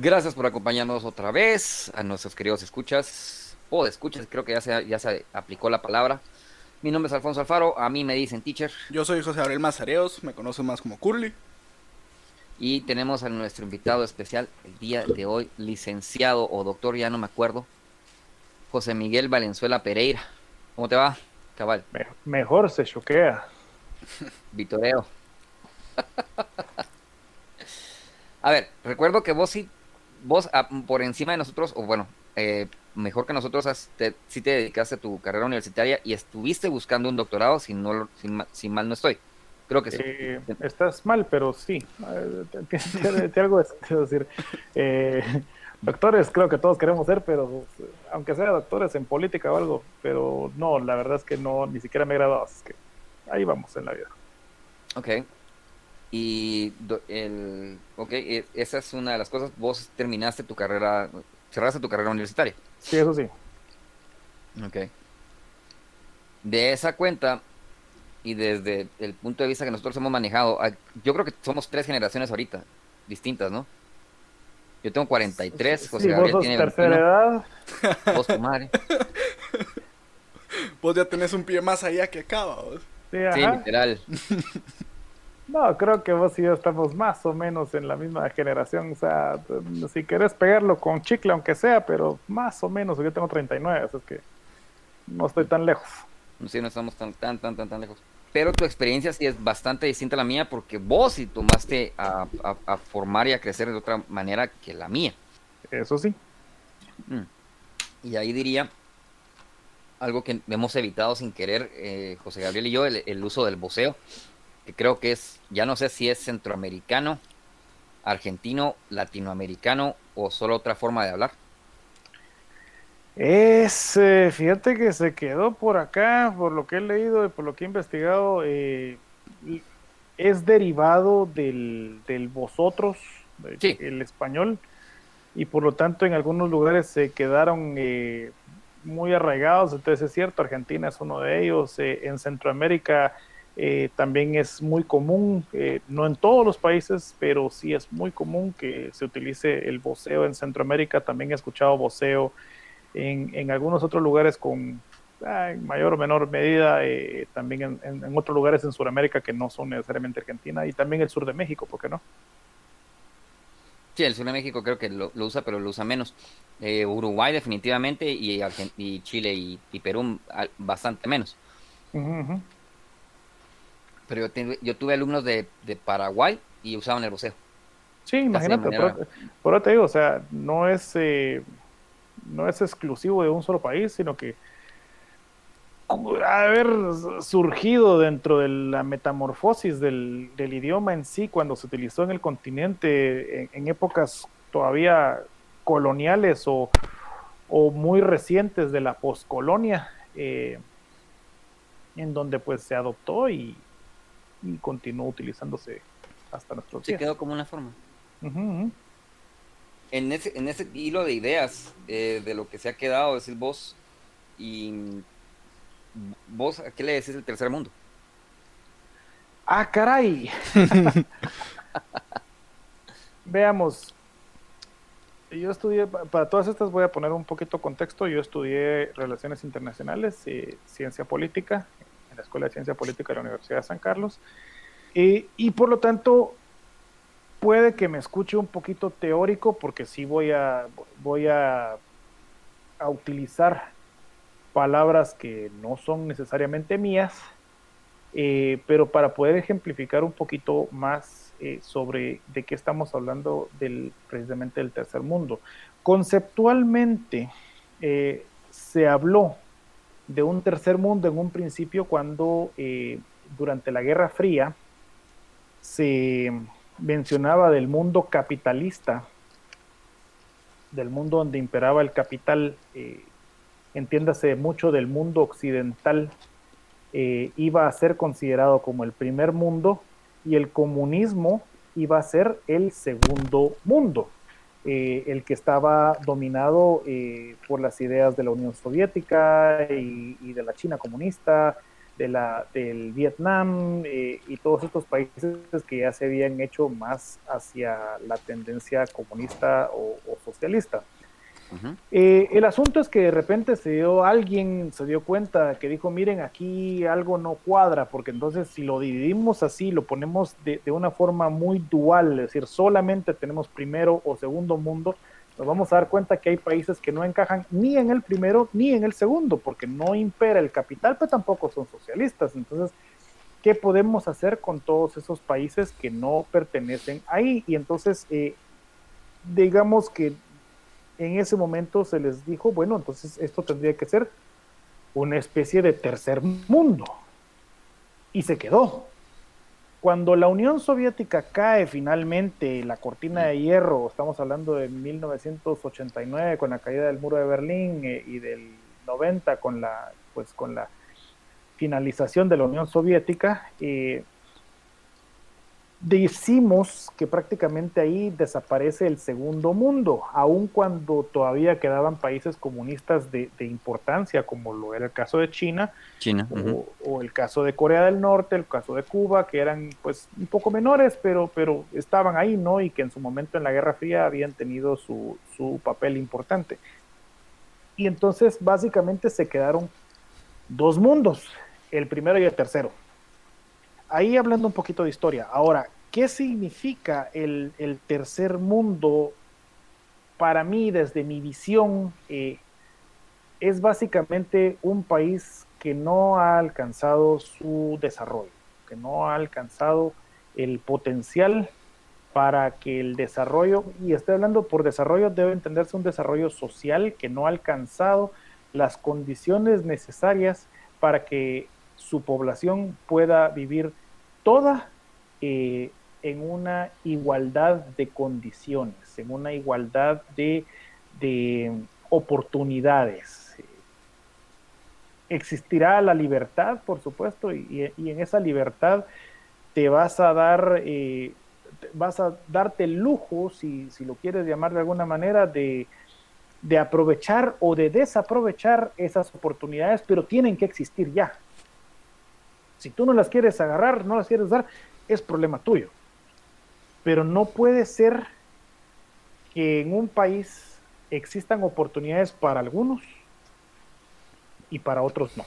Gracias por acompañarnos otra vez a nuestros queridos escuchas o de escuchas, creo que ya se, ya se aplicó la palabra. Mi nombre es Alfonso Alfaro, a mí me dicen teacher. Yo soy José Abril Mazareos, me conocen más como Curly. Y tenemos a nuestro invitado especial el día de hoy, licenciado o doctor, ya no me acuerdo, José Miguel Valenzuela Pereira. ¿Cómo te va, cabal? mejor se choquea. Vitoreo. a ver, recuerdo que vos sí vos ah, por encima de nosotros, o bueno, eh, mejor que nosotros, te, sí te dedicaste a tu carrera universitaria y estuviste buscando un doctorado, si, no, si, mal no estoy. Creo que sí. Eh, estás mal, pero sí. Te, algo de decir. Eh, doctores, creo que todos queremos ser, pero aunque sea doctores en política o algo, pero no, la verdad es que no, ni siquiera me he graduado, es que ahí vamos en la vida. Ok. Y el, ok, e, esa es una de las cosas. Vos terminaste tu carrera, cerraste tu carrera universitaria. Sí, eso sí. Ok. De esa cuenta, y desde el punto de vista que nosotros hemos manejado, yo creo que somos tres generaciones ahorita, distintas, ¿no? Yo tengo 43, José Gabriel vos tiene tercera edad. Vos tu madre. Vos ya tenés un pie más allá que acá, vos. Sí, sí literal. No, creo que vos y yo estamos más o menos en la misma generación. O sea, si querés pegarlo con chicle, aunque sea, pero más o menos. Yo tengo 39, así que no estoy tan lejos. Sí, no estamos tan, tan, tan, tan, tan lejos. Pero tu experiencia sí es bastante distinta a la mía porque vos sí tomaste a, formar y a crecer de otra manera que la mía. Eso sí. Mm. Y ahí diría algo que hemos evitado sin querer, eh, José Gabriel y yo, el, uso del voceo que creo que es, ya no sé si es centroamericano, argentino, latinoamericano o solo otra forma de hablar. Es, eh, fíjate que se quedó por acá, por lo que he leído y por lo que he investigado, eh, es derivado del, del vosotros, el español, y por lo tanto en algunos lugares se quedaron eh, muy arraigados, entonces es cierto, Argentina es uno de ellos, en Centroamérica también es muy común, no en todos los países, pero sí es muy común que se utilice el voceo en Centroamérica. También he escuchado voceo en, en algunos otros lugares con ah, en mayor o menor medida, eh, también en, en, otros lugares en Sudamérica que no son necesariamente Argentina y también el sur de México, ¿por qué no? Sí, el sur de México creo que lo, usa, pero lo usa menos. Uruguay definitivamente y, y Chile y, Perú bastante menos. Pero yo, tuve alumnos de, Paraguay y usaban el voceo. Sí, imagínate, por, eso te digo, o sea, no es, eh, no es exclusivo de un solo país, sino que haber surgido dentro de la metamorfosis del, idioma en sí cuando se utilizó en el continente en, épocas todavía coloniales o, muy recientes de la poscolonia, eh, en donde pues se adoptó y, y continuó utilizándose hasta nuestro días. Se quedó como una forma. En, ese, en ese hilo de ideas eh, de lo que se ha quedado, el vos, y vos, ¿a qué le decís el tercer mundo? ¡Ah, caray! Veamos. Yo estudié, para todas estas voy a poner un poquito contexto, yo estudié Relaciones Internacionales y Ciencia Política la Escuela de Ciencia Política de la Universidad de San Carlos. Eh, y por lo tanto, puede que me escuche un poquito teórico, porque sí voy a, voy a, a utilizar palabras que no son necesariamente mías, eh, pero para poder ejemplificar un poquito más eh, sobre de qué estamos hablando del, precisamente del tercer mundo. Conceptualmente, se habló de un tercer mundo en un principio cuando eh, durante la Guerra Fría se mencionaba del mundo capitalista, del mundo donde imperaba el capital, eh, entiéndase mucho del mundo occidental, eh, iba a ser considerado como el primer mundo y el comunismo iba a ser el segundo mundo. eh, el que estaba dominado por las ideas de la Unión Soviética y, de la China comunista, de la, del Vietnam eh, y todos estos países que ya se habían hecho más hacia la tendencia comunista o socialista. Eh, el asunto es que de repente se dio alguien, se dio cuenta que dijo, miren, aquí algo no cuadra, porque entonces si lo dividimos así, lo ponemos de, una forma muy dual, es decir, solamente tenemos primero o segundo mundo, nos vamos a dar cuenta que hay países que no encajan ni en el primero ni en el segundo, porque no impera el capital, pero tampoco son socialistas. Entonces, ¿qué podemos hacer con todos esos países que no pertenecen ahí? Y entonces, eh, digamos que en ese momento se les dijo, bueno, entonces esto tendría que ser una especie de tercer mundo. Y se quedó. Cuando la Unión Soviética cae finalmente, la cortina de hierro, estamos hablando de 1989 con la caída del muro de Berlín eh, y del 90 con la, pues, con la finalización de la Unión Soviética, eh, decimos que prácticamente ahí desaparece el segundo mundo, aun cuando todavía quedaban países comunistas de, importancia, como lo era el caso de China, China o, el caso de Corea del Norte, el caso de Cuba, que eran pues un poco menores, pero, pero estaban ahí, ¿no? Y que en su momento en la Guerra Fría habían tenido su, su papel importante. Y entonces básicamente se quedaron dos mundos, el primero y el tercero ahí hablando un poquito de historia. Ahora, ¿qué significa el, tercer mundo para mí desde mi visión? Eh, es básicamente un país que no ha alcanzado su desarrollo, que no ha alcanzado el potencial para que el desarrollo, y estoy hablando por desarrollo, debe entenderse un desarrollo social que no ha alcanzado las condiciones necesarias para que su población pueda vivir toda eh, en una igualdad de condiciones, en una igualdad de, oportunidades. Existirá la libertad, por supuesto, y, en esa libertad te vas a dar, eh, vas a darte el lujo, si, lo quieres llamar de alguna manera, de, de aprovechar o de desaprovechar esas oportunidades, pero tienen que existir ya. Si tú no las quieres agarrar, no las quieres dar, es problema tuyo. Pero no puede ser que en un país existan oportunidades para algunos y para otros no.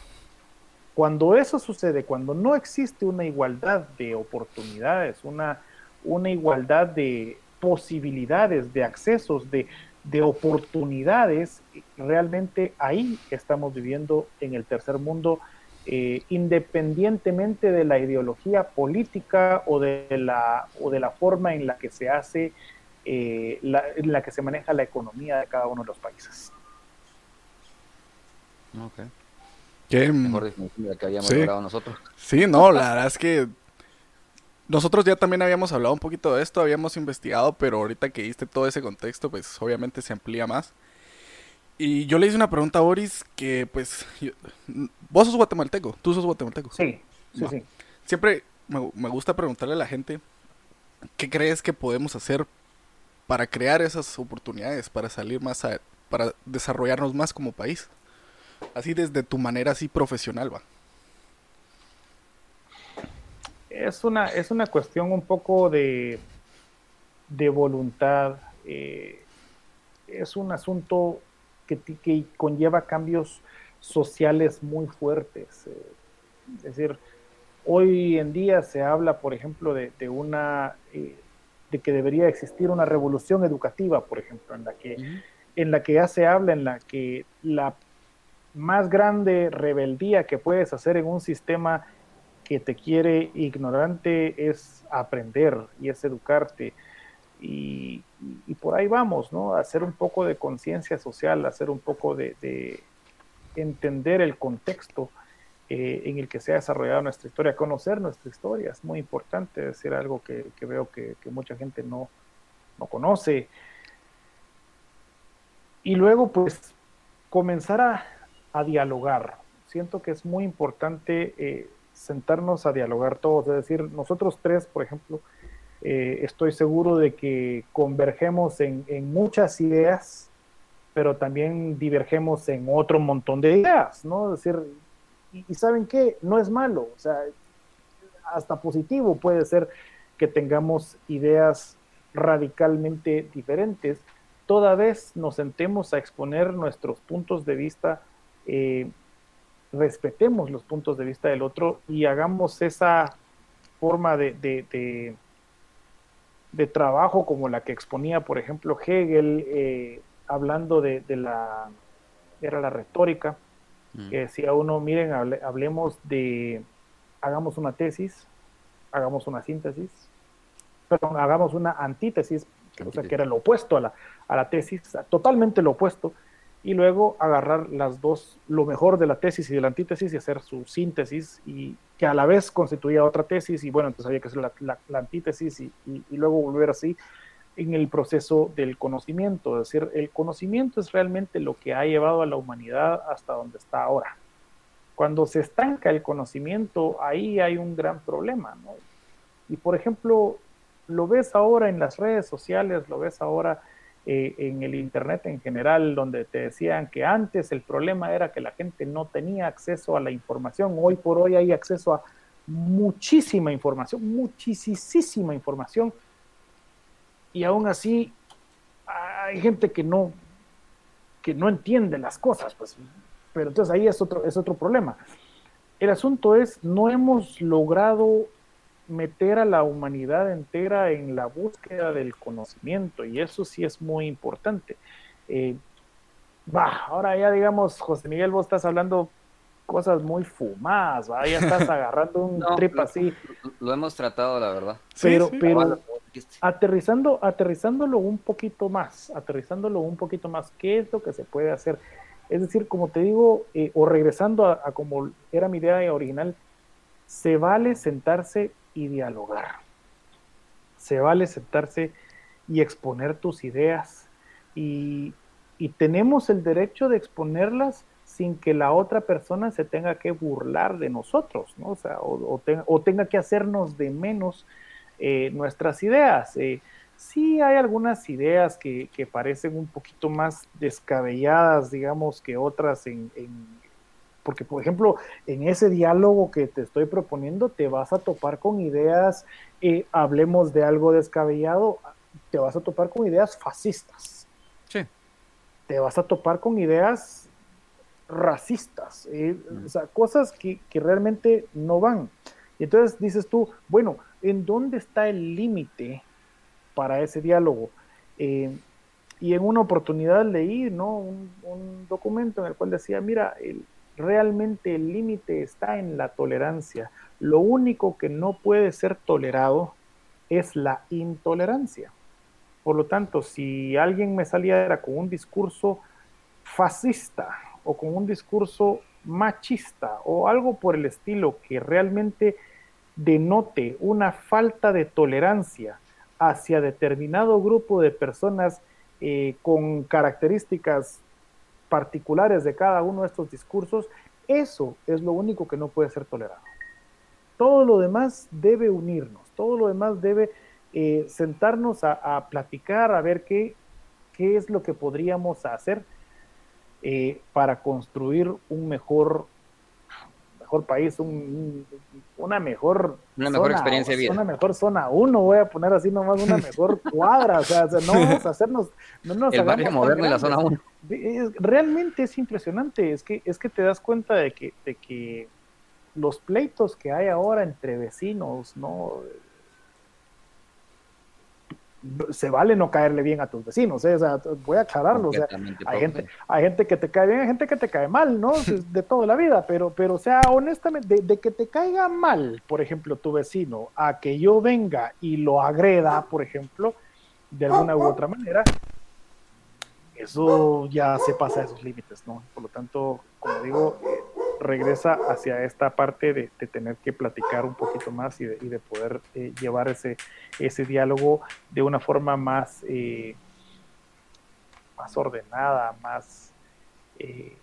Cuando eso sucede, cuando no existe una igualdad de oportunidades, una, una igualdad de posibilidades, de accesos, de, de oportunidades, realmente ahí estamos viviendo en el tercer mundo eh, independientemente de la ideología política o de la, o de la forma en la que se hace, eh, la, en la que se maneja la economía de cada uno de los países. Ok. ¿Qué? Mejor definición de la que habíamos sí. nosotros. Sí, no, la verdad es que nosotros ya también habíamos hablado un poquito de esto, habíamos investigado, pero ahorita que diste todo ese contexto, pues obviamente se amplía más. Y yo le hice una pregunta a Boris que, pues, vos sos guatemalteco, tú sos guatemalteco. Sí, sí, sí. Siempre me, gusta preguntarle a la gente, ¿qué crees que podemos hacer para crear esas oportunidades, para salir más, a, para desarrollarnos más como país? Así desde tu manera así profesional, va. Es una, es una cuestión un poco de, de voluntad. Eh, es un asunto que, conlleva cambios sociales muy fuertes. Eh, es decir, hoy en día se habla, por ejemplo, de, una eh, de que debería existir una revolución educativa, por ejemplo, en la que en la que ya se habla, en la que la más grande rebeldía que puedes hacer en un sistema que te quiere ignorante es aprender y es educarte. Y, por ahí vamos, ¿no? Hacer un poco de conciencia social, hacer un poco de, entender el contexto eh, en el que se ha desarrollado nuestra historia, conocer nuestra historia, es muy importante, decir algo que, veo que, mucha gente no, conoce. Y luego, pues, comenzar a, dialogar. Siento que es muy importante eh, sentarnos a dialogar todos, es decir, nosotros tres, por ejemplo, Eh, estoy seguro de que convergemos en, muchas ideas, pero también divergemos en otro montón de ideas, ¿no? Es decir, y, saben qué, no es malo, o sea, hasta positivo puede ser que tengamos ideas radicalmente diferentes, toda vez nos sentemos a exponer nuestros puntos de vista, eh, respetemos los puntos de vista del otro y hagamos esa forma de, trabajo como la que exponía, por ejemplo, Hegel, eh, hablando de, la, era la retórica, mm. que decía uno, miren, hablemos de, hagamos una tesis, hagamos una síntesis, perdón, hagamos una antítesis, o sea, que era lo opuesto a la, a la tesis, totalmente lo opuesto, y luego agarrar las dos, lo mejor de la tesis y de la antítesis y hacer su síntesis, y que a la vez constituía otra tesis, y bueno, entonces había que hacer la, antítesis y, y, luego volver así en el proceso del conocimiento. Es decir, el conocimiento es realmente lo que ha llevado a la humanidad hasta donde está ahora. Cuando se estanca el conocimiento, ahí hay un gran problema. ¿no? Y por ejemplo, lo ves ahora en las redes sociales, lo ves ahora eh, en el Internet en general, donde te decían que antes el problema era que la gente no tenía acceso a la información. Hoy por hoy hay acceso a muchísima información, muchísima información. Y aún así hay gente que no, que no entiende las cosas, pues. Pero entonces ahí es otro, es otro problema. El asunto es, no hemos logrado meter a la humanidad entera en la búsqueda del conocimiento y eso sí es muy importante. Eh, ahora ya digamos, José Miguel, vos estás hablando cosas muy fumadas, ya estás agarrando un trip así. Lo, hemos tratado, la verdad. Pero, pero aterrizando, aterrizándolo un poquito más, aterrizándolo un poquito más, ¿qué es lo que se puede hacer? Es decir, como te digo, eh, o regresando a, a como era mi idea original, se vale sentarse y dialogar. Se vale sentarse y exponer tus ideas y, tenemos el derecho de exponerlas sin que la otra persona se tenga que burlar de nosotros, ¿no? O, sea, o, tenga, que hacernos de menos eh, nuestras ideas. Eh, sí hay algunas ideas que, parecen un poquito más descabelladas, digamos, que otras en, porque, por ejemplo, en ese diálogo que te estoy proponiendo, te vas a topar con ideas, eh, hablemos de algo descabellado, te vas a topar con ideas fascistas. Sí. Te vas a topar con ideas racistas, eh, mm. o sea, cosas que, realmente no van. Y entonces dices tú, bueno, ¿en dónde está el límite para ese diálogo? Eh, y en una oportunidad leí ¿no? Un, un, documento en el cual decía, mira, el, realmente el límite está en la tolerancia. Lo único que no puede ser tolerado es la intolerancia. Por lo tanto, si alguien me saliera con un discurso fascista o con un discurso machista o algo por el estilo que realmente denote una falta de tolerancia hacia determinado grupo de personas eh, con características particulares de cada uno de estos discursos, eso es lo único que no puede ser tolerado. Todo lo demás debe unirnos, todo lo demás debe eh, sentarnos a, platicar, a ver qué, qué es lo que podríamos hacer eh, para construir un mejor mejor país, un, una mejor una mejor experiencia de vida. Una mejor zona uno, voy a poner así nomás una mejor cuadra, o sea, no vamos a hacernos... No nos El barrio moderno en la zona 1. Realmente es impresionante, es que, es que te das cuenta de que, de que los pleitos que hay ahora entre vecinos, ¿no? Se vale no caerle bien a tus vecinos, ¿eh? o sea, voy a aclararlo, o sea, hay gente, hay gente que te cae bien, hay gente que te cae mal, ¿no? De toda la vida, pero, pero, o sea, honestamente, de, que te caiga mal, por ejemplo, tu vecino, a que yo venga y lo agreda, por ejemplo, de alguna u otra manera, eso ya se pasa a esos límites, ¿no? Por lo tanto, como digo, regresa hacia esta parte de, tener que platicar un poquito más y de, poder eh, llevar ese, ese diálogo de una forma más, eh, más ordenada, más eh,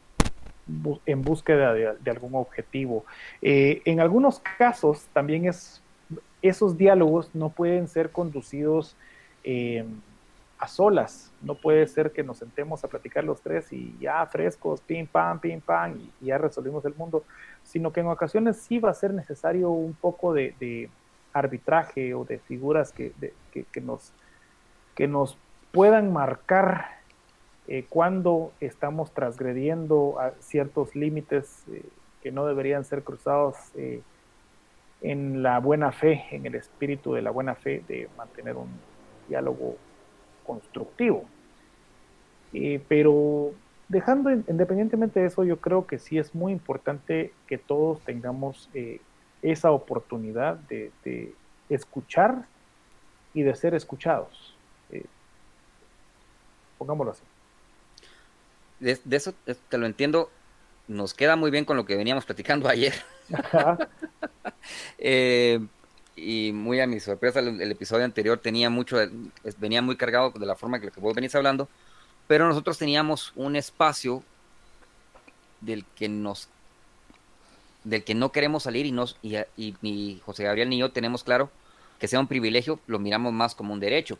en búsqueda de, algún objetivo. en algunos casos también es esos diálogos no pueden ser conducidos eh, a solas. No puede ser que nos sentemos a platicar los tres y ya frescos, pim, pam, pim, pam, y, ya resolvimos el mundo, sino que en ocasiones sí va a ser necesario un poco de, arbitraje o de figuras que, que, nos, que nos puedan marcar eh, cuando estamos transgrediendo a ciertos límites eh, que no deberían ser cruzados eh, en la buena fe, en el espíritu de la buena fe, de mantener un diálogo constructivo. Eh, pero dejando independientemente de eso, yo creo que sí es muy importante que todos tengamos eh, esa oportunidad de, escuchar y de ser escuchados. Eh, pongámoslo así. De, eso te lo entiendo. Nos queda muy bien con lo que veníamos platicando ayer. y muy a mi sorpresa el, episodio anterior tenía mucho, venía muy cargado de la forma que, que vos venís hablando, pero nosotros teníamos un espacio del que nos del que no queremos salir y nos y, y ni José Gabriel ni yo tenemos claro que sea un privilegio, lo miramos más como un derecho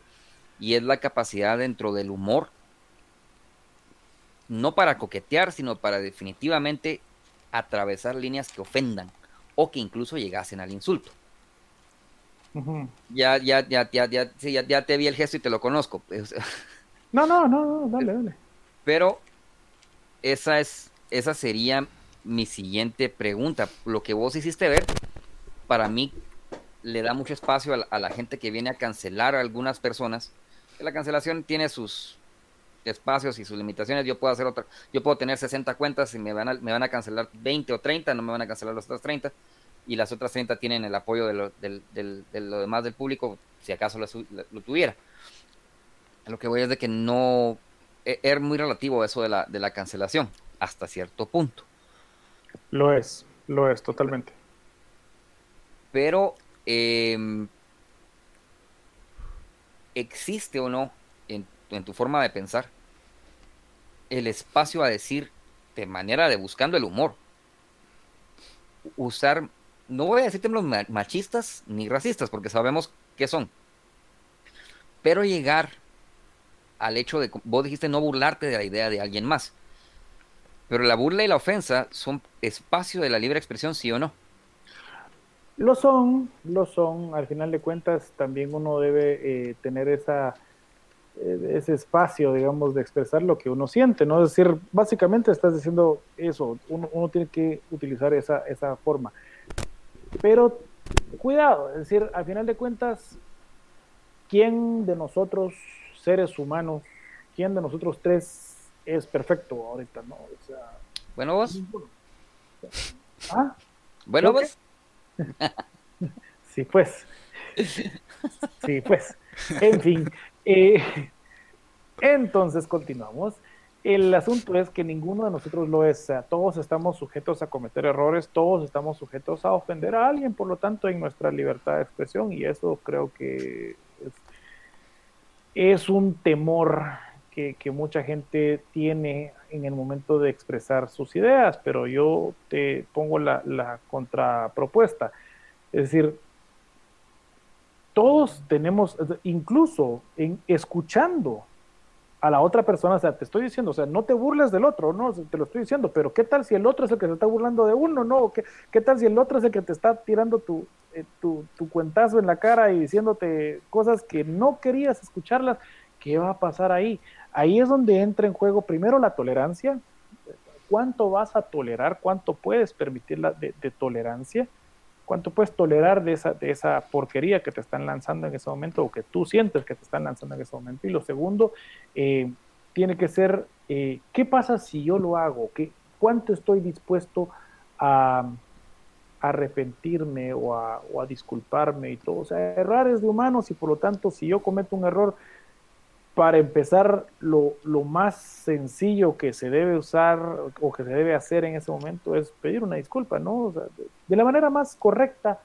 y es la capacidad dentro del humor no para coquetear, sino para definitivamente atravesar líneas que ofendan o que incluso llegasen al insulto. Ya, ya, ya, ya, ya, sí, ya, ya, te vi el gesto y te lo conozco. no, no, no, dale, dale. Pero esa es, esa sería mi siguiente pregunta. Lo que vos hiciste ver, para mí le da mucho espacio a la, gente que viene a cancelar a algunas personas. La cancelación tiene sus espacios y sus limitaciones. Yo puedo hacer otra, yo puedo tener 60 cuentas y me van a, me van a cancelar 20 o 30, no me van a cancelar las otras 30 y las otras 30 tienen el apoyo de lo, lo demás del público, si acaso lo, tuviera. Lo que voy es de que no e, es muy relativo eso de la, de la cancelación, hasta cierto punto. Lo es, lo es, totalmente. Pero, em, ¿existe o no en, en tu forma de pensar el espacio a decir de manera de buscando el humor? Usar no voy a decir términos machistas ni racistas, porque sabemos qué son. Pero llegar al hecho de, vos dijiste no burlarte de la idea de alguien más. Pero la burla y la ofensa son espacio de la libre expresión, sí o no. Lo son, lo son. Al final de cuentas, también uno debe eh, tener esa, eh, ese espacio, digamos, de expresar lo que uno siente, ¿no? Es decir, básicamente estás diciendo eso, uno, uno tiene que utilizar esa, esa forma. Pero cuidado, es decir, al final de cuentas, ¿quién de nosotros, seres humanos, quién de nosotros tres es perfecto ahorita, no? O sea, bueno, vos. ¿Ah? Bueno, vos. sí, pues. Sí, pues. En fin. Eh, entonces continuamos. El asunto es que ninguno de nosotros lo es. todos estamos sujetos a cometer errores, todos estamos sujetos a ofender a alguien, por lo tanto, en nuestra libertad de expresión, y eso creo que es, un temor que, mucha gente tiene en el momento de expresar sus ideas, pero yo te pongo la, contrapropuesta. Es decir, todos tenemos, incluso escuchando a la otra persona, o sea, te estoy diciendo, o sea, no te burles del otro, no, te lo estoy diciendo, pero ¿qué tal si el otro es el que se está burlando de uno, no? ¿Qué, qué tal si el otro es el que te está tirando tu, eh, tu, tu, cuentazo en la cara y diciéndote cosas que no querías escucharlas? ¿Qué va a pasar ahí? Ahí es donde entra en juego primero la tolerancia, cuánto vas a tolerar, cuánto puedes permitir la de, de tolerancia, cuánto puedes tolerar de esa, de esa porquería que te están lanzando en ese momento o que tú sientes que te están lanzando en ese momento. Y lo segundo, eh, tiene que ser, eh, ¿qué pasa si yo lo hago? ¿Qué, ¿Cuánto estoy dispuesto a, arrepentirme o a, o a, disculparme y todo? O sea, errores de humanos y por lo tanto, si yo cometo un error, para empezar, lo, más sencillo que se debe usar o que se debe hacer en ese momento es pedir una disculpa, ¿no? de, la manera más correcta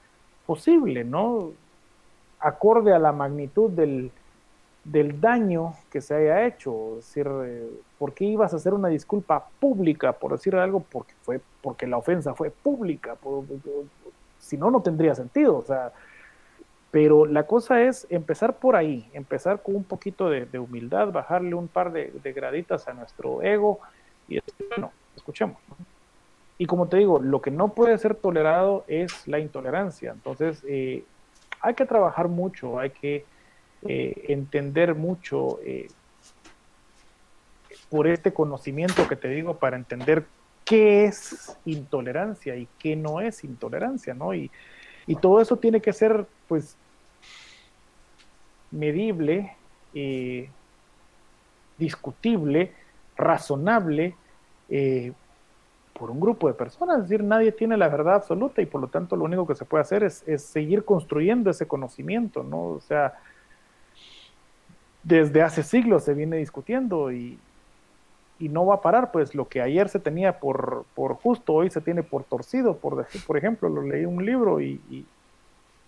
posible, ¿no? Acorde a la magnitud del, daño que se haya hecho. Es decir, eh, ¿por qué ibas a hacer una disculpa pública, por decir algo? Porque, fue, porque la ofensa fue pública. si no, no tendría sentido. O sea, Pero la cosa es empezar por ahí, empezar con un poquito de, humildad, bajarle un par de, graditas a nuestro ego y bueno, escuchemos. Y como te digo, lo que no puede ser tolerado es la intolerancia. Entonces, eh, hay que trabajar mucho, hay que eh, entender mucho eh, por este conocimiento que te digo para entender qué es intolerancia y qué no es intolerancia, ¿no? Y, y todo eso tiene que ser, pues, medible, discutible, razonable eh, por un grupo de personas. Es decir, nadie tiene la verdad absoluta y por lo tanto lo único que se puede hacer es, seguir construyendo ese conocimiento, ¿no? O sea, desde hace siglos se viene discutiendo y, no va a parar, pues lo que ayer se tenía por, por justo, hoy se tiene por torcido, por, decir, por ejemplo, lo leí un libro y, y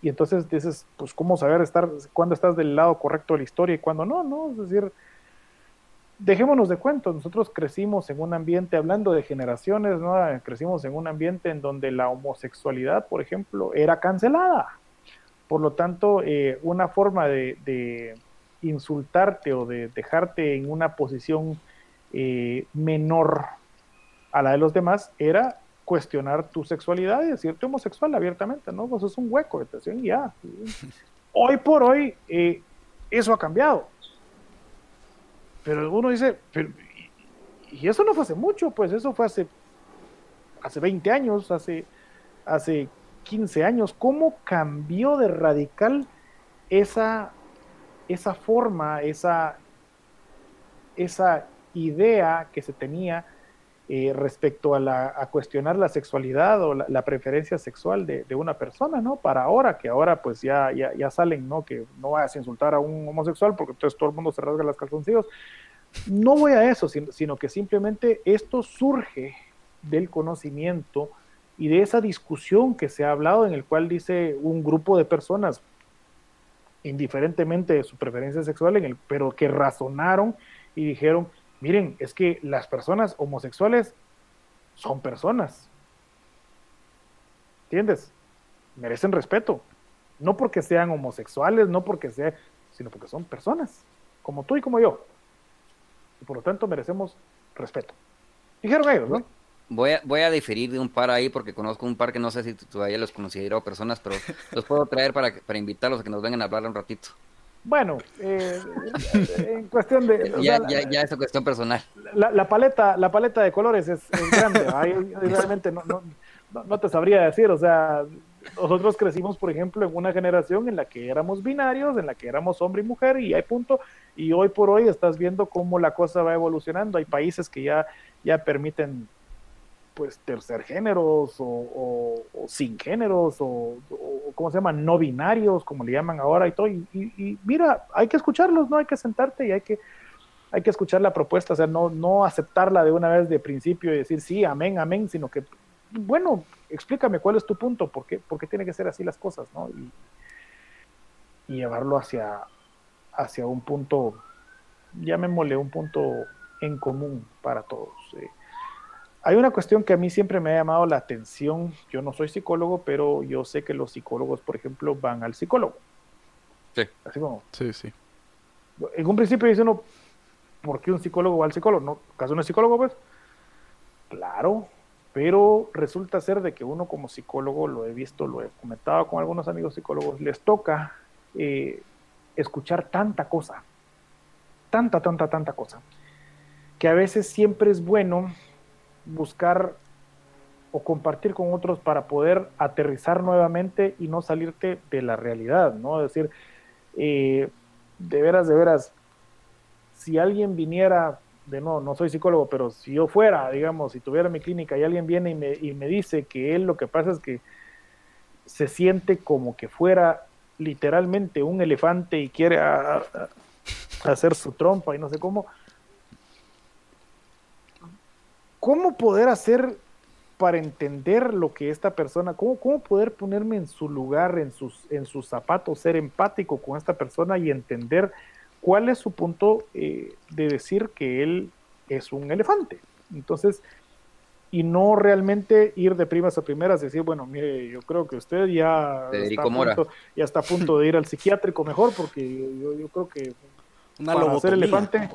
entonces dices, pues, ¿cómo saber estar, cuándo estás del lado correcto de la historia y cuándo no? ¿no? Es decir, dejémonos de cuentos, nosotros crecimos en un ambiente, hablando de generaciones, ¿no? Crecimos en un ambiente en donde la homosexualidad, por ejemplo, era cancelada. Por lo tanto, eh, una forma de, insultarte o de dejarte en una posición eh, menor a la de los demás era cuestionar tu sexualidad y decirte homosexual abiertamente, ¿no? Pues es un hueco de y ya. Hoy por hoy, eh, eso ha cambiado. Pero uno dice, y eso no fue hace mucho, pues eso fue hace, hace 20 años, hace, hace 15 años. ¿Cómo cambió de radical esa, esa forma, esa, esa idea que se tenía? Eh, respecto a, la, a, cuestionar la sexualidad o la, preferencia sexual de, de, una persona, ¿no? Para ahora, que ahora pues ya, ya, ya, salen, ¿no? Que no vayas a insultar a un homosexual porque entonces todo el mundo se rasga las calzoncillos. No voy a eso, sino, sino que simplemente esto surge del conocimiento y de esa discusión que se ha hablado en el cual dice un grupo de personas, indiferentemente de su preferencia sexual, en el, pero que razonaron y dijeron, miren, es que las personas homosexuales son personas. ¿Entiendes? Merecen respeto. No porque sean homosexuales, no porque sean, sino porque son personas, como tú y como yo. Y por lo tanto merecemos respeto. Dijeron ellos, ¿no? Voy a, voy a diferir de un par ahí porque conozco un par que no sé si todavía los considero personas, pero los puedo traer para, para invitarlos a que nos vengan a hablar un ratito. Bueno, eh, en cuestión de... Ya, ya, ya, es cuestión personal. La, paleta, la paleta de colores es, grande. Ahí, realmente no, no, no, te sabría decir. O sea, nosotros crecimos, por ejemplo, en una generación en la que éramos binarios, en la que éramos hombre y mujer, y hay punto. Y hoy por hoy estás viendo cómo la cosa va evolucionando. Hay países que ya, ya permiten pues tercer géneros o, sin géneros o, ¿cómo se llama? No binarios, como le llaman ahora y todo. Y, mira, hay que escucharlos, ¿no? Hay que sentarte y hay que, hay que escuchar la propuesta, o sea, no, no aceptarla de una vez de principio y decir sí, amén, amén, sino que, bueno, explícame cuál es tu punto, por qué, por qué tiene que ser así las cosas, ¿no? Y, llevarlo hacia, hacia un punto, llamémosle un punto en común para todos. Eh hay una cuestión que a mí siempre me ha llamado la atención. Yo no soy psicólogo, pero yo sé que los psicólogos, por ejemplo, van al psicólogo. Sí. Así como. Sí, sí. En un principio dice uno, ¿por qué un psicólogo va al psicólogo? ¿No? ¿Acaso no es psicólogo, pues? Claro, pero resulta ser de que uno como psicólogo, lo he visto, lo he comentado con algunos amigos psicólogos, les toca eh, escuchar tanta cosa, tanta, tanta, tanta cosa, que a veces siempre es bueno buscar o compartir con otros para poder aterrizar nuevamente y no salirte de la realidad, ¿no? Es decir, eh, de veras, de veras, si alguien viniera, de no, no soy psicólogo, pero si yo fuera, digamos, si tuviera mi clínica y alguien viene y me, y me dice que él lo que pasa es que se siente como que fuera literalmente un elefante y quiere hacer su trompa y no sé cómo, ¿cómo poder hacer para entender lo que esta persona, cómo, cómo poder ponerme en su lugar, en sus, en sus zapatos, ser empático con esta persona y entender cuál es su punto eh, de decir que él es un elefante? Entonces, y no realmente ir de primas a primeras y decir, bueno, mire, yo creo que usted ya, está a, punto, ya está a punto de ir al psiquiátrico mejor, porque yo, creo que para hacer elefante,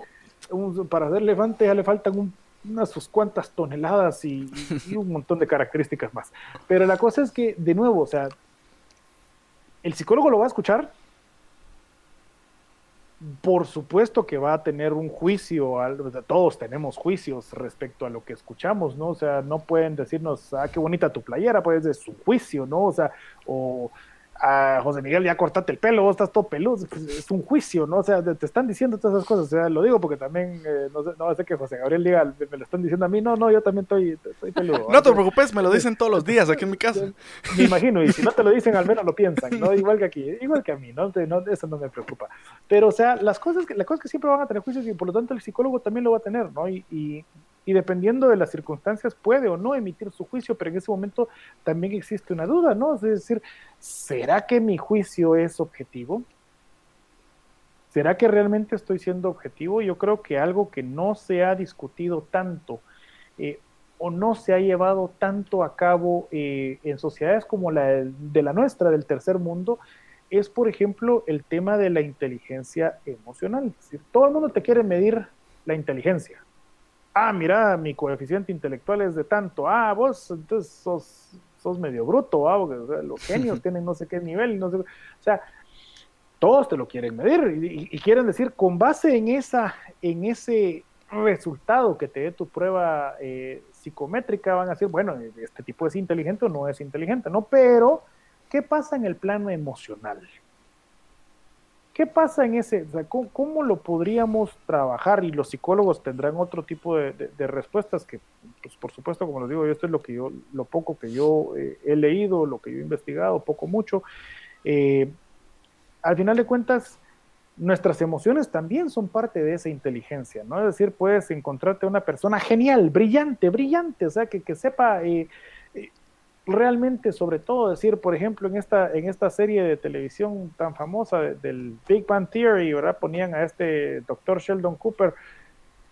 para hacer elefante ya le faltan unas sus cuantas toneladas y, y, un montón de características más. Pero la cosa es que, de nuevo, o sea, el psicólogo lo va a escuchar, por supuesto que va a tener un juicio, todos tenemos juicios respecto a lo que escuchamos, ¿no? O sea, no pueden decirnos, ah, qué bonita tu playera, pues es su juicio, ¿no? O sea, o a José Miguel, ya cortate el pelo, vos estás todo peludo, es un juicio, ¿no? O sea, te están diciendo todas esas cosas, o sea, lo digo porque también, eh, no, sé, no sé que José Gabriel diga, me lo están diciendo a mí, no, no, yo también estoy, peludo. No te preocupes, me lo dicen todos los días aquí en mi casa. Me imagino, y si no te lo dicen, al menos lo piensan, ¿no? Igual que aquí, igual que a mí, ¿no? eso no me preocupa. Pero, o sea, las cosas, que, las cosas que siempre van a tener juicios y por lo tanto el psicólogo también lo va a tener, ¿no? y y dependiendo de las circunstancias puede o no emitir su juicio, pero en ese momento también existe una duda, ¿no? Es decir, ¿será que mi juicio es objetivo? ¿Será que realmente estoy siendo objetivo? Yo creo que algo que no se ha discutido tanto eh, o no se ha llevado tanto a cabo eh, en sociedades como la de la nuestra, del tercer mundo, es, por ejemplo, el tema de la inteligencia emocional. Es decir, todo el mundo te quiere medir la inteligencia, ah, mira, mi coeficiente intelectual es de tanto, ah, vos entonces sos, sos medio bruto, ah, los genios tienen no sé qué nivel, no sé, o sea, todos te lo quieren medir y, quieren decir, con base en, esa, en ese resultado que te dé tu prueba eh, psicométrica, van a decir, bueno, este tipo es inteligente o no es inteligente, ¿no? Pero, ¿qué pasa en el plano emocional? ¿Qué pasa en ese? ¿cómo, lo podríamos trabajar? Y los psicólogos tendrán otro tipo de, respuestas que, pues, por supuesto, como les digo, esto es lo que yo, lo poco que yo eh, he leído, lo que yo he investigado, poco mucho. Eh, al final de cuentas, nuestras emociones también son parte de esa inteligencia, ¿no? Es decir, puedes encontrarte una persona genial, brillante, brillante, o sea, que, que sepa eh, realmente, sobre todo, decir, por ejemplo, en esta, en esta serie de televisión tan famosa del Big Bang Theory, ¿verdad? Ponían a este doctor Sheldon Cooper,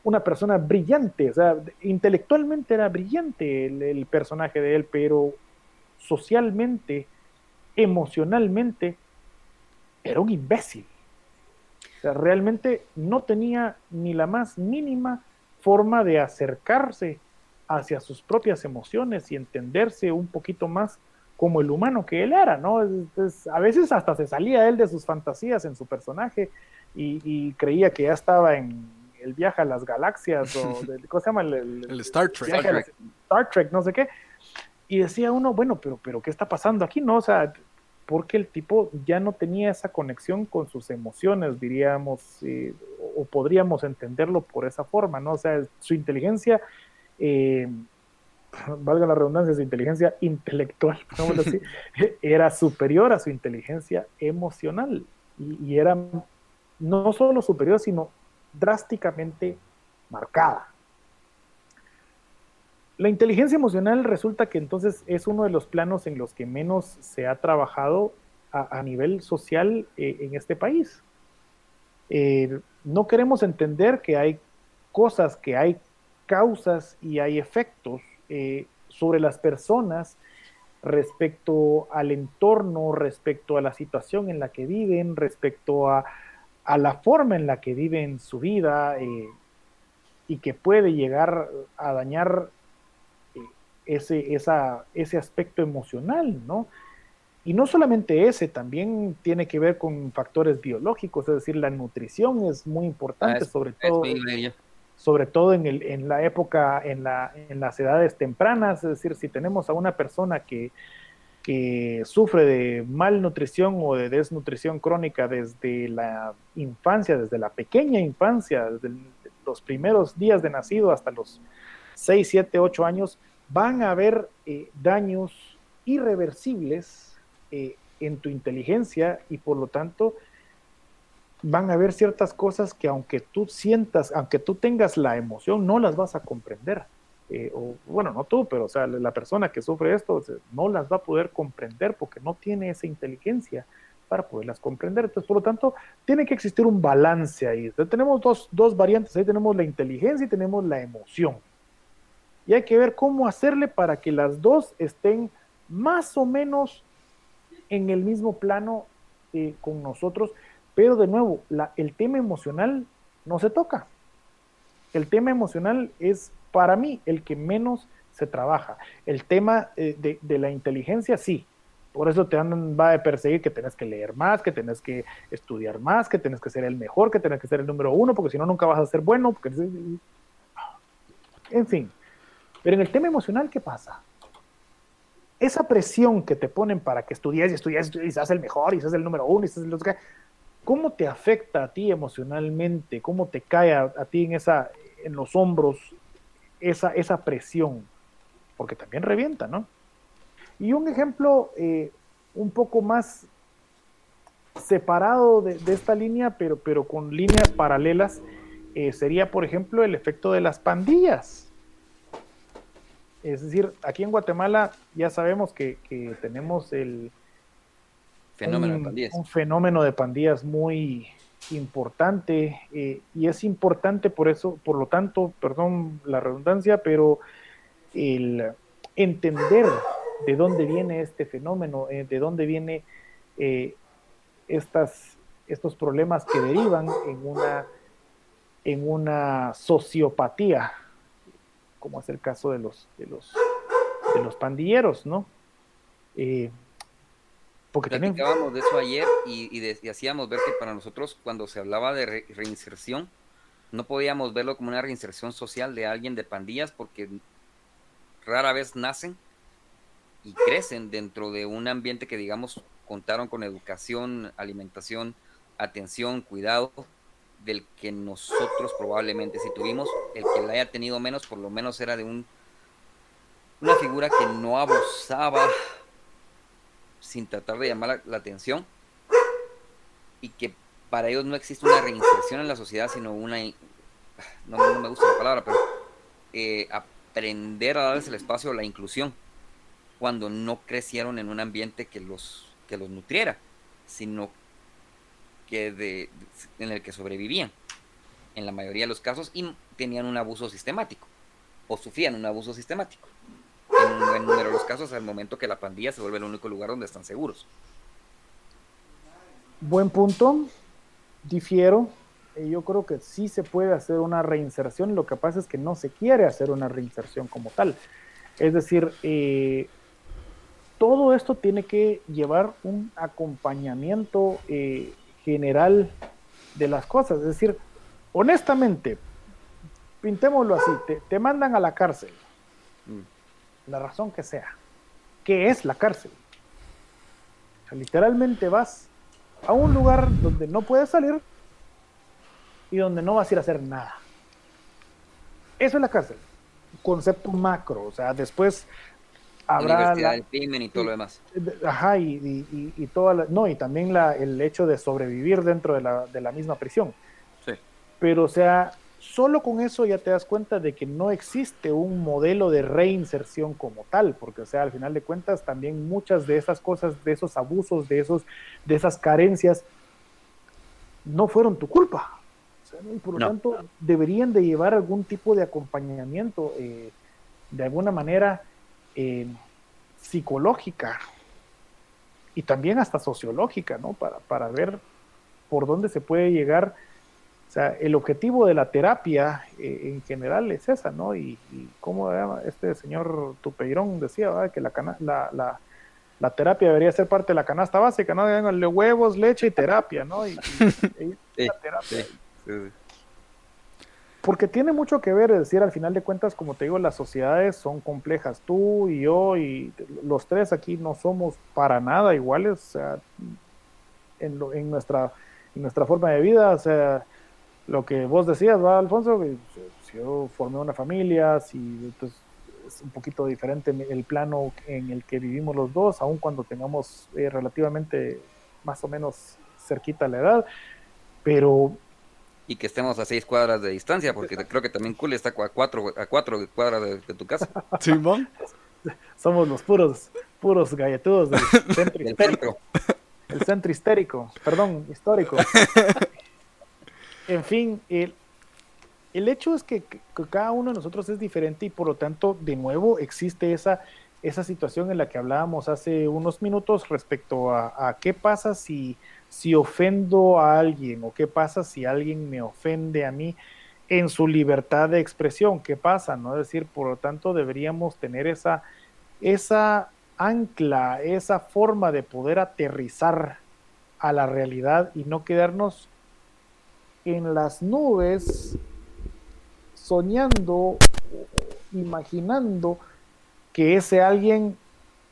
una persona brillante, o sea, intelectualmente era brillante el, personaje de él, pero socialmente, emocionalmente, era un imbécil. O sea, realmente no tenía ni la más mínima forma de acercarse hacia sus propias emociones y entenderse un poquito más como el humano que él era, ¿no? a veces hasta se salía él de sus fantasías en su personaje y, creía que ya estaba en el viaje a las galaxias o, ¿cómo se llama? El, Star Trek. Star Trek, no sé qué. Y decía uno, bueno, pero, pero ¿qué está pasando aquí? No, o sea, porque el tipo ya no tenía esa conexión con sus emociones, diríamos, eh, o podríamos entenderlo por esa forma, ¿no? O sea, su inteligencia eh, valga la redundancia, su inteligencia intelectual, era superior a su inteligencia emocional y, era no solo superior, sino drásticamente marcada. La inteligencia emocional resulta que entonces es uno de los planos en los que menos se ha trabajado a, nivel social eh, en este país. Eh, no queremos entender que hay cosas que hay causas y hay efectos eh, sobre las personas respecto al entorno, respecto a la situación en la que viven, respecto a, la forma en la que viven su vida eh, y que puede llegar a dañar eh, ese, esa, ese aspecto emocional, ¿no? Y no solamente ese, también tiene que ver con factores biológicos, es decir, la nutrición es muy importante, ah, sobre todo sobre todo en, el, en la época, en, la, en las edades tempranas, es decir, si tenemos a una persona que, que sufre de malnutrición o de desnutrición crónica desde la infancia, desde la pequeña infancia, desde los primeros días de nacido hasta los 6, 7, 8 años, van a haber eh, daños irreversibles eh, en tu inteligencia y por lo tanto van a haber ciertas cosas que aunque tú sientas, aunque tú tengas la emoción, no las vas a comprender. Eh, o, bueno, no tú, pero o sea, la persona que sufre esto no las va a poder comprender porque no tiene esa inteligencia para poderlas comprender. Entonces, por lo tanto, tiene que existir un balance ahí. tenemos dos, dos variantes, ahí tenemos la inteligencia y tenemos la emoción. y hay que ver cómo hacerle para que las dos estén más o menos en el mismo plano eh, con nosotros, pero de nuevo, el tema emocional no se toca. El tema emocional es para mí el que menos se trabaja. El tema eh, de, la inteligencia sí, por eso te andan, va a perseguir que tenés que leer más, que tenés que estudiar más, que tenés que ser el mejor, que tenés que ser el número uno, porque si no nunca vas a ser bueno. En fin. Pero en el tema emocional, ¿qué pasa? esa presión que te ponen para que estudies y estudies y seas el mejor y seas el número uno y seas el que ¿cómo te afecta a ti emocionalmente? ¿Cómo te cae a, ti en, esa, en los hombros esa, esa presión? Porque también revienta, ¿no? Y un ejemplo eh, un poco más separado de, esta línea, pero, pero con líneas paralelas, eh, sería, por ejemplo, el efecto de las pandillas es decir, aquí en Guatemala ya sabemos que, tenemos el fenómeno un, de pandillas. un fenómeno de pandillas muy importante eh, y es importante por eso, por lo tanto, perdón la redundancia, pero el entender de dónde viene este fenómeno, eh, de dónde viene eh, estas, estos problemas que derivan en una, en una sociopatía como es el caso de los, de los, de los pandilleros, ¿no? Porque Platicábamos de eso ayer y, hacíamos ver que para nosotros cuando se hablaba de reinserción, no podíamos verlo como una reinserción social de alguien de pandillas porque rara vez nacen y crecen dentro de un ambiente que digamos contaron con educación, alimentación, atención, cuidado, del que nosotros probablemente si tuvimos, el que la haya tenido menos, por lo menos era de un una figura que no abusaba sin tratar de llamar la, atención y que para ellos no existe una reinserción en la sociedad, sino una, no, me gusta la palabra, pero eh, aprender a darles el espacio la inclusión cuando no crecieron en un ambiente que los, que los nutriera, sino que de, en el que sobrevivían en la mayoría de los casos y tenían un abuso sistemático o sufrían un abuso sistemático. Un buen número de los casos, al momento que la pandilla se vuelve el único lugar donde están seguros. Buen punto, difiero. Eh, yo creo que sí se puede hacer una reinserción, lo que pasa es que no se quiere hacer una reinserción como tal. Es decir, eh, todo esto tiene que llevar un acompañamiento eh, general de las cosas. Es decir, honestamente, pintémoslo así, te, mandan a la cárcel, la razón que sea. ¿Qué es la cárcel? literalmente vas a un lugar donde no puedes salir y donde no vas a ir a hacer nada. Eso es la cárcel. Concepto macro, o sea, después habrá la, del crimen y todo lo demás. Ajá, y, y, y, toda no, y también la, el hecho de sobrevivir dentro de la, de la misma prisión. Sí. Pero, o sea, solo con eso ya te das cuenta de que no existe un modelo de reinserción como tal, porque, o sea, al final de cuentas, también muchas de esas cosas, de esos abusos, de, esos, de esas carencias, no fueron tu culpa. y por lo tanto, deberían de llevar algún tipo de acompañamiento, eh, de alguna manera, eh, psicológica y también hasta sociológica, ¿no? Para, para ver por dónde se puede llegar. O sea, el objetivo de la terapia eh, en general es esa, ¿no? Y, como este señor Tupeirón decía, que la, la, la, terapia debería ser parte de la canasta básica, ¿no? De huevos, leche y terapia, ¿no? Y, terapia. Porque tiene mucho que ver, es decir, al final de cuentas, como te digo, las sociedades son complejas. Tú y yo y los tres aquí no somos para nada iguales, o sea, en, en, nuestra, en nuestra forma de vida, o sea, lo que vos decías, ¿va, Alfonso? Si yo formé una familia, si entonces es un poquito diferente el plano en el que vivimos los dos, aun cuando tengamos eh, relativamente más o menos cerquita la edad, pero y que estemos a seis cuadras de distancia, porque creo que también Cool está a cuatro, a cuatro cuadras de, tu casa. Simón. Somos los puros, puros galletudos del centro histérico. El centro histérico, perdón, histórico. En fin, el hecho es que, cada uno de nosotros es diferente y por lo tanto, de nuevo, existe esa, esa situación en la que hablábamos hace unos minutos respecto a, qué pasa si, si ofendo a alguien o qué pasa si alguien me ofende a mí en su libertad de expresión, qué pasa, ¿no? Es decir, por lo tanto, deberíamos tener esa, esa ancla, esa forma de poder aterrizar a la realidad y no quedarnos en las nubes soñando, imaginando que ese alguien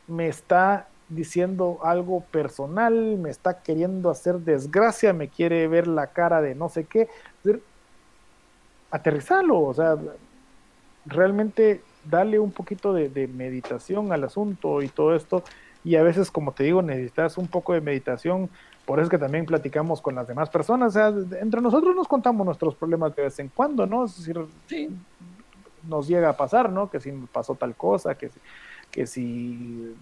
me está diciendo algo personal, me está queriendo hacer desgracia, me quiere ver la cara de no sé qué. Aterrizarlo, o sea, realmente darle un poquito de, de, meditación al asunto y todo esto. Y a veces, como te digo, necesitas un poco de meditación por eso es que también platicamos con las demás personas. O sea, entre nosotros nos contamos nuestros problemas de vez en cuando, ¿no? Es decir, nos llega a pasar, ¿no? Que si pasó tal cosa, que si, que si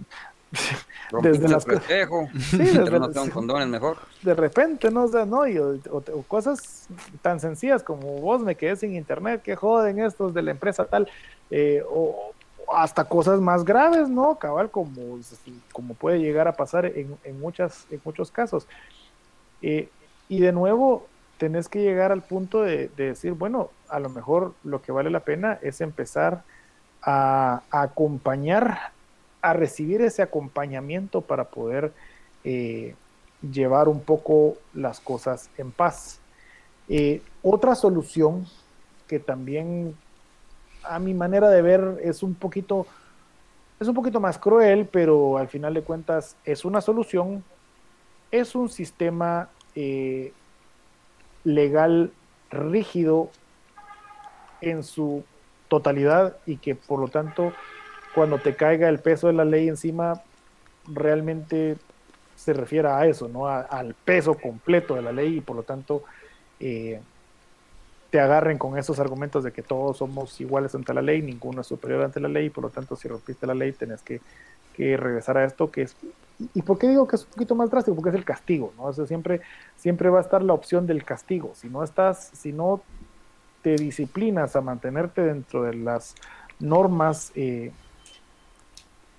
desde las sí, desde, condones mejor. De repente, ¿no? O ¿no? Y, o, cosas tan sencillas como vos me quedé sin internet, que joden estos de la empresa tal, eh, o, hasta cosas más graves, ¿no? Cabal, como, como puede llegar a pasar en, muchas, en muchos casos. Eh, y de nuevo, tenés que llegar al punto de, decir, bueno, a lo mejor lo que vale la pena es empezar a, acompañar, a recibir ese acompañamiento para poder eh, llevar un poco las cosas en paz. Eh, otra solución que también a mi manera de ver es un poquito es un poquito más cruel, pero al final de cuentas es una solución, es un sistema eh, legal rígido en su totalidad y que por lo tanto cuando te caiga el peso de la ley encima realmente se refiere a eso, ¿no? al peso completo de la ley y por lo tanto eh, te agarren con esos argumentos de que todos somos iguales ante la ley, ninguno es superior ante la ley, y por lo tanto si rompiste la ley tenés que, regresar a esto que ¿Y por qué digo que es un poquito más drástico? Porque es el castigo, ¿no? O siempre, siempre va a estar la opción del castigo. Si no estás, si no te disciplinas a mantenerte dentro de las normas, eh,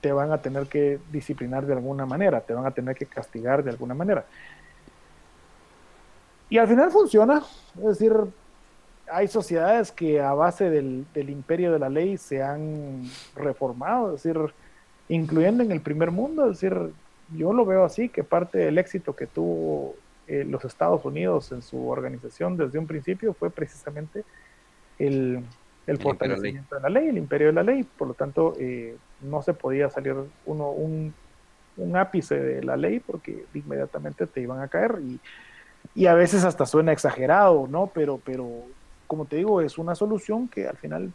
te van a tener que disciplinar de alguna manera, te van a tener que castigar de alguna manera. Y al final funciona, es decir, hay sociedades que a base del, imperio de la ley se han reformado, es decir, incluyendo en el primer mundo, es decir, yo lo veo así, que parte del éxito que tuvo eh, los Estados Unidos en su organización desde un principio fue precisamente el, el fortalecimiento de la ley, el imperio de la ley, por lo tanto eh, no se podía salir uno un, un ápice de la ley porque inmediatamente te iban a caer y, y a veces hasta suena exagerado, ¿no? Pero, pero como te digo, es una solución que al final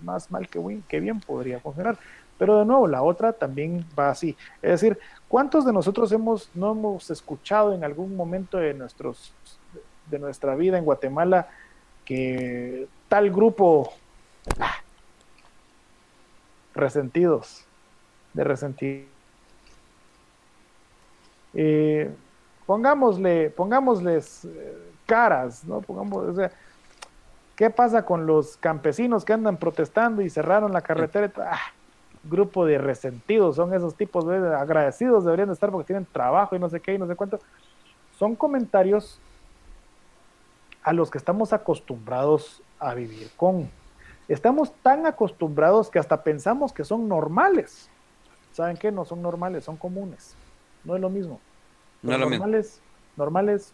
más mal que bien, podría funcionar. Pero de nuevo, la otra también va así. Es decir, ¿cuántos de nosotros hemos, no hemos escuchado en algún momento de, nuestros, de nuestra vida en Guatemala que tal grupo ah, resentidos, de resentidos? Eh, pongámosle, pongámosles eh, caras, ¿no? Pongamos, o sea, ¿qué pasa con los campesinos que andan protestando y cerraron la carretera? Ah, grupo de resentidos, son esos tipos de agradecidos, deberían estar porque tienen trabajo y no sé qué y no sé cuánto. Son comentarios a los que estamos acostumbrados a vivir con. Estamos tan acostumbrados que hasta pensamos que son normales. ¿Saben qué? No son normales, son comunes. No es lo mismo. no es lo normales, normales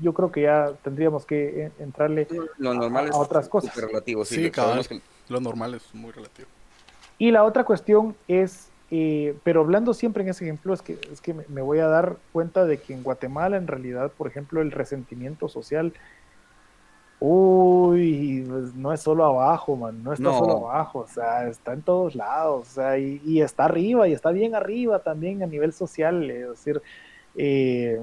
yo creo que ya tendríamos que entrarle lo normal a, otras cosas. Relativo, sí, lo normal es muy relativo. Y la otra cuestión es, eh, pero hablando siempre en ese ejemplo, es que, es que me voy a dar cuenta de que en Guatemala en realidad, por ejemplo, el resentimiento social, uy, pues, no es solo abajo, man, no está solo abajo, o sea, está en todos lados, o sea, y, está arriba, y está bien arriba también a nivel social, es decir, eh,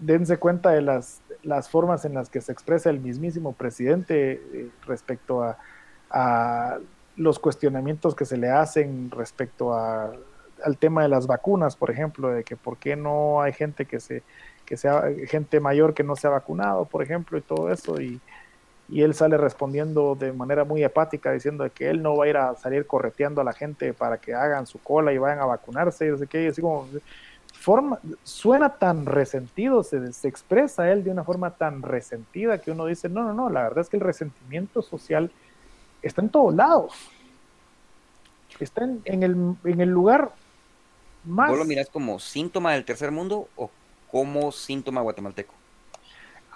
dense cuenta de las, las formas en las que se expresa el mismísimo presidente eh, respecto a, los cuestionamientos que se le hacen respecto a al tema de las vacunas, por ejemplo, de que por qué no hay gente que se que sea gente mayor que no se ha vacunado, por ejemplo, y todo eso y, y él sale respondiendo de manera muy hepática diciendo que él no va a ir a salir correteando a la gente para que hagan su cola y vayan a vacunarse y sé qué, y así como forma, suena tan resentido, se, se, expresa él de una forma tan resentida que uno dice, no, no, no, la verdad es que el resentimiento social está en todos lados. Está en, en, el, en el lugar más... ¿Vos lo mirás como síntoma del tercer mundo o como síntoma guatemalteco?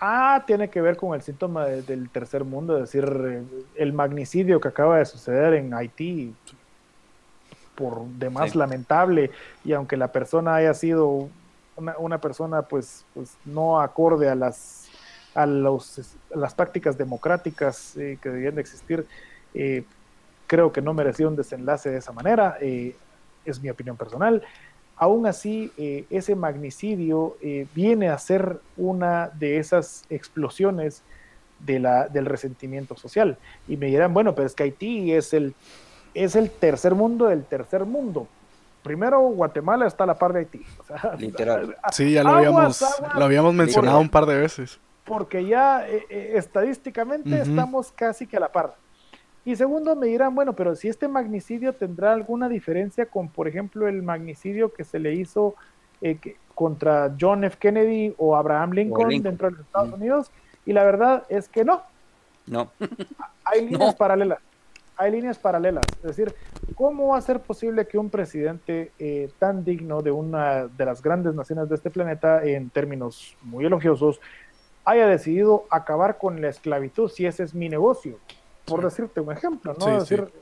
Ah, tiene que ver con el síntoma de, del tercer mundo, es decir, el magnicidio que acaba de suceder en Haití, por demás sí. lamentable y aunque la persona haya sido una, una persona pues, pues, no acorde a las a, los, a las prácticas democráticas eh, que debían de existir eh, creo que no merecía un desenlace de esa manera eh, es mi opinión personal aún así eh, ese magnicidio viene a ser una de esas explosiones de la, del resentimiento social y me dirán bueno pero es que Haití es el es el tercer mundo del tercer mundo. Primero, Guatemala está a la par de Haití. O sea, Literal. Sí, ya lo habíamos, aguas, lo habíamos mencionado un par de veces. Porque ya eh, eh, estadísticamente uh -huh. estamos casi que a la par. Y segundo, me dirán, bueno, pero si este magnicidio tendrá alguna diferencia con, por ejemplo, el magnicidio que se le hizo eh, que, contra John F. Kennedy o Abraham Lincoln, Lincoln. dentro de los Estados uh -huh. Unidos. Y la verdad es que no. No. Hay líneas no. paralelas hay líneas paralelas. Es decir, ¿cómo va a ser posible que un presidente eh, tan digno de una de las grandes naciones de este planeta, en términos muy elogiosos, haya decidido acabar con la esclavitud si ese es mi negocio? Por sí. decirte un ejemplo, ¿no? Sí, es decir, sí.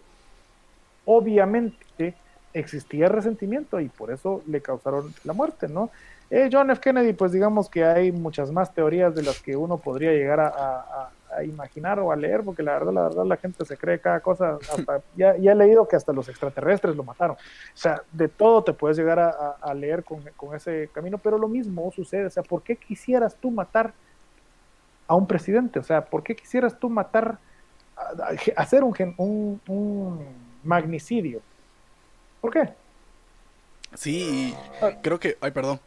obviamente existía resentimiento y por eso le causaron la muerte, ¿no? Eh, John F. Kennedy, pues digamos que hay muchas más teorías de las que uno podría llegar a, a, a imaginar o a leer, porque la verdad, la verdad, la gente se cree cada cosa. Hasta, ya, ya, he leído que hasta los extraterrestres lo mataron. O sea, de todo te puedes llegar a, a leer con, con, ese camino, pero lo mismo sucede. O sea, ¿por qué quisieras tú matar a un presidente? O sea, ¿por qué quisieras tú matar, hacer un, un, un magnicidio? ¿Por qué? Sí, creo que, ay, perdón.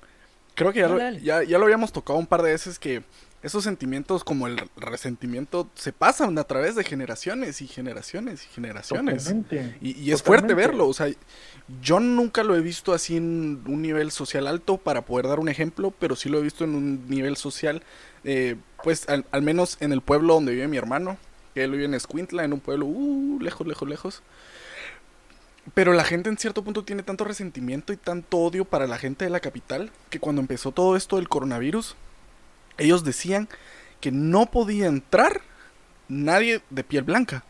Creo que ya lo, ya, ya lo habíamos tocado un par de veces que esos sentimientos como el resentimiento se pasan a través de generaciones y generaciones y generaciones. Totalmente, y, y, es fuerte verlo. O sea, yo nunca lo he visto así en un nivel social alto para poder dar un ejemplo, pero sí lo he visto en un nivel social, eh, pues al, al, menos en el pueblo donde vive mi hermano, que él vive en Escuintla, en un pueblo uh, lejos, lejos, lejos. Pero la gente en cierto punto tiene tanto resentimiento y tanto odio para la gente de la capital que cuando empezó todo esto del coronavirus, ellos decían que no podía entrar nadie de piel blanca.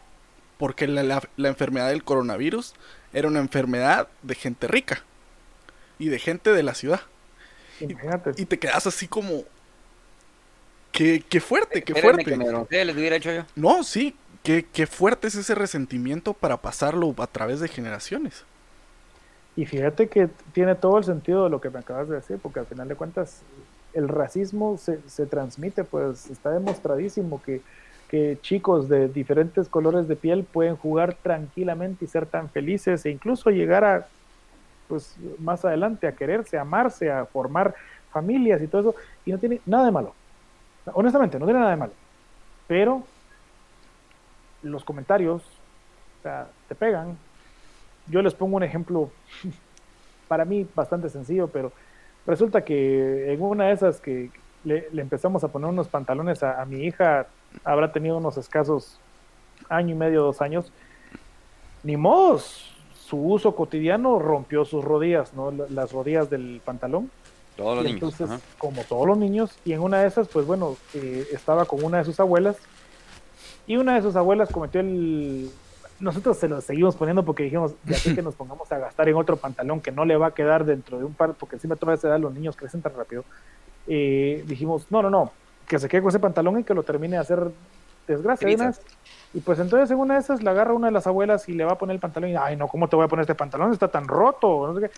Porque la, la, la, enfermedad del coronavirus era una enfermedad de gente rica y de gente de la ciudad. Y, y, te quedas así como. Qué, qué fuerte, qué Espérenme fuerte. Que me les hubiera hecho yo. No, sí, qué, qué fuerte es ese resentimiento para pasarlo a través de generaciones. Y fíjate que tiene todo el sentido de lo que me acabas de decir, porque al final de cuentas el racismo se, se transmite, pues está demostradísimo que, que, chicos de diferentes colores de piel pueden jugar tranquilamente y ser tan felices e incluso llegar a, pues más adelante, a quererse, a amarse, a formar familias y todo eso, y no tiene nada de malo. Honestamente, no tiene nada de malo. Pero los comentarios, te pegan. Yo les pongo un ejemplo para mí bastante sencillo, pero resulta que en una de esas que le, le empezamos a poner unos pantalones a, a, mi hija, habrá tenido unos escasos año y medio, dos años, ni modos, su uso cotidiano rompió sus rodillas, ¿no? Las rodillas del pantalón. Todos los niños. Entonces, Ajá. como todos los niños, y en una de esas, pues bueno, eh, estaba con una de sus abuelas, y una de sus abuelas cometió el, nosotros se lo seguimos poniendo porque dijimos, aquí que nos pongamos a gastar en otro pantalón que no le va a quedar dentro de un par, porque encima toda esa edad los niños crecen tan rápido, eh, dijimos, no, no, no, que se quede con ese pantalón y que lo termine de hacer desgracia. Y pues entonces en una de esas le agarra una de las abuelas y le va a poner el pantalón y, ay, no, ¿cómo te voy a poner este pantalón? Está tan roto, no sé qué.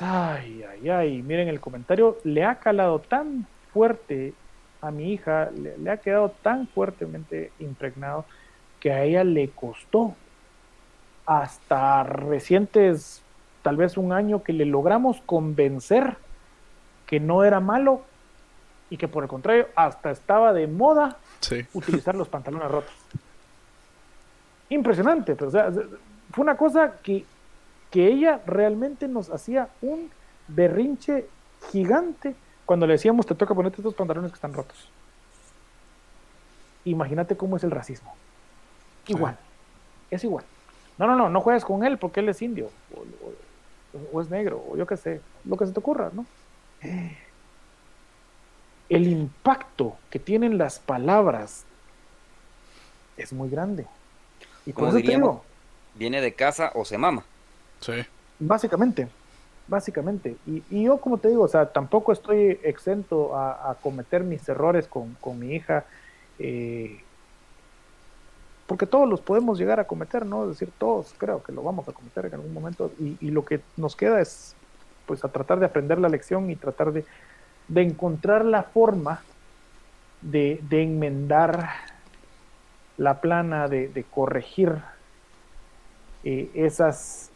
Ay, ay, ay, miren el comentario, le ha calado tan fuerte a mi hija, le, le ha quedado tan fuertemente impregnado que a ella le costó hasta recientes, tal vez un año, que le logramos convencer que no era malo y que por el contrario hasta estaba de moda utilizar los pantalones rotos. Impresionante, pero o sea, fue una cosa que, que ella realmente nos hacía un berrinche gigante cuando le decíamos te toca ponerte estos pantalones que están rotos. Imagínate cómo es el racismo. Igual, es igual. No, no, no, no juegues con él porque él es indio, o, es negro, o yo qué sé, lo que se te ocurra, ¿no? El impacto que tienen las palabras es muy grande. Y como diríamos, viene de casa o se mama. Sí. Básicamente, básicamente. Y, yo, como te digo, o sea, tampoco estoy exento a, cometer mis errores con, con mi hija. Eh, porque todos los podemos llegar a cometer, ¿no? Es decir, todos creo que lo vamos a cometer en algún momento y, lo que nos queda es pues a tratar de aprender la lección y tratar de, encontrar la forma de, enmendar la plana, de, corregir eh, esas,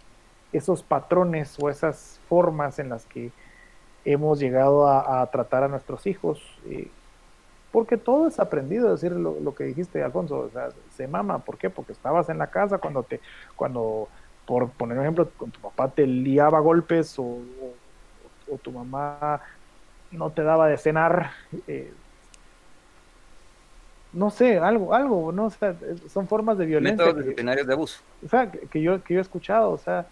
esos patrones o esas formas en las que hemos llegado a, tratar a nuestros hijos. Eh, porque todo es aprendido, es decir, lo, que dijiste, Alfonso, o sea, se mama, ¿por qué? Porque estabas en la casa cuando te, cuando, por poner un ejemplo, tu papá te liaba golpes o, tu mamá no te daba de cenar, eh, no sé, algo, algo, no, o sea, son formas de violencia. Métodos disciplinarios de abuso. O sea, que, yo, que yo he escuchado, o sea,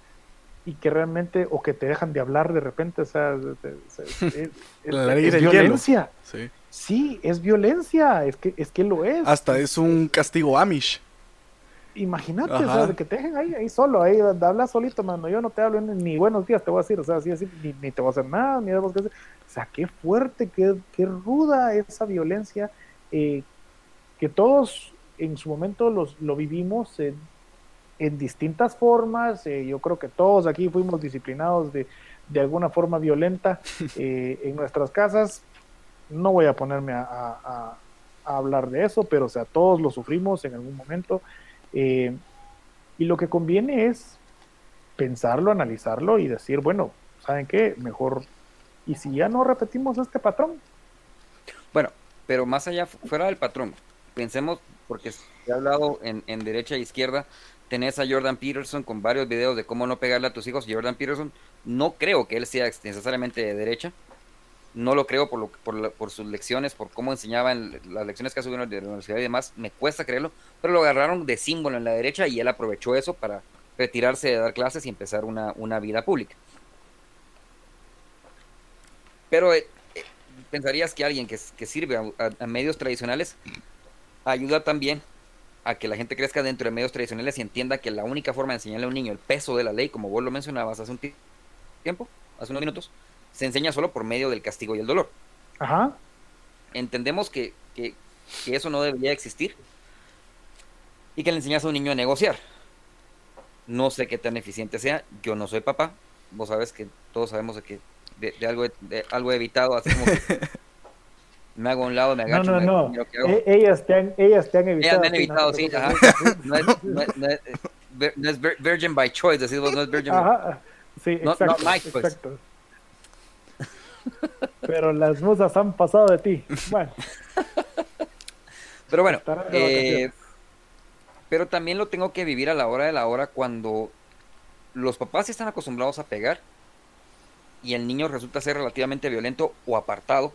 y que realmente, o que te dejan de hablar de repente, o sea, es, violencia. Sí. Sí, es violencia, es que, es que lo es. Hasta es un castigo Amish. Imagínate, o sea, de que te dejen ahí, ahí solo, ahí hablas solito, mano. Yo no te hablo ni buenos días, te voy a decir, o sea, así, así, ni, te voy a hacer nada, ni debemos que hacer. O sea, qué fuerte, qué, qué ruda esa violencia eh, que todos en su momento los, lo vivimos en, en distintas formas. Eh, yo creo que todos aquí fuimos disciplinados de, de alguna forma violenta eh, en nuestras casas no voy a ponerme a, hablar de eso, pero o sea, todos lo sufrimos en algún momento. Eh, y lo que conviene es pensarlo, analizarlo y decir, bueno, ¿saben qué? Mejor, ¿y si ya no repetimos este patrón? Bueno, pero más allá, fuera del patrón, pensemos, porque he hablado en, en derecha e izquierda, tenés a Jordan Peterson con varios videos de cómo no pegarle a tus hijos. Jordan Peterson, no creo que él sea necesariamente de derecha, no lo creo por, lo, por, por sus lecciones, por cómo enseñaban las lecciones que ha subido de la universidad y demás, me cuesta creerlo, pero lo agarraron de símbolo en la derecha y él aprovechó eso para retirarse de dar clases y empezar una, vida pública. Pero eh, eh, pensarías que alguien que, sirve a, medios tradicionales ayuda también a que la gente crezca dentro de medios tradicionales y entienda que la única forma de enseñarle a un niño el peso de la ley, como vos lo mencionabas hace un tiempo, hace unos minutos, se enseña solo por medio del castigo y el dolor. Ajá. Entendemos que, eso no debería existir y que le enseñas a un niño a negociar. No sé qué tan eficiente sea, yo no soy papá, vos sabes que todos sabemos de que de, algo, de algo evitado, hacemos me hago a un lado, me agacho. No, no, no. E, ellas, te han, ellas te han evitado. Ellas me han evitado, sí. Ajá. No, es, no, es, virgin by choice, decimos, no es virgin Ajá. Sí, exacto, no, no pues. exacto. Pero las musas han pasado de ti. Bueno. Pero bueno, eh, pero también lo tengo que vivir a la hora de la hora cuando los papás están acostumbrados a pegar y el niño resulta ser relativamente violento o apartado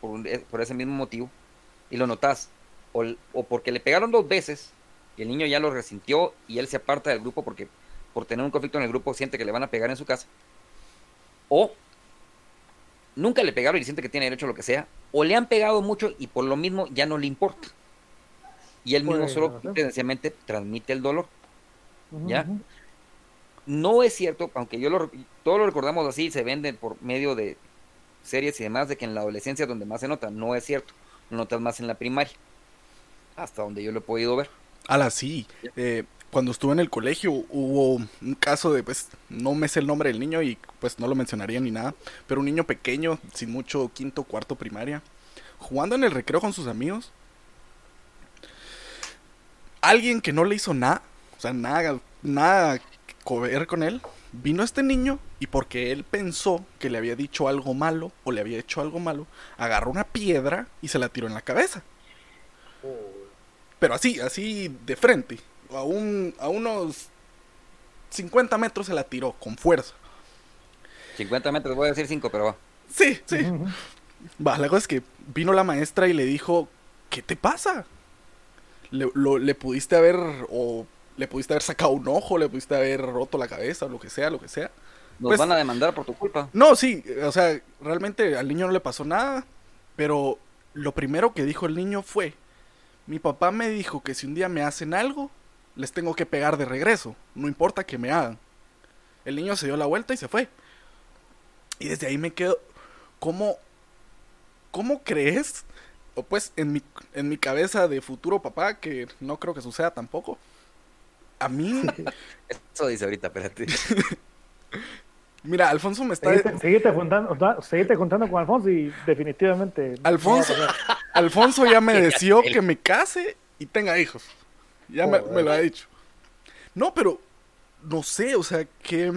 por, eh, ese mismo motivo y lo notas o, o, porque le pegaron dos veces y el niño ya lo resintió y él se aparta del grupo porque por tener un conflicto en el grupo siente que le van a pegar en su casa o nunca le pegaron y siente que tiene derecho a lo que sea, o le han pegado mucho y por lo mismo ya no le importa. Y él mismo solo tendencialmente transmite el dolor. ¿Ya? No es cierto, aunque yo lo, todos lo recordamos así, se venden por medio de series y demás, de que en la adolescencia es donde más se nota. No es cierto. Notas más en la primaria. Hasta donde yo lo he podido ver. Ala, sí. Eh, cuando estuve en el colegio hubo un caso de, pues, no me sé el nombre del niño y pues no lo mencionaría ni nada, pero un niño pequeño, sin mucho quinto, cuarto primaria, jugando en el recreo con sus amigos. Alguien que no le hizo nada, o sea, nada, nada que ver con él, vino este niño y porque él pensó que le había dicho algo malo o le había hecho algo malo, agarró una piedra y se la tiró en la cabeza. Pero así, así de frente. A, un, a unos 50 metros se la tiró con fuerza. 50 metros, voy a decir 5, pero va. Sí, sí. Va, la cosa es que vino la maestra y le dijo, ¿qué te pasa? Le, le pudiste haber, o le pudiste haber sacado un ojo, le pudiste haber roto la cabeza, o lo que sea, lo que sea. Nos pues van a demandar por tu culpa. No, sí, o sea, realmente al niño no le pasó nada, pero lo primero que dijo el niño fue, mi papá me dijo que si un día me hacen algo, les tengo que pegar de regreso, no importa que me hagan. El niño se dio la vuelta y se fue. Y desde ahí me quedo, ¿cómo, cómo crees? O pues en mi, en mi cabeza de futuro papá, que no creo que suceda tampoco. A mí... Eso dice ahorita, espérate. Mira, Alfonso me está. Seguite, juntando, juntando con Alfonso y definitivamente. Alfonso, Alfonso ya me deseó que me case y tenga hijos. Ya me, me, lo ha dicho. No, pero no sé, o sea, que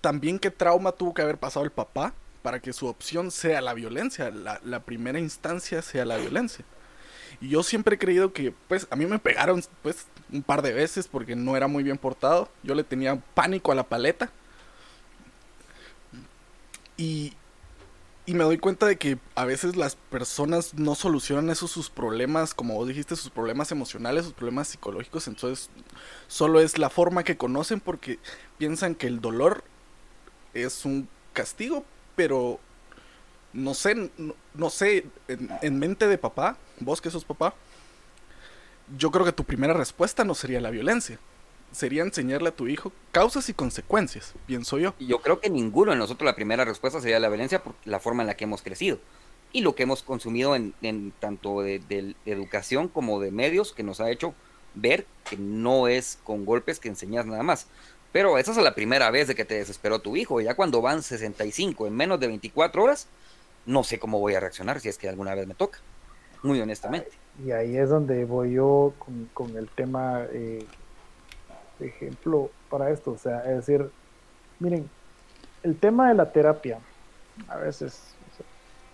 también qué trauma tuvo que haber pasado el papá para que su opción sea la violencia, la, la, primera instancia sea la violencia. Y yo siempre he creído que, pues, a mí me pegaron, pues, un par de veces porque no era muy bien portado. Yo le tenía pánico a la paleta. Y, y me doy cuenta de que a veces las personas no solucionan esos sus problemas, como vos dijiste, sus problemas emocionales, sus problemas psicológicos. Entonces, solo es la forma que conocen porque piensan que el dolor es un castigo, pero no sé, no, sé, en, mente de papá, vos que sos papá, yo creo que tu primera respuesta no sería la violencia. Sería enseñarle a tu hijo causas y consecuencias, pienso yo. Y yo creo que ninguno de nosotros la primera respuesta sería la violencia por la forma en la que hemos crecido y lo que hemos consumido en, tanto de educación como de medios que nos ha hecho ver que no es con golpes que enseñas nada más. Pero esa es la primera vez de que te desesperó tu hijo. Ya cuando van 65 en menos de 24 horas, no sé cómo voy a reaccionar si es que alguna vez me toca. Muy honestamente. Y ahí es donde voy yo con, el tema, eh, ejemplo, para esto. O sea, es decir, miren, el tema de la terapia, a veces,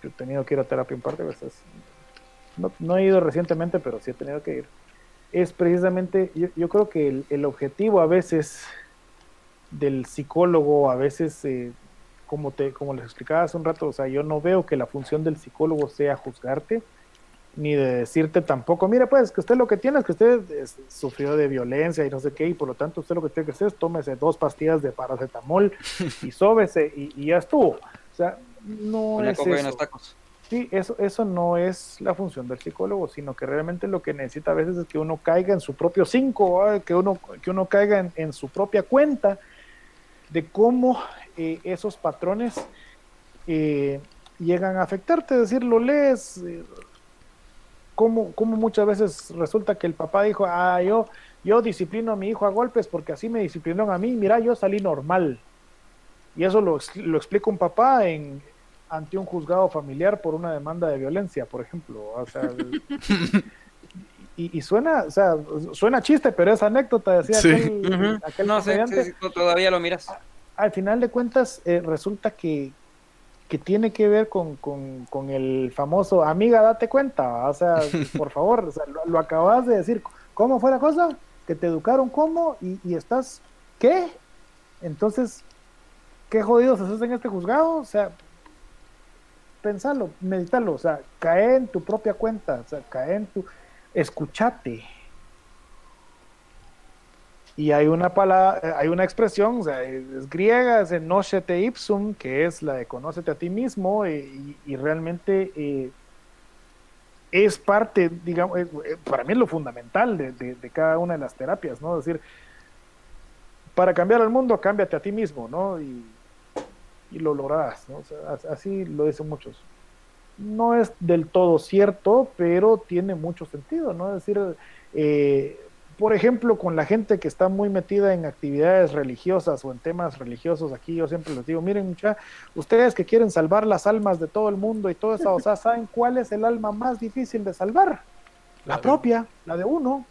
yo he tenido que ir a terapia un par de veces. No, he ido recientemente, pero sí he tenido que ir. Es precisamente, yo, creo que el, el objetivo a veces del psicólogo a veces, eh, como, te, como les explicaba hace un rato, o sea, yo no veo que la función del psicólogo sea juzgarte, ni de decirte tampoco, mire pues, que usted lo que tiene es que usted sufrió de violencia y no sé qué, y por lo tanto usted lo que tiene que hacer es tómese dos pastillas de paracetamol y sóbese y, ya estuvo. O sea, no es eso. Sí, eso, eso no es la función del psicólogo, sino que realmente lo que necesita a veces es que uno caiga en su propio cinco, que uno, que uno caiga en, en su propia cuenta de cómo eh, esos patrones eh, llegan a afectarte, es decir, lo lees, eh, cómo, muchas veces resulta que el papá dijo, ah, yo, yo disciplino a mi hijo a golpes porque así me disciplinaron a mí, mira, yo salí normal. Y eso lo, lo explica un papá en, ante un juzgado familiar por una demanda de violencia, por ejemplo. O sea, y, suena, o sea, suena chiste, pero es anécdota, decía aquel, no, sé, todavía lo miras. Al final de cuentas, eh, resulta que, que tiene que ver con, con, el famoso amiga, date cuenta, o sea, por favor, o sea, lo, acabas de decir, ¿cómo fue la cosa? Que te educaron cómo y, y estás, ¿qué? Entonces, ¿qué jodidos haces en este juzgado? O sea, pensalo, meditalo, o sea, cae en tu propia cuenta, o sea, cae en tu escúchate. Y hay una palabra, hay una expresión, es griega, es en te ipsum, que es la de conócete a ti mismo, y, realmente eh, es parte, digamos, eh, para mí es lo fundamental de, cada una de las terapias, ¿no? Es decir, para cambiar el mundo, cámbiate a ti mismo, ¿no? Y, lo lograrás, ¿no? así lo dicen muchos no es del todo cierto, pero tiene mucho sentido, ¿no? Es decir, eh, por ejemplo, con la gente que está muy metida en actividades religiosas o en temas religiosos, aquí yo siempre les digo, miren, mucha, ustedes que quieren salvar las almas de todo el mundo y todo eso, o sea, ¿saben cuál es el alma más difícil de salvar? La propia, la de uno.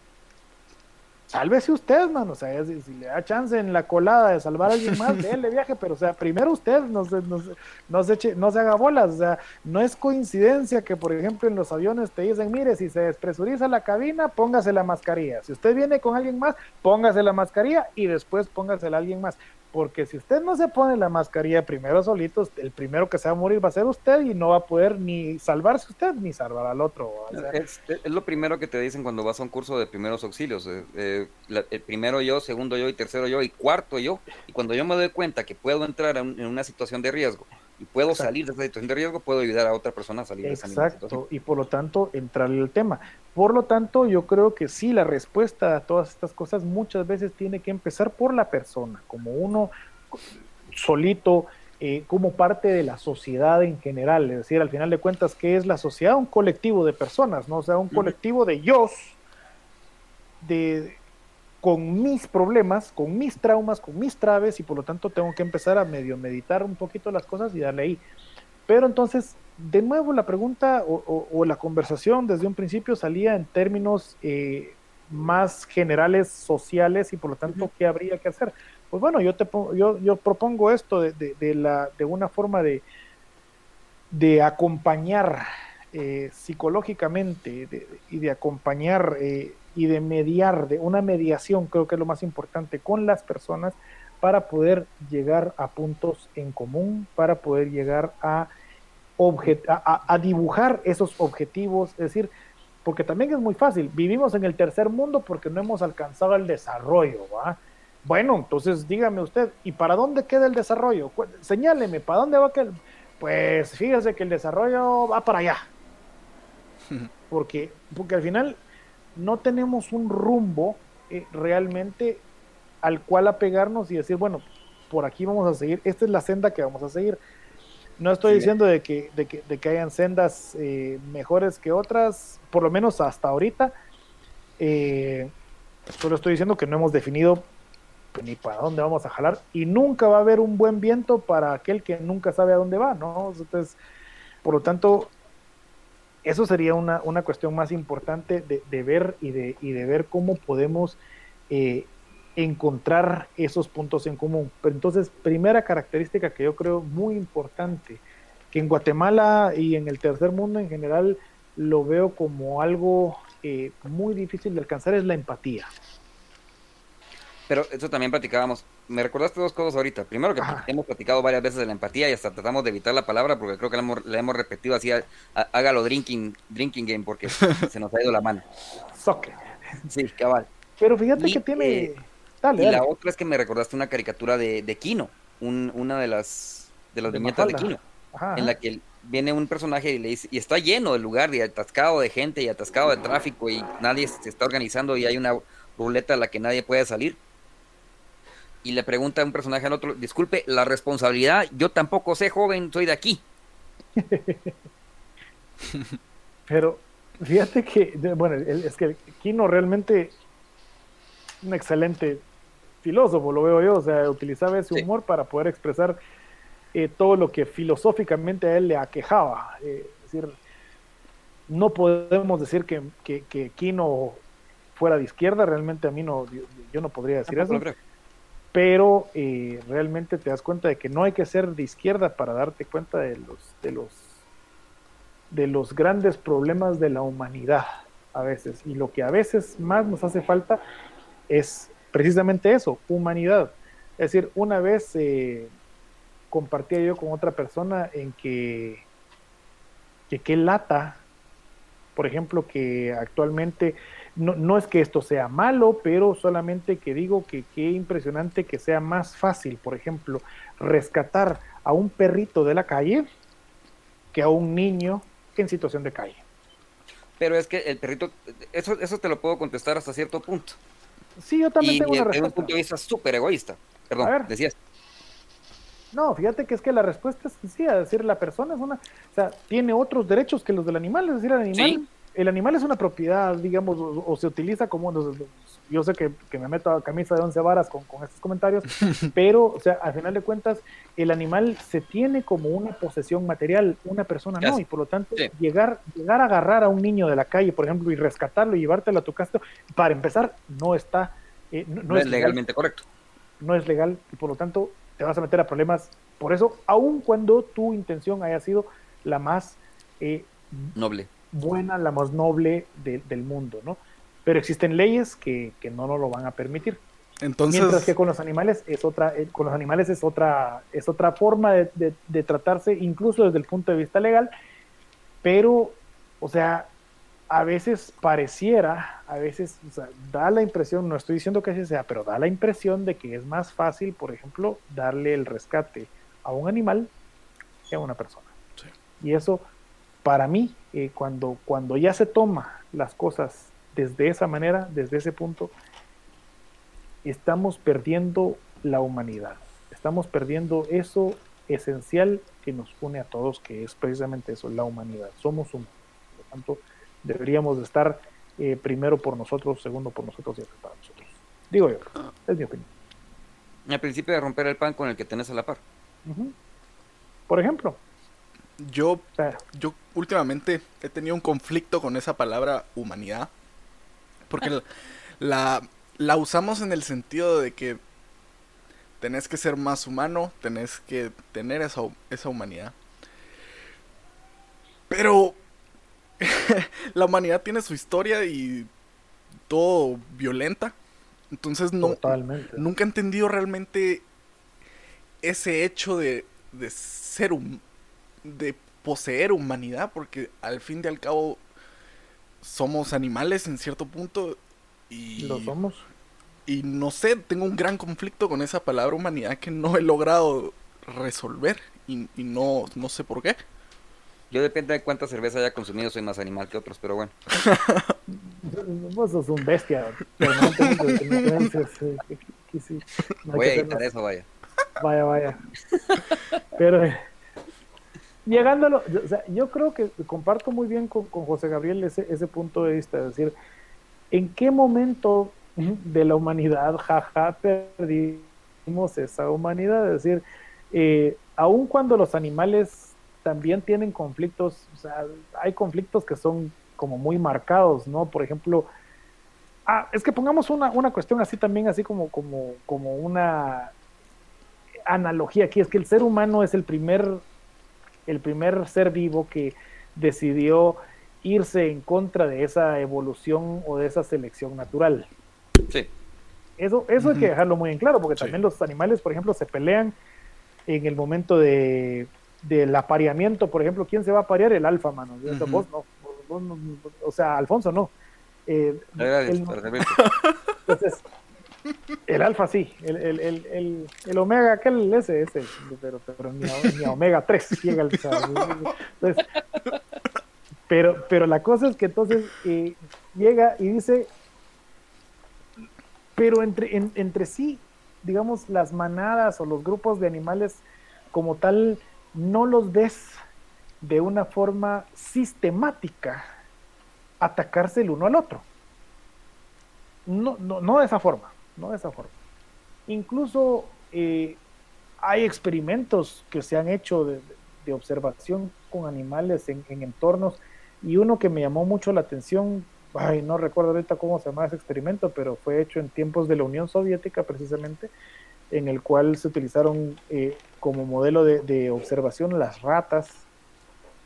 Sálvese usted, man. O sea, si, le da chance en la colada de salvar a alguien más, déle viaje, pero o sea, primero usted no se, no, no, se eche, no se haga bolas. O sea, no es coincidencia que, por ejemplo, en los aviones te dicen, mire, si se despresuriza la cabina, póngase la mascarilla. Si usted viene con alguien más, póngase la mascarilla y después póngasela a alguien más. Porque si usted no se pone la mascarilla primero solito, el primero que se va a morir va a ser usted y no va a poder ni salvarse usted ni salvar al otro. es, lo primero que te dicen cuando vas a un curso de primeros auxilios. Eh, eh, el primero yo, segundo yo y tercero yo y cuarto yo. Y cuando yo me doy cuenta que puedo entrar en una situación de riesgo y puedo salir de esa situación de riesgo, puedo ayudar a otra persona a salir de esa situación. y por lo tanto entrarle al tema. Por lo tanto, yo creo que sí, la respuesta a todas estas cosas muchas veces tiene que empezar por la persona, como uno solito, eh, como parte de la sociedad en general. Es decir, al final de cuentas, ¿qué es la sociedad? Un colectivo de personas, ¿no? O sea, un colectivo de yo, de con mis problemas, con mis traumas, con mis traves y por lo tanto tengo que empezar a medio meditar un poquito las cosas y darle ahí. Pero entonces, de nuevo la pregunta o, la conversación desde un principio salía en términos eh, más generales, sociales y por lo tanto, ¿qué habría que hacer? Pues bueno, yo, te, yo, yo propongo esto de, de, la, de una forma de, de acompañar eh, psicológicamente y de acompañar eh, y de mediar, de una mediación, creo que es lo más importante, con las personas para poder llegar a puntos en común, para poder llegar a, a, dibujar esos objetivos, es decir, porque también es muy fácil, vivimos en el tercer mundo porque no hemos alcanzado el desarrollo, ¿va? Bueno, entonces dígame usted, ¿y para dónde queda el desarrollo? Señáleme, ¿para dónde va que Pues fíjese que el desarrollo va para allá. Porque, porque al final no tenemos un rumbo eh, realmente al cual apegarnos y decir, bueno, por aquí vamos a seguir, esta es la senda que vamos a seguir. No estoy diciendo de que, de que, de que, hayan sendas eh, mejores que otras, por lo menos hasta ahorita. Eh, solo estoy diciendo que no hemos definido ni para dónde vamos a jalar y nunca va a haber un buen viento para aquel que nunca sabe a dónde va, ¿no? Entonces, por lo tanto, eso sería una, una cuestión más importante de, ver y de, y de ver cómo podemos eh, encontrar esos puntos en común. Entonces, primera característica que yo creo muy importante, que en Guatemala y en el tercer mundo en general lo veo como algo eh, muy difícil de alcanzar, es la empatía. Pero eso también platicábamos. Me recordaste dos cosas ahorita. Primero que hemos platicado varias veces de la empatía y hasta tratamos de evitar la palabra porque creo que la hemos, repetido así, hágalo drinking, drinking game porque se nos ha ido la mano. Soccer. Sí, cabal. Pero fíjate que tiene... Eh, y la otra es que me recordaste una caricatura de, de Kino, una de las de las viñetas de Kino, en la que viene un personaje y le dice, y está lleno el lugar, y atascado de gente y atascado de tráfico y nadie se está organizando y hay una ruleta a la que nadie puede salir y le pregunta a un personaje al otro, disculpe, la responsabilidad, yo tampoco sé, joven, soy de aquí. Pero fíjate que, bueno, es que Kino realmente un excelente filósofo, lo veo yo, o sea, utilizaba ese humor para poder expresar eh, todo lo que filosóficamente a él le aquejaba. Eh, es decir, no podemos decir que, que, Kino fuera de izquierda, realmente a mí no, yo, no podría decir eso pero eh, realmente te das cuenta de que no hay que ser de izquierda para darte cuenta de los, de los, de los grandes problemas de la humanidad a veces. Y lo que a veces más nos hace falta es precisamente eso, humanidad. Es decir, una vez eh, compartía yo con otra persona en que, que qué lata, por ejemplo, que actualmente no, no, es que esto sea malo, pero solamente que digo que qué impresionante que sea más fácil, por ejemplo, rescatar a un perrito de la calle que a un niño en situación de calle. Pero es que el perrito, eso, eso te lo puedo contestar hasta cierto punto. Sí, yo también tengo una respuesta. un punto de vista súper egoísta. Perdón, decías. No, fíjate que es que la respuesta es sencilla, es decir, la persona es una, o sea, tiene otros derechos que los del animal, es decir, el animal el animal es una propiedad, digamos, o, se utiliza como, yo sé que, me meto a camisa de once varas con, estos comentarios, pero, o sea, al final de cuentas, el animal se tiene como una posesión material, una persona no, y por lo tanto, llegar, a agarrar a un niño de la calle, por ejemplo, y rescatarlo y llevártelo a tu casa, para empezar, no está eh, no, es, legalmente correcto. No es legal y por lo tanto te vas a meter a problemas. Por eso, aun cuando tu intención haya sido la más eh, noble, buena, la más noble del mundo, ¿no? Pero existen leyes que, que no nos lo van a permitir. Entonces... Mientras que con los animales es otra, eh, con los animales es otra, es otra forma de, de, tratarse, incluso desde el punto de vista legal, pero, o sea, a veces pareciera, a veces da la impresión, no estoy diciendo que así sea, pero da la impresión de que es más fácil, por ejemplo, darle el rescate a un animal que a una persona. Y eso, para mí, eh, cuando, cuando ya se toma las cosas desde esa manera, desde ese punto, estamos perdiendo la humanidad. Estamos perdiendo eso esencial que nos une a todos, que es precisamente eso, la humanidad. Somos humanos. Por lo tanto, deberíamos de estar eh, primero por nosotros, segundo por nosotros y después para nosotros. Digo yo, es mi opinión. Al principio de romper el pan con el que tenés a la par. Por ejemplo. Yo, yo últimamente he tenido un conflicto con esa palabra humanidad. Porque la, la usamos en el sentido de que tenés que ser más humano, tenés que tener esa, esa humanidad. Pero la humanidad tiene su historia y todo violenta. Entonces no nunca he entendido realmente ese hecho de, de ser un, de poseer humanidad, porque al fin y al cabo somos animales en cierto punto y lo somos. Y no sé, tengo un gran conflicto con esa palabra humanidad que no he logrado resolver y, y no, no sé por qué. Yo depende de cuánta cerveza haya consumido, soy más animal que otros, pero bueno. Vos sos un bestia. Voy a editar eso, vaya. Vaya, vaya. Pero eh, llegándolo, o sea, yo creo que comparto muy bien con, José Gabriel ese, ese punto de vista, es decir, ¿en qué momento de la humanidad, jaja, perdimos esa humanidad? Es decir, eh, aun cuando los animales también tienen conflictos, o sea, hay conflictos que son como muy marcados, ¿no? Por ejemplo, ah, es que pongamos una, una cuestión así también, así como, como, como una analogía aquí, es que el ser humano es el primer, el primer ser vivo que decidió irse en contra de esa evolución o de esa selección natural. Sí. Eso, eso hay que dejarlo muy en claro, porque también los animales, por ejemplo, se pelean en el momento de del apareamiento, por ejemplo, ¿quién se va a aparear? El alfa, mano. Vos no, o sea, Alfonso no. Eh, el, entonces, el alfa sí, el, el, el, el, omega, aquel ese, ese, pero, pero ni, a, omega 3 llega el. Pero, pero la cosa es que entonces eh, llega y dice, pero entre, entre sí, digamos, las manadas o los grupos de animales como tal no los ves de una forma sistemática atacarse el uno al otro. No, no, no de esa forma, no de esa forma. Incluso eh, hay experimentos que se han hecho de, observación con animales en, entornos y uno que me llamó mucho la atención, ay, no recuerdo ahorita cómo se llama ese experimento, pero fue hecho en tiempos de la Unión Soviética precisamente, en el cual se utilizaron eh, como modelo de, observación las ratas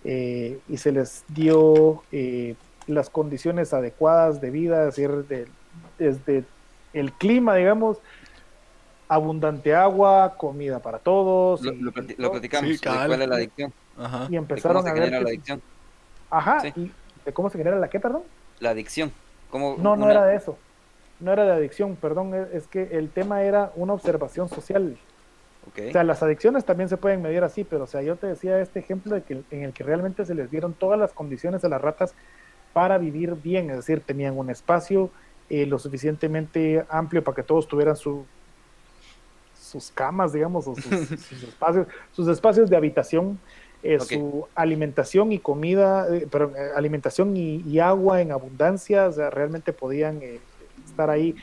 eh, y se les dio eh, las condiciones adecuadas de vida, es decir, desde el clima, digamos, abundante agua, comida para todos. Lo, platicamos, ¿cuál es la adicción? Y empezaron a ver... la adicción? Ajá, y de cómo se genera la qué, perdón? La adicción. ¿Cómo no, no era de eso. No era de adicción, perdón, es que el tema era una observación social. O sea, las adicciones también se pueden medir así, pero o sea, yo te decía este ejemplo de que en el que realmente se les dieron todas las condiciones a las ratas para vivir bien, es decir, tenían un espacio eh, lo suficientemente amplio para que todos tuvieran su, sus camas, digamos, o sus, espacios, sus espacios de habitación, eh, su alimentación y comida, eh, pero alimentación y, y, agua en abundancia, o sea, realmente podían estar ahí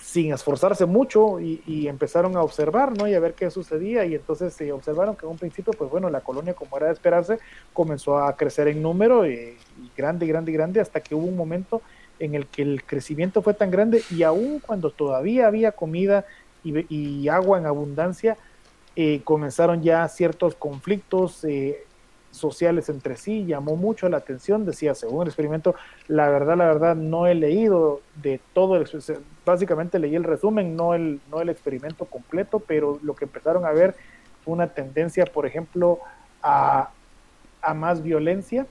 sin esforzarse mucho y, empezaron a observar, ¿no? Y a ver qué sucedía y entonces se observaron que en un principio, pues bueno, la colonia como era de esperarse, comenzó a crecer en número y, grande, grande, grande, hasta que hubo un momento en el que el crecimiento fue tan grande y aún cuando todavía había comida y, agua en abundancia, eh, comenzaron ya ciertos conflictos eh, sociales entre sí, llamó mucho la atención, decía, según el experimento, la verdad, la verdad, no he leído de todo el básicamente leí el resumen, no el, no el experimento completo, pero lo que empezaron a ver fue una tendencia, por ejemplo, a, a más violencia,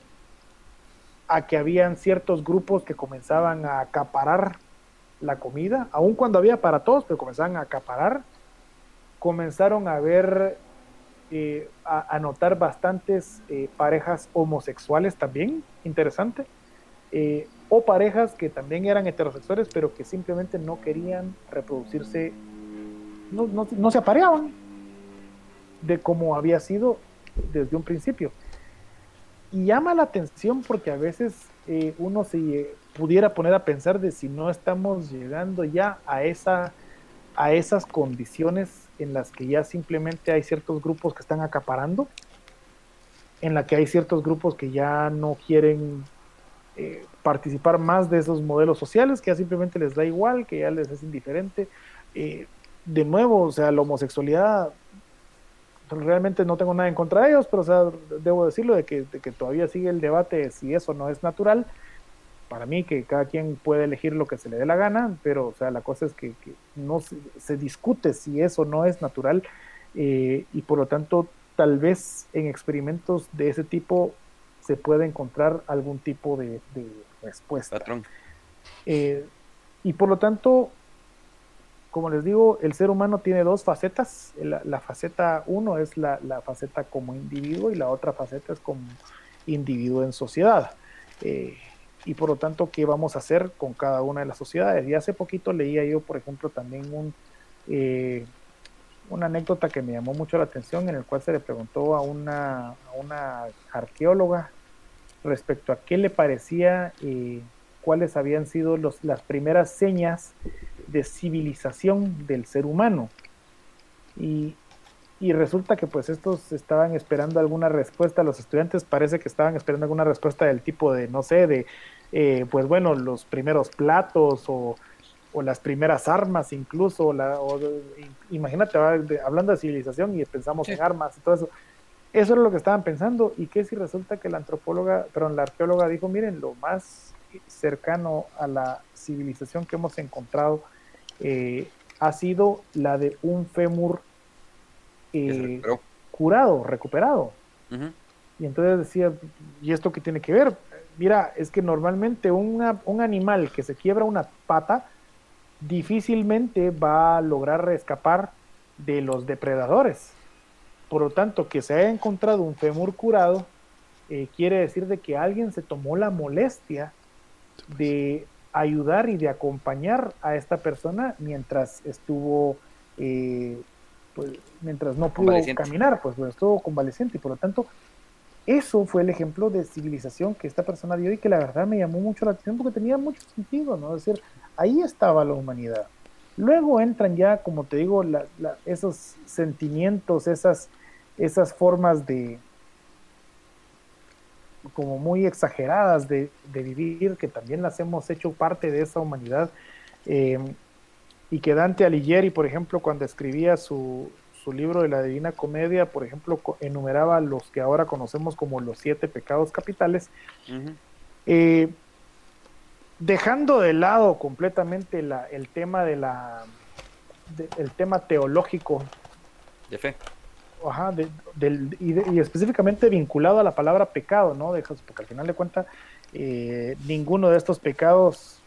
a que habían ciertos grupos que comenzaban a acaparar la comida, aun cuando había para todos, pero comenzaban a acaparar, comenzaron a ver, eh, a, notar bastantes eh, parejas homosexuales también, interesante, eh, o parejas que también eran heterosexuales, pero que simplemente no querían reproducirse, no, no, no se apareaban de como había sido desde un principio. Y llama la atención porque a veces eh, uno se pudiera poner a pensar de si no estamos llegando ya a, esa, a esas condiciones en las que ya simplemente hay ciertos grupos que están acaparando, en la que hay ciertos grupos que ya no quieren eh, participar más de esos modelos sociales, que ya simplemente les da igual, que ya les es indiferente. Eh, de nuevo, o sea, la homosexualidad realmente no tengo nada en contra de ellos, pero o sea, debo decirlo de que, todavía sigue el debate de si eso no es natural. Para mí que cada quien puede elegir lo que se le dé la gana, pero o sea, la cosa es que, no se, discute si eso no es natural eh, y por lo tanto tal vez en experimentos de ese tipo se puede encontrar algún tipo de, respuesta. Patrón. Eh, y por lo tanto, como les digo, el ser humano tiene dos facetas. La, faceta uno es la, faceta como individuo y la otra faceta es como individuo en sociedad. Eh, y por lo tanto, ¿qué vamos a hacer con cada una de las sociedades? Y hace poquito leía yo, por ejemplo, también un, eh, una anécdota que me llamó mucho la atención, en el cual se le preguntó a una, una arqueóloga respecto a qué le parecía, eh, cuáles habían sido los, las primeras señas de civilización del ser humano. Y, resulta que pues estos estaban esperando alguna respuesta, los estudiantes parece que estaban esperando alguna respuesta del tipo de, no sé, de, eh, pues bueno, los primeros platos o, las primeras armas incluso, la, imagínate, hablando de civilización y pensamos en armas y todo eso. Eso era lo que estaban pensando. ¿Y qué si resulta que la antropóloga, perdón, la arqueóloga dijo, miren, lo más cercano a la civilización que hemos encontrado eh, ha sido la de un fémur eh, curado, recuperado. Y entonces decía, ¿y esto qué tiene que ver? Mira, es que normalmente un animal que se quiebra una pata difícilmente va a lograr escapar de los depredadores. Por lo tanto, que se haya encontrado un fémur curado eh, quiere decir de que alguien se tomó la molestia de ayudar y de acompañar a esta persona mientras estuvo, eh, pues, mientras no pudo caminar, pues, pues, estuvo convaleciente y por lo tanto eso fue el ejemplo de civilización que esta persona dio y que la verdad me llamó mucho la atención porque tenía mucho sentido, ¿no? Es decir, ahí estaba la humanidad. Luego entran ya, como te digo, esos sentimientos, esas, esas formas de, como muy exageradas de, vivir, que también las hemos hecho parte de esa humanidad. Eh, y que Dante Alighieri, por ejemplo, cuando escribía su, su, libro de la Divina Comedia, por ejemplo, enumeraba los que ahora conocemos como los siete pecados capitales, eh, dejando de lado completamente la, el tema de la el tema teológico de fe ajá, del, y, específicamente vinculado a la palabra pecado, ¿no? porque al final de cuentas eh, ninguno de estos pecados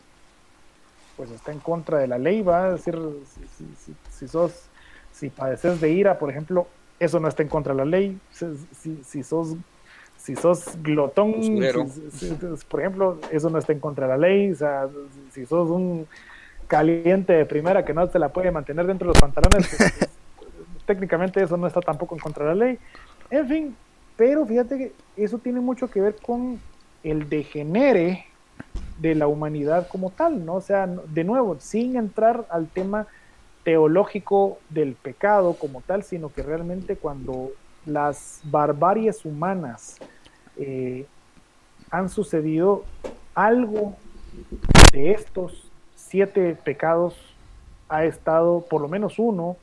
pues está en contra de la ley, va a decir, si, si, sos, si padeces de ira, por ejemplo, eso no está en contra de la ley, si, sos si sos glotón, por ejemplo, eso no está en contra de la ley, o sea, si sos un caliente de primera que no se la puede mantener dentro de los pantalones, técnicamente eso no está tampoco en contra de la ley. En fin, pero fíjate que eso tiene mucho que ver con el degenere de la humanidad como tal, ¿no? O sea, de nuevo, sin entrar al tema teológico del pecado como tal, sino que realmente cuando las barbaries humanas eh, han sucedido, algo de estos siete pecados ha estado por lo menos uno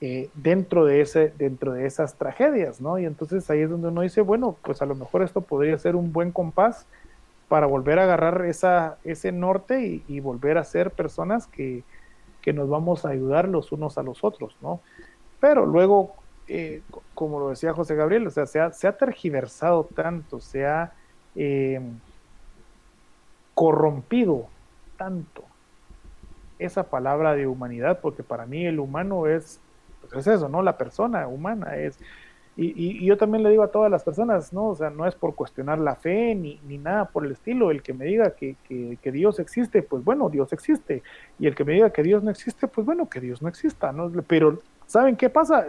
eh, dentro, de ese, dentro de esas tragedias, ¿no? Y entonces ahí es donde uno dice, bueno, pues a lo mejor esto podría ser un buen compás para volver a agarrar ese norte y, volver a ser personas que, que, nos vamos a ayudar los unos a los otros, ¿no? Pero luego, eh, como lo decía José Gabriel, o sea, se ha, tergiversado tanto, se ha eh, corrompido tanto esa palabra de humanidad, porque para mí el humano es, pues es eso, ¿no? La persona humana es... Y, yo también le digo a todas las personas, ¿no? O sea, no es por cuestionar la fe ni, ni nada por el estilo. El que me diga que, que, que, Dios existe, pues bueno, Dios existe. Y el que me diga que Dios no existe, pues bueno, que Dios no exista, ¿no? Pero, ¿saben qué pasa?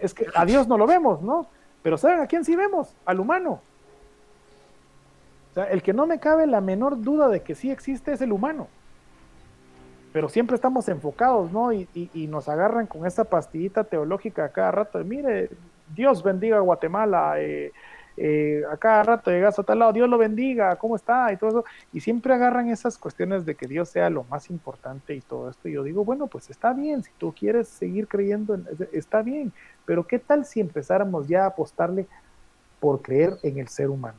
Es que a Dios no lo vemos, ¿no? Pero ¿saben a quién sí vemos? Al humano. O sea, el que no me cabe la menor duda de que sí existe es el humano pero siempre estamos enfocados, ¿no? Y, nos agarran con esa pastillita teológica a cada rato. mire, Dios bendiga a Guatemala, eh, eh, a cada rato llegas a tal lado, Dios lo bendiga, ¿cómo está? Y todo eso. Y siempre agarran esas cuestiones de que Dios sea lo más importante y todo esto. Y yo digo, bueno, pues está bien, si tú quieres seguir creyendo, está bien, pero ¿qué tal si empezáramos ya a apostarle por creer en el ser humano?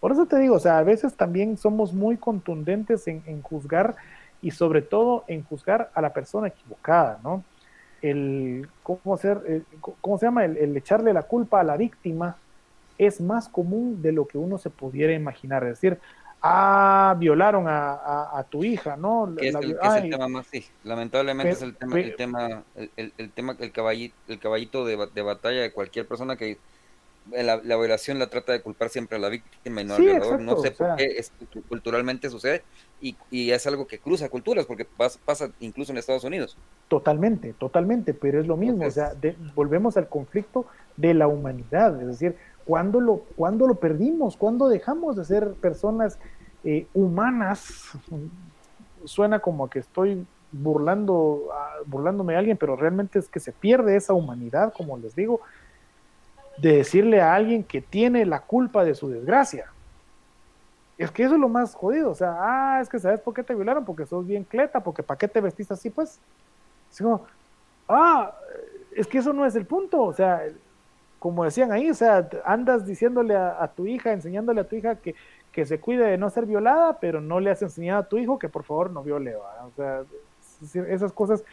Por eso te digo, o sea, a veces también somos muy contundentes en, en juzgar y sobre todo en juzgar a la persona equivocada, ¿no? El, ¿cómo, hacer, ¿cómo se llama? El, echarle la culpa a la víctima es más común de lo que uno se pudiera imaginar. Es decir, ah, violaron a, tu hija, ¿no? es, el, tema más, sí, lamentablemente es el tema, el tema, el, tema, el caballito, el caballito de, de batalla de cualquier persona que la, la, violación la trata de culpar siempre a la víctima y no al violador. no sé por qué culturalmente sucede y, y, es algo que cruza culturas porque pasa, pasa, incluso en Estados Unidos. Totalmente, totalmente, pero es lo mismo. o sea, volvemos al conflicto de la humanidad. Es decir, ¿cuándo lo, cuando lo perdimos? ¿Cuándo dejamos de ser personas eh, humanas? Suena como que estoy burlando, burlándome a alguien, pero realmente es que se pierde esa humanidad, como les digo de decirle a alguien que tiene la culpa de su desgracia. Es que eso es lo más jodido. O sea, ah, es que sabes por qué te violaron, porque sos bien cleta, porque ¿para qué te vestiste así? Pues, ah, es que eso no es el punto. O sea, como decían ahí, o sea, andas diciéndole a, tu hija, enseñándole a tu hija que, que, se cuide de no ser violada, pero no le has enseñado a tu hijo que por favor no viole. O sea, esas cosas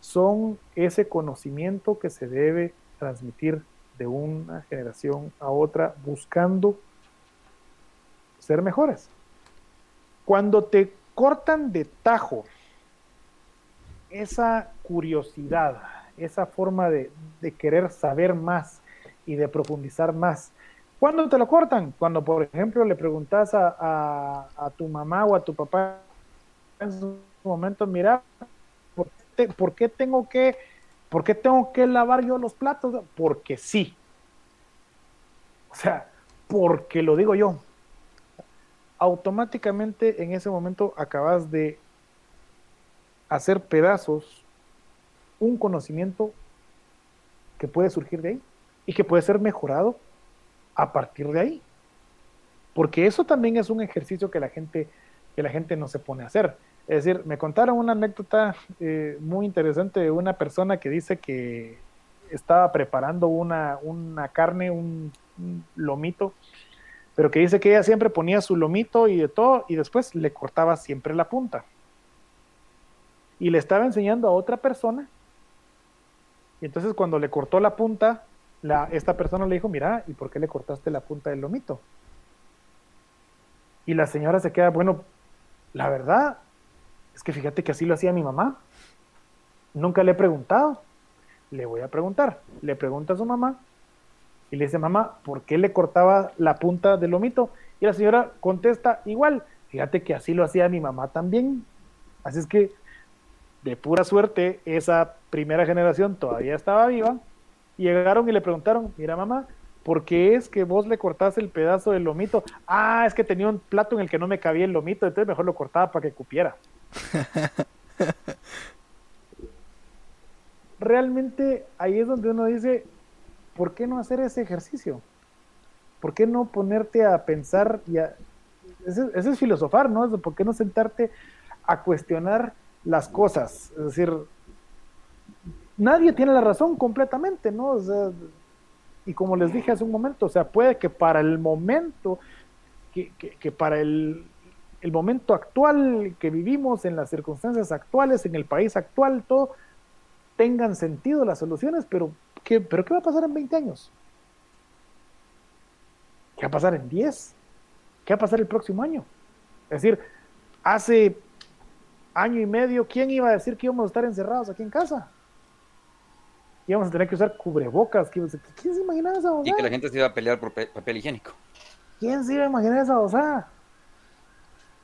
son ese conocimiento que se debe transmitir de una generación a otra buscando ser mejores. Cuando te cortan de tajo esa curiosidad, esa forma de, querer saber más y de profundizar más, ¿cuándo te lo cortan? Cuando, por ejemplo, le preguntas a, tu mamá o a tu papá en su momento, mira, ¿por qué tengo que ¿Por qué tengo que lavar yo los platos? Porque sí. O sea, porque lo digo yo. Automáticamente en ese momento acabas de hacer pedazos un conocimiento que puede surgir de ahí y que puede ser mejorado a partir de ahí. Porque eso también es un ejercicio que la gente, que la gente no se pone a hacer. Es decir, me contaron una anécdota eh, muy interesante de una persona que dice que estaba preparando una, una carne, un, lomito, pero que dice que ella siempre ponía su lomito y de todo y después le cortaba siempre la punta. Y le estaba enseñando a otra persona. Y entonces cuando le cortó la punta, la, esta persona le dijo, mira, ¿y por qué le cortaste la punta del lomito? Y la señora se queda, bueno, la verdad, es que fíjate que así lo hacía mi mamá. Nunca le he preguntado. Le voy a preguntar. Le pregunta a su mamá y le dice, mamá, ¿por qué le cortaba la punta del lomito? Y la señora contesta, igual, fíjate que así lo hacía mi mamá también. Así es que, de pura suerte, esa primera generación todavía estaba viva. Y llegaron y le preguntaron, mira mamá, ¿por qué es que vos le cortás el pedazo del lomito? Ah, es que tenía un plato en el que no me cabía el lomito, entonces mejor lo cortaba para que cupiera. Realmente ahí es donde uno dice, ¿por qué no hacer ese ejercicio? ¿Por qué no ponerte a pensar y a, ese, es filosofar, ¿no? ¿Por qué no sentarte a cuestionar las cosas? Es decir, nadie tiene la razón completamente, ¿no? O sea, y como les dije hace un momento, o sea, puede que para el momento, que, que, para el, el, momento actual que vivimos, en las circunstancias actuales, en el país actual, todo, tengan sentido las soluciones, pero ¿qué, pero ¿qué va a pasar en 20 años? ¿Qué va a pasar en 10? ¿Qué va a pasar el próximo año? Es decir, hace año y medio, ¿quién iba a decir que íbamos a estar encerrados aquí en casa? íbamos a tener que usar cubrebocas. ¿Quién se imaginaba esa Y que la gente se iba a pelear por papel higiénico. ¿Quién se iba a imaginar esa osada?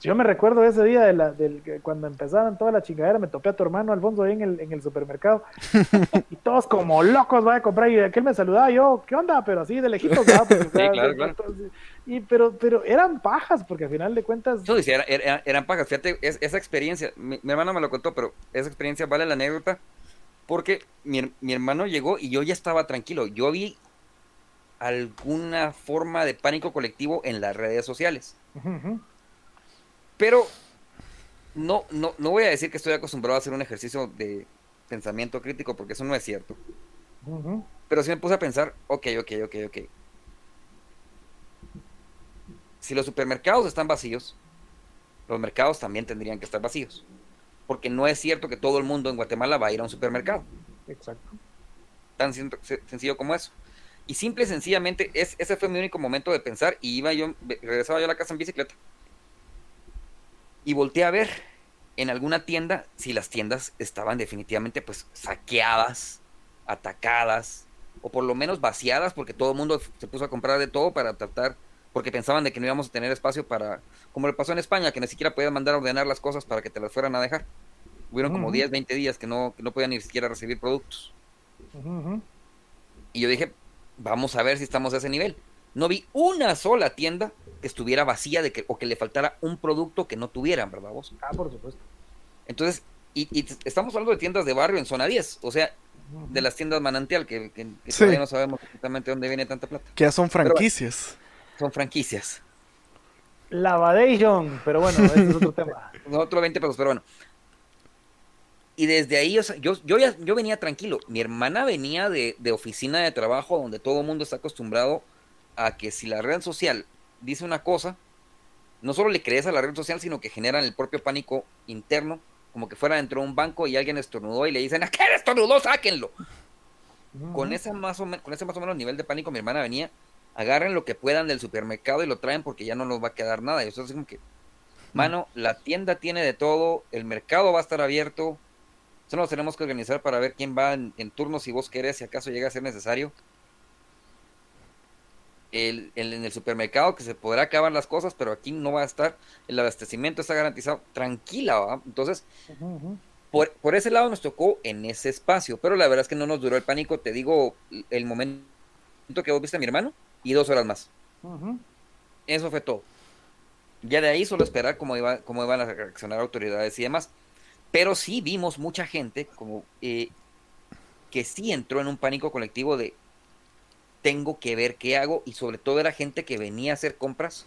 Yo me recuerdo ese día de la, del, cuando empezaron toda la chingadera, me topé a tu hermano Alfonso ahí en el, en el supermercado. y todos como locos van a comprar. Y aquel me saludaba, yo, ¿qué onda? Pero así de lejitos, ¿verdad? sí, claro, claro. Y, pero, pero eran pajas, porque al final de cuentas. Yo decía, eran pajas. Fíjate, esa experiencia, mi, mi hermano me lo contó, pero esa experiencia vale la anécdota porque mi, hermano llegó y yo ya estaba tranquilo. Yo vi alguna forma de pánico colectivo en las redes sociales. Pero no, no, no voy a decir que estoy acostumbrado a hacer un ejercicio de pensamiento crítico, porque eso no es cierto. Pero sí me puse a pensar, ok, ok, ok, ok. Si los supermercados están vacíos, los mercados también tendrían que estar vacíos porque no es cierto que todo el mundo en Guatemala va a ir a un supermercado. Exacto. Tan sencillo como eso. Y simple y sencillamente, es, ese fue mi único momento de pensar y iba yo, regresaba yo a la casa en bicicleta. Y volteé a ver en alguna tienda si las tiendas estaban definitivamente pues saqueadas, atacadas, o por lo menos vaciadas porque todo el mundo se puso a comprar de todo para tratar porque pensaban de que no íbamos a tener espacio para, como le pasó en España, que ni siquiera podían mandar a ordenar las cosas para que te las fueran a dejar. Hubieron como 10, 20 días que no, que no podían ni siquiera recibir productos. Y yo dije, vamos a ver si estamos a ese nivel. No vi una sola tienda que estuviera vacía de que, o que le faltara un producto que no tuvieran, ¿verdad vos? Ah, por supuesto. Entonces, y, estamos hablando de tiendas de barrio en zona 10, o sea, de las tiendas manantial, que, todavía no sabemos exactamente dónde viene tanta plata. Que ya son franquicias son franquicias. Lavadation, pero bueno, ese es otro tema. Otro 20 pesos, pero bueno. Y desde ahí, yo, yo, ya, yo venía tranquilo. Mi hermana venía de, oficina de trabajo donde todo el mundo está acostumbrado a que si la red social dice una cosa, no solo le crees a la red social, sino que generan el propio pánico interno, como que fuera dentro de un banco y alguien estornudó y le dicen, ¿a qué estornudó? Sáquenlo. Con, esa más o con ese más o menos nivel de pánico mi hermana venía agarren lo que puedan del supermercado y lo traen porque ya no nos va a quedar nada. Y eso es como que, mano, la tienda tiene de todo, el mercado va a estar abierto, solo nos tenemos que organizar para ver quién va en, turno si vos querés, si acaso llega a ser necesario. El, en el supermercado que se podrá acabar las cosas, pero aquí no va a estar, el abastecimiento está garantizado, tranquila, ¿va? Entonces, Por, por ese lado nos tocó en ese espacio, pero la verdad es que no nos duró el pánico, te digo, el momento que vos viste a mi hermano, y dos horas más. Eso fue todo. Ya de ahí solo esperar cómo, iba, cómo iban a reaccionar autoridades y demás. Pero sí vimos mucha gente como eh, que sí entró en un pánico colectivo de tengo que ver qué hago y sobre todo era gente que venía a hacer compras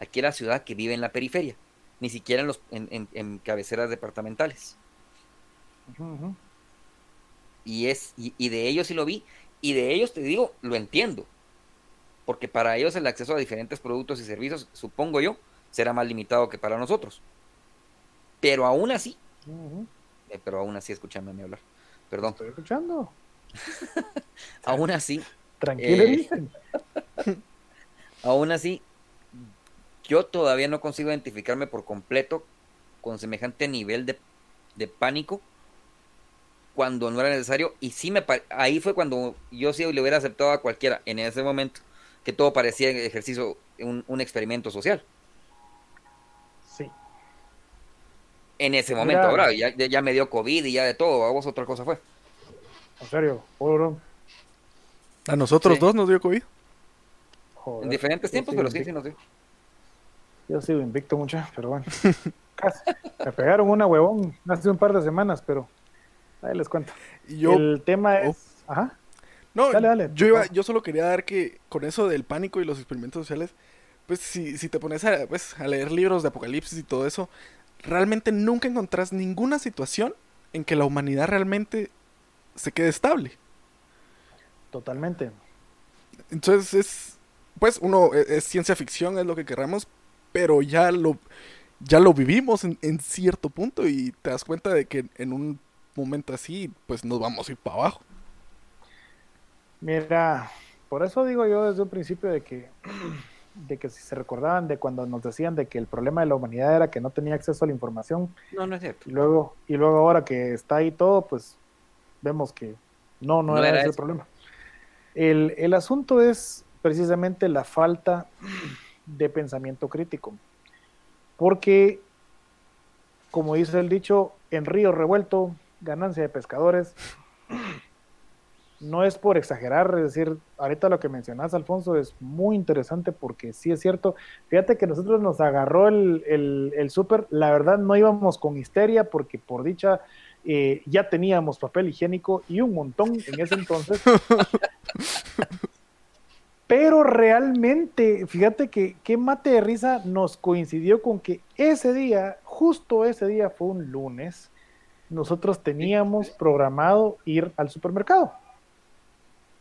aquí en la ciudad que vive en la periferia, ni siquiera en, los, en, cabeceras departamentales. Y, es, y, y de ellos sí lo vi y de ellos te digo, lo entiendo porque para ellos el acceso a diferentes productos y servicios, supongo yo, será más limitado que para nosotros. Pero aún así, eh, pero aún así escuchándome hablar, perdón. Estoy escuchando. aún así. Tranquilo, eh, aún así, yo todavía no consigo identificarme por completo con semejante nivel de, de pánico cuando no era necesario y sí me ahí fue cuando yo sí le hubiera aceptado a cualquiera en ese momento que todo parecía ejercicio, un, experimento social. Sí. En ese momento, ahora ya, me dio COVID y ya de todo, a vos otra cosa fue. ¿En serio? A nosotros dos nos dio COVID. en diferentes tiempos, pero sí, sí nos dio. Yo sigo invicto mucha, pero bueno. Me pegaron una huevón hace un par de semanas, pero ahí les cuento. Yo... El tema es... Oh. Ajá. No, Yo, iba, yo solo quería dar que con eso del pánico y los experimentos sociales, pues si, si te pones a, pues, a leer libros de apocalipsis y todo eso, realmente nunca encontrás ninguna situación en que la humanidad realmente se quede estable. Totalmente. Entonces es, pues uno, es, es ciencia ficción, es lo que queramos, pero ya lo, ya lo vivimos en, en, cierto punto y te das cuenta de que en un momento así, pues nos vamos a ir para abajo. Mira, por eso digo yo desde un principio de que, de que si se recordaban de cuando nos decían de que el problema de la humanidad era que no tenía acceso a la información. No, no es cierto. Y luego, y luego ahora que está ahí todo, pues vemos que no, no, no era, era, ese el problema. El, el asunto es precisamente la falta de pensamiento crítico. Porque, como dice el dicho, en río revuelto, ganancia de pescadores. No es por exagerar, es decir, ahorita lo que mencionas, Alfonso, es muy interesante porque sí es cierto. Fíjate que nosotros nos agarró el, el, el súper, la verdad no íbamos con histeria porque por dicha eh, ya teníamos papel higiénico y un montón en ese entonces. Pero realmente, fíjate que qué mate de risa nos coincidió con que ese día, justo ese día fue un lunes, nosotros teníamos programado ir al supermercado.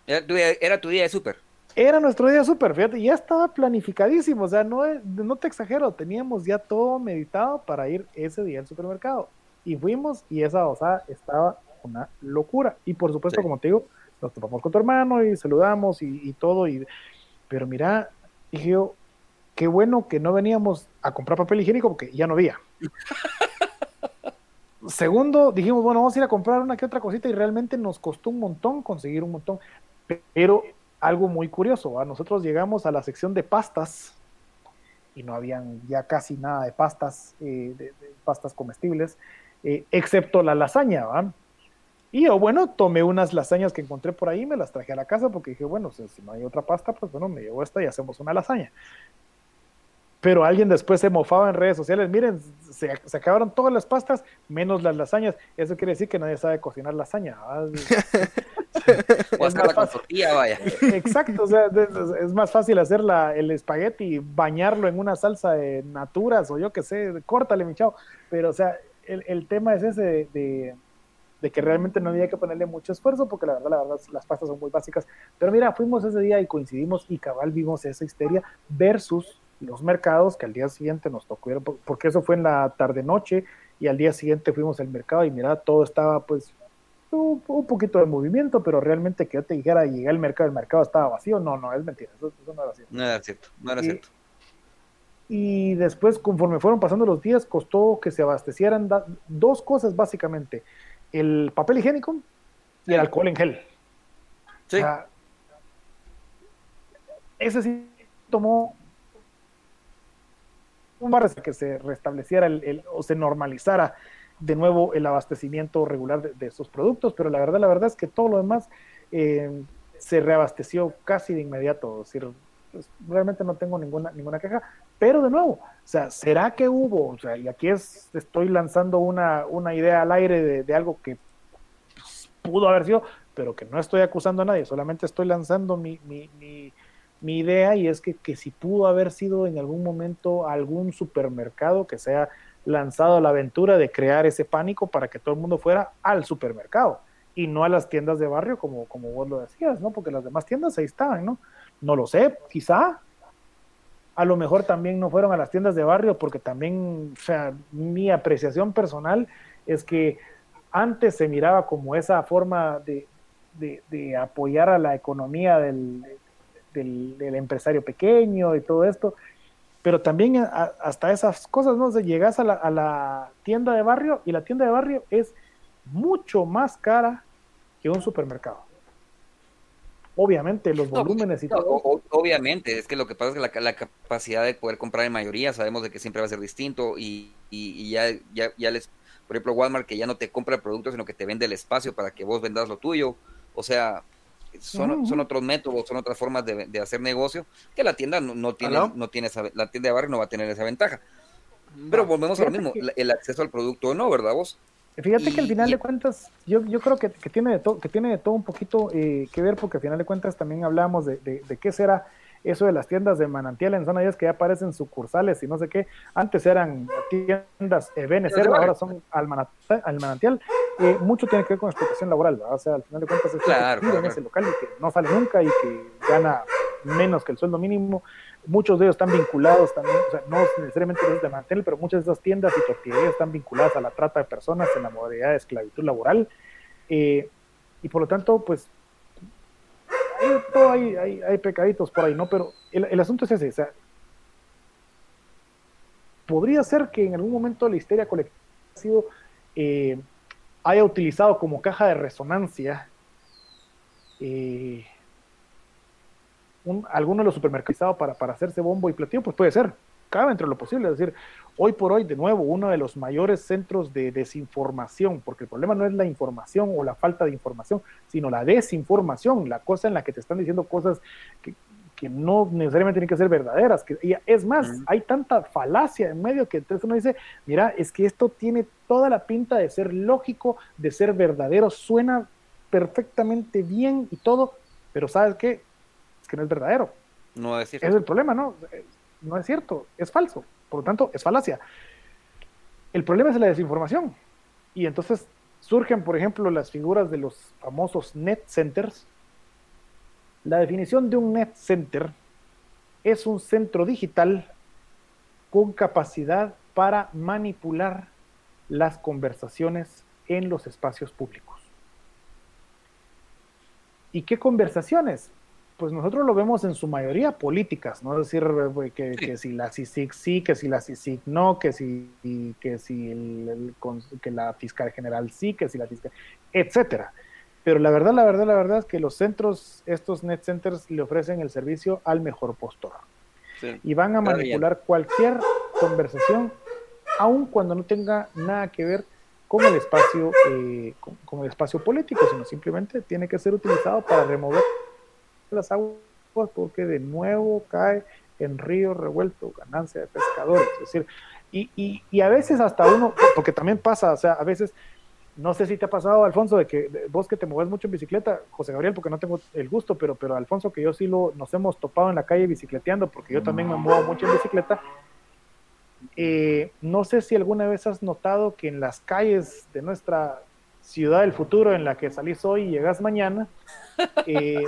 Era tu día, era tu día de súper. Era nuestro día de súper, fíjate, ya estaba planificadísimo, o sea, no, no te exagero, teníamos ya todo meditado para ir ese día al supermercado. Y fuimos y esa osada estaba una locura. Y por supuesto, sí. como te digo, nos topamos con tu hermano y saludamos y, y, todo. Y, pero mira, dije yo, qué bueno que no veníamos a comprar papel higiénico porque ya no había. Segundo, dijimos, bueno, vamos a ir a comprar una que otra cosita y realmente nos costó un montón conseguir un montón. Pero algo muy curioso, ¿va? nosotros llegamos a la sección de pastas y no habían ya casi nada de pastas, eh, de, de pastas comestibles, eh, excepto la lasaña, ¿va? Y yo, bueno, tomé unas lasañas que encontré por ahí, me las traje a la casa porque dije, bueno, si, si no hay otra pasta, pues bueno, me llevo esta y hacemos una lasaña. Pero alguien después se mofaba en redes sociales, miren, se, se, acabaron todas las pastas, menos las lasañas. Eso quiere decir que nadie sabe cocinar lasaña. o hasta la fácil. tortilla, vaya. Exacto, o sea, es, es más fácil hacer la, el espagueti, bañarlo en una salsa de naturas o yo qué sé, córtale, mi chavo. Pero, o sea, el, el tema es ese de, de de que realmente no había que ponerle mucho esfuerzo, porque la verdad, la verdad, las pastas son muy básicas. Pero mira, fuimos ese día y coincidimos y cabal vimos esa histeria versus los mercados que al día siguiente nos tocó ir, porque eso fue en la tarde-noche y al día siguiente fuimos al mercado y mira, todo estaba pues un, un, poquito de movimiento, pero realmente que yo te dijera, llegué al mercado, el mercado estaba vacío, no, no, es mentira, eso, eso no era cierto. No era cierto, no era y, cierto. Y después, conforme fueron pasando los días, costó que se abastecieran dos cosas básicamente el papel higiénico y el alcohol en gel. Sí. O sea, ese sí tomó un bar que se restableciera el, el, o se normalizara de nuevo el abastecimiento regular de, de, esos productos, pero la verdad, la verdad es que todo lo demás eh, se reabasteció casi de inmediato. Es decir, pues, realmente no tengo ninguna, ninguna queja, pero de nuevo, o sea, ¿será que hubo? O sea, y aquí es, estoy lanzando una, una idea al aire de, de algo que pues, pudo haber sido, pero que no estoy acusando a nadie, solamente estoy lanzando mi, mi, mi, mi idea y es que, que, si pudo haber sido en algún momento algún supermercado que sea lanzado a la aventura de crear ese pánico para que todo el mundo fuera al supermercado y no a las tiendas de barrio como, como vos lo decías, ¿no? Porque las demás tiendas ahí estaban, ¿no? No lo sé, quizá. A lo mejor también no fueron a las tiendas de barrio porque también, o sea, mi apreciación personal es que antes se miraba como esa forma de, de, apoyar a la economía del, del, empresario pequeño y todo esto, pero también hasta esas cosas, ¿no? O llegas a la, a la tienda de barrio y la tienda de barrio es mucho más cara que un supermercado obviamente los volúmenes no, y todo. Obviamente, es que lo que pasa es que la, la, capacidad de poder comprar en mayoría, sabemos de que siempre va a ser distinto y, y, y ya, ya, ya, les, por ejemplo, Walmart que ya no te compra el producto, sino que te vende el espacio para que vos vendas lo tuyo. O sea, son, uh -huh. son otros métodos, son otras formas de, de, hacer negocio que la tienda no, no tiene, no tiene esa, la tienda de barrio no va a tener esa ventaja. Pero volvemos a lo mismo, que... el acceso al producto no, ¿verdad vos? Fíjate y, que al final y... de cuentas, yo, yo creo que, que, tiene de todo, que tiene de todo un poquito eh, que ver, porque al final de cuentas también hablamos de, de, de, qué será eso de las tiendas de manantial en zona 10 que ya aparecen sucursales y no sé qué, antes eran tiendas Ebenezer, ahora son al, manantial, eh, mucho tiene que ver con explotación laboral, o sea, al final de cuentas es claro, en ese local y que no sale nunca y que gana menos que el sueldo mínimo, muchos de ellos están vinculados también, o sea, no necesariamente de manantial, pero muchas de esas tiendas y tortillerías están vinculadas a la trata de personas en la modalidad de esclavitud laboral, eh, y por lo tanto, pues hay, hay, pecaditos por ahí, ¿no? Pero el, asunto es ese, o sea, podría ser que en algún momento la histeria colectiva ha sido, eh, haya utilizado como caja de resonancia eh, un, alguno de los supermercados para, para hacerse bombo y platillo, pues puede ser, cabe entre lo posible, es decir, hoy por hoy, de nuevo, uno de los mayores centros de desinformación, porque el problema no es la información o la falta de información, sino la desinformación, la cosa en la que te están diciendo cosas que, no necesariamente tienen que ser verdaderas. Que, es más, hay tanta falacia en medio que entonces uno dice, mira, es que esto tiene toda la pinta de ser lógico, de ser verdadero, suena perfectamente bien y todo, pero ¿sabes qué? Que no es verdadero. No es cierto. Es el problema, ¿no? No es cierto, es falso. Por lo tanto, es falacia. El problema es la desinformación. Y entonces surgen, por ejemplo, las figuras de los famosos net centers. La definición de un net center es un centro digital con capacidad para manipular las conversaciones en los espacios públicos. ¿Y qué conversaciones? Pues nosotros lo vemos en su mayoría políticas, ¿no? Es decir, que, si la CICIC sí, que si la CICIC no, que si, que si el, que la fiscal general sí, que si la fiscal, etcétera. Pero la verdad, la verdad, la verdad es que los centros, estos net centers le ofrecen el servicio al mejor postor. Y van a manipular cualquier conversación, aun cuando no tenga nada que ver con el espacio, eh, con el espacio político, sino simplemente tiene que ser utilizado para remover las aguas porque de nuevo cae en río revuelto, ganancia de pescadores. Es decir, y, y, a veces hasta uno, porque también pasa, o sea, a veces, no sé si te ha pasado, Alfonso, de que vos que te mueves mucho en bicicleta, José Gabriel, porque no tengo el gusto, pero, pero Alfonso, que yo sí lo, nos hemos topado en la calle bicicleteando, porque yo también me muevo mucho en bicicleta. Eh, no sé si alguna vez has notado que en las calles de nuestra ciudad del futuro, en la que salís hoy y llegas mañana, eh,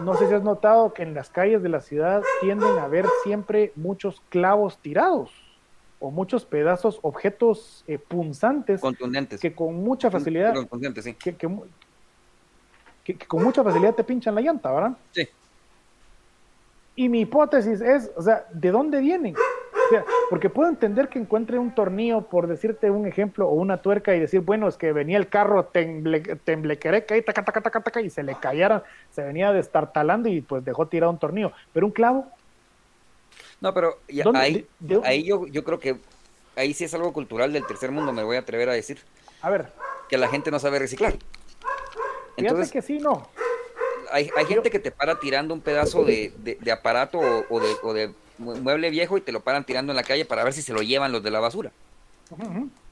no sé si has notado que en las calles de la ciudad tienden a haber siempre muchos clavos tirados o muchos pedazos, objetos eh, punzantes contundentes que con mucha facilidad que, con mucha facilidad te pinchan la llanta, ¿verdad? Sí. Y mi hipótesis es, o sea, ¿de dónde vienen? Porque puedo entender que encuentre un tornillo, por decirte un ejemplo, o una tuerca y decir, bueno, es que venía el carro temble, temblequereca y taca, taca, taca, taca, y se le cayera, se venía destartalando y pues dejó tirado un tornillo. Pero un clavo. No, pero ahí, ahí yo, yo creo que ahí sí es algo cultural del tercer mundo, me voy a atrever a decir. A ver. Que la gente no sabe reciclar. Entonces, que sí, no. Hay, hay gente que te para tirando un pedazo de, de, aparato o, de, o de mueble viejo y te lo paran tirando en la calle para ver si se lo llevan los de la basura.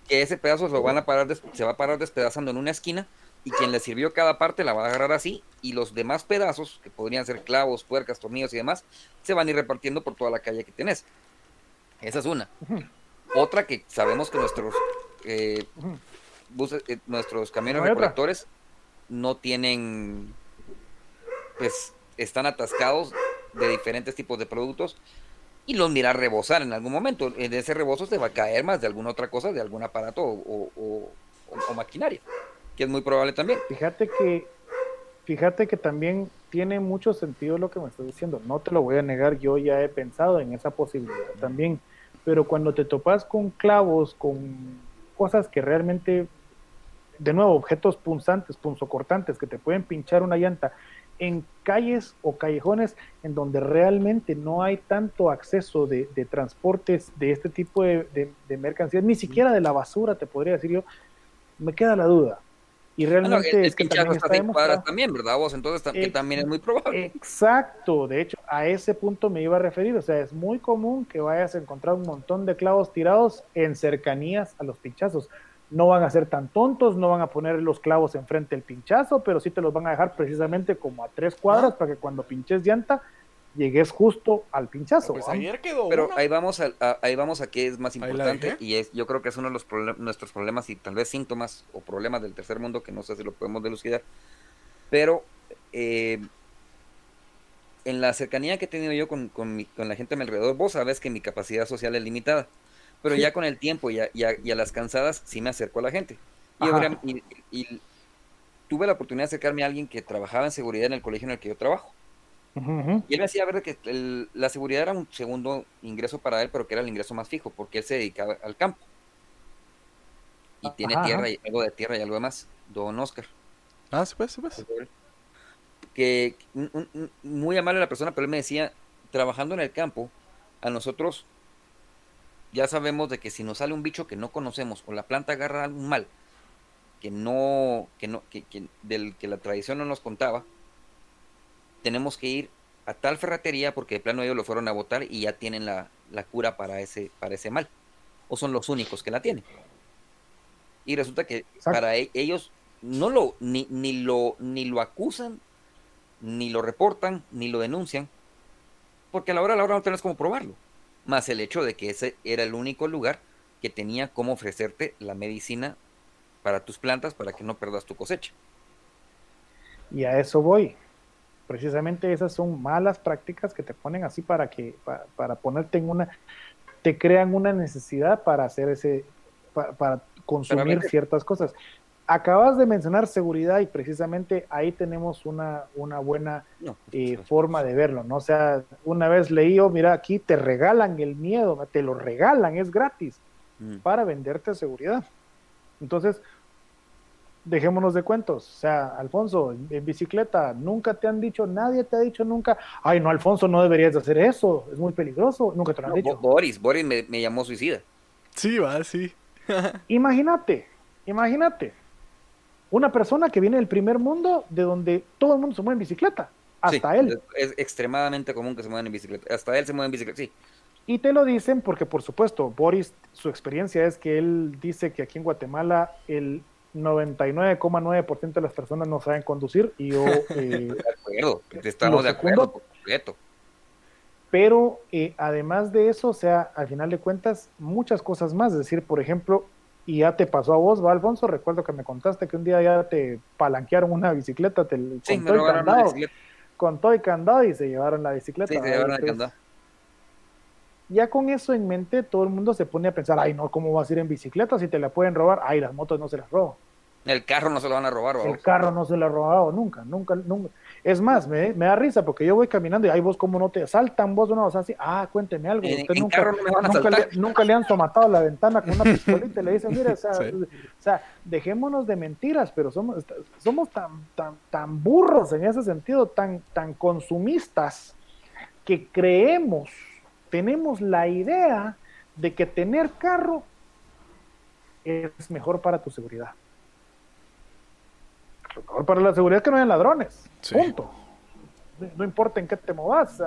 Que ese pedazo se, lo van a parar se va a parar despedazando en una esquina y quien le sirvió cada parte la va a agarrar así y los demás pedazos, que podrían ser clavos, puercas, tornillos y demás, se van a ir repartiendo por toda la calle que tenés. Esa es una. Otra que sabemos que nuestros eh, eh, nuestros camiones recolectores no tienen, pues están atascados de diferentes tipos de productos y los mira rebosar en algún momento. En ese rebozo se va a caer más de alguna otra cosa, de algún aparato o, maquinaria, que es muy probable también. Fíjate que, fíjate que también tiene mucho sentido lo que me estás diciendo. No te lo voy a negar, yo ya he pensado en esa posibilidad también. Pero cuando te topas con clavos, con cosas que realmente, de nuevo, objetos punzantes, punzocortantes, que te pueden pinchar una llanta en calles o callejones en donde realmente no hay tanto acceso de, transportes de este tipo de, mercancías, ni siquiera de la basura, te podría decir yo, me queda la duda. Y realmente es que también, está también, ¿verdad vos? Entonces también es muy probable. Exacto, de hecho, a ese punto me iba a referir, o sea, es muy común que vayas a encontrar un montón de clavos tirados en cercanías a los pinchazos no van a ser tan tontos, no van a poner los clavos enfrente del pinchazo, pero sí te los van a dejar precisamente como a tres cuadras para que cuando pinches llanta llegues justo al pinchazo. Pues ayer quedó Pero una. ahí vamos a, a- ahí vamos a qué es más importante y es yo creo que es uno de los problem- nuestros problemas y tal vez síntomas o problemas del tercer mundo que no sé si lo podemos delucidar pero eh, en la cercanía que he tenido yo con, con, mi- con la gente a mi alrededor vos sabes que mi capacidad social es limitada pero ya con el tiempo y a, y a- y a las cansadas sí me acerco a la gente y, ahora- y- y tuve la oportunidad de acercarme a alguien que trabajaba en seguridad en el colegio en el que yo trabajo y él me hacía ver que el- la seguridad era un segundo ingreso para él, pero que era el ingreso más fijo, porque él se dedicaba al campo. Y tiene Ajá, tierra y algo de tierra y algo demás. Don Oscar. Ah, sí, pues, sí, pues. Que un- un- un- muy amable la persona, pero él me decía, trabajando en el campo, a nosotros ya sabemos de que si nos sale un bicho que no conocemos o la planta agarra un mal que no, que no, que, que- del que la tradición no nos contaba, tenemos que ir a tal ferretería porque de plano ellos lo fueron a votar y ya tienen la, la cura para ese, para ese mal. O son los únicos que la tienen. Y resulta que Exacto. para e- ellos no lo, ni, ni lo, ni lo acusan, ni lo reportan, ni lo denuncian, porque a la hora a la hora no tienes cómo probarlo. Más el hecho de que ese era el único lugar que tenía cómo ofrecerte la medicina para tus plantas para que no perdas tu cosecha. Y a eso voy. Precisamente esas son malas prácticas que te ponen así para que para, para ponerte en una te crean una necesidad para hacer ese para, para consumir ciertas cosas. Acabas de mencionar seguridad y precisamente ahí tenemos una, una buena No, eh, forma de verlo, ¿no? O sea, una vez leí, oh, mira, aquí te regalan el miedo, te lo regalan, es gratis Mm. para venderte seguridad. Entonces, dejémonos de cuentos. O sea, Alfonso, en, en bicicleta, nunca te han dicho, nadie te ha dicho nunca, ay, no, Alfonso, no deberías de hacer eso, es muy peligroso. Nunca te lo han No, dicho. Bo- Boris, Boris me, me llamó suicida. Sí, va, sí. Imagínate, imagínate, una persona que viene del primer mundo, de donde todo el mundo se mueve en bicicleta, hasta Sí, él. Es, extremadamente común que se muevan en bicicleta. Hasta él se mueve en bicicleta, sí. Y te lo dicen porque, por supuesto, Boris, su experiencia es que él dice que aquí en Guatemala el 99,9% de las personas no saben conducir y yo, eh, De acuerdo, estamos de acuerdo por completo. pero eh, además de eso, o sea, al final de cuentas, muchas cosas más, es decir, por ejemplo, y ya te pasó a vos, ¿va, Alfonso? Recuerdo que me contaste que un día ya te palanquearon una bicicleta, te, Sí, con, todo y candado, bicicleta. con todo y candado y se llevaron la bicicleta. Sí, se ¿va? llevaron el Entonces, candado. ya con eso en mente, todo el mundo se pone a pensar, ay, no, ¿cómo vas a ir en bicicleta si te la pueden robar? Ay, las motos no se las roban. El carro no se lo van a robar, El vamos. carro no se lo ha robado nunca, nunca, nunca. Es más, me, me da risa porque yo voy caminando y ahí vos cómo no te asaltan, vos una cosa así, ah, cuénteme algo, En- usted en nunca, carro no me van a nunca, le, asaltar. nunca le han somatado la ventana con una pistolita y le dicen, mira, o sea, Sí. o sea, dejémonos de mentiras, pero somos, somos tan, tan, tan burros en ese sentido, tan, tan consumistas, que creemos, tenemos la idea de que tener carro es mejor para tu seguridad. Lo mejor para la seguridad es que no hayan ladrones. Sí. Punto. No- importa en qué te movas.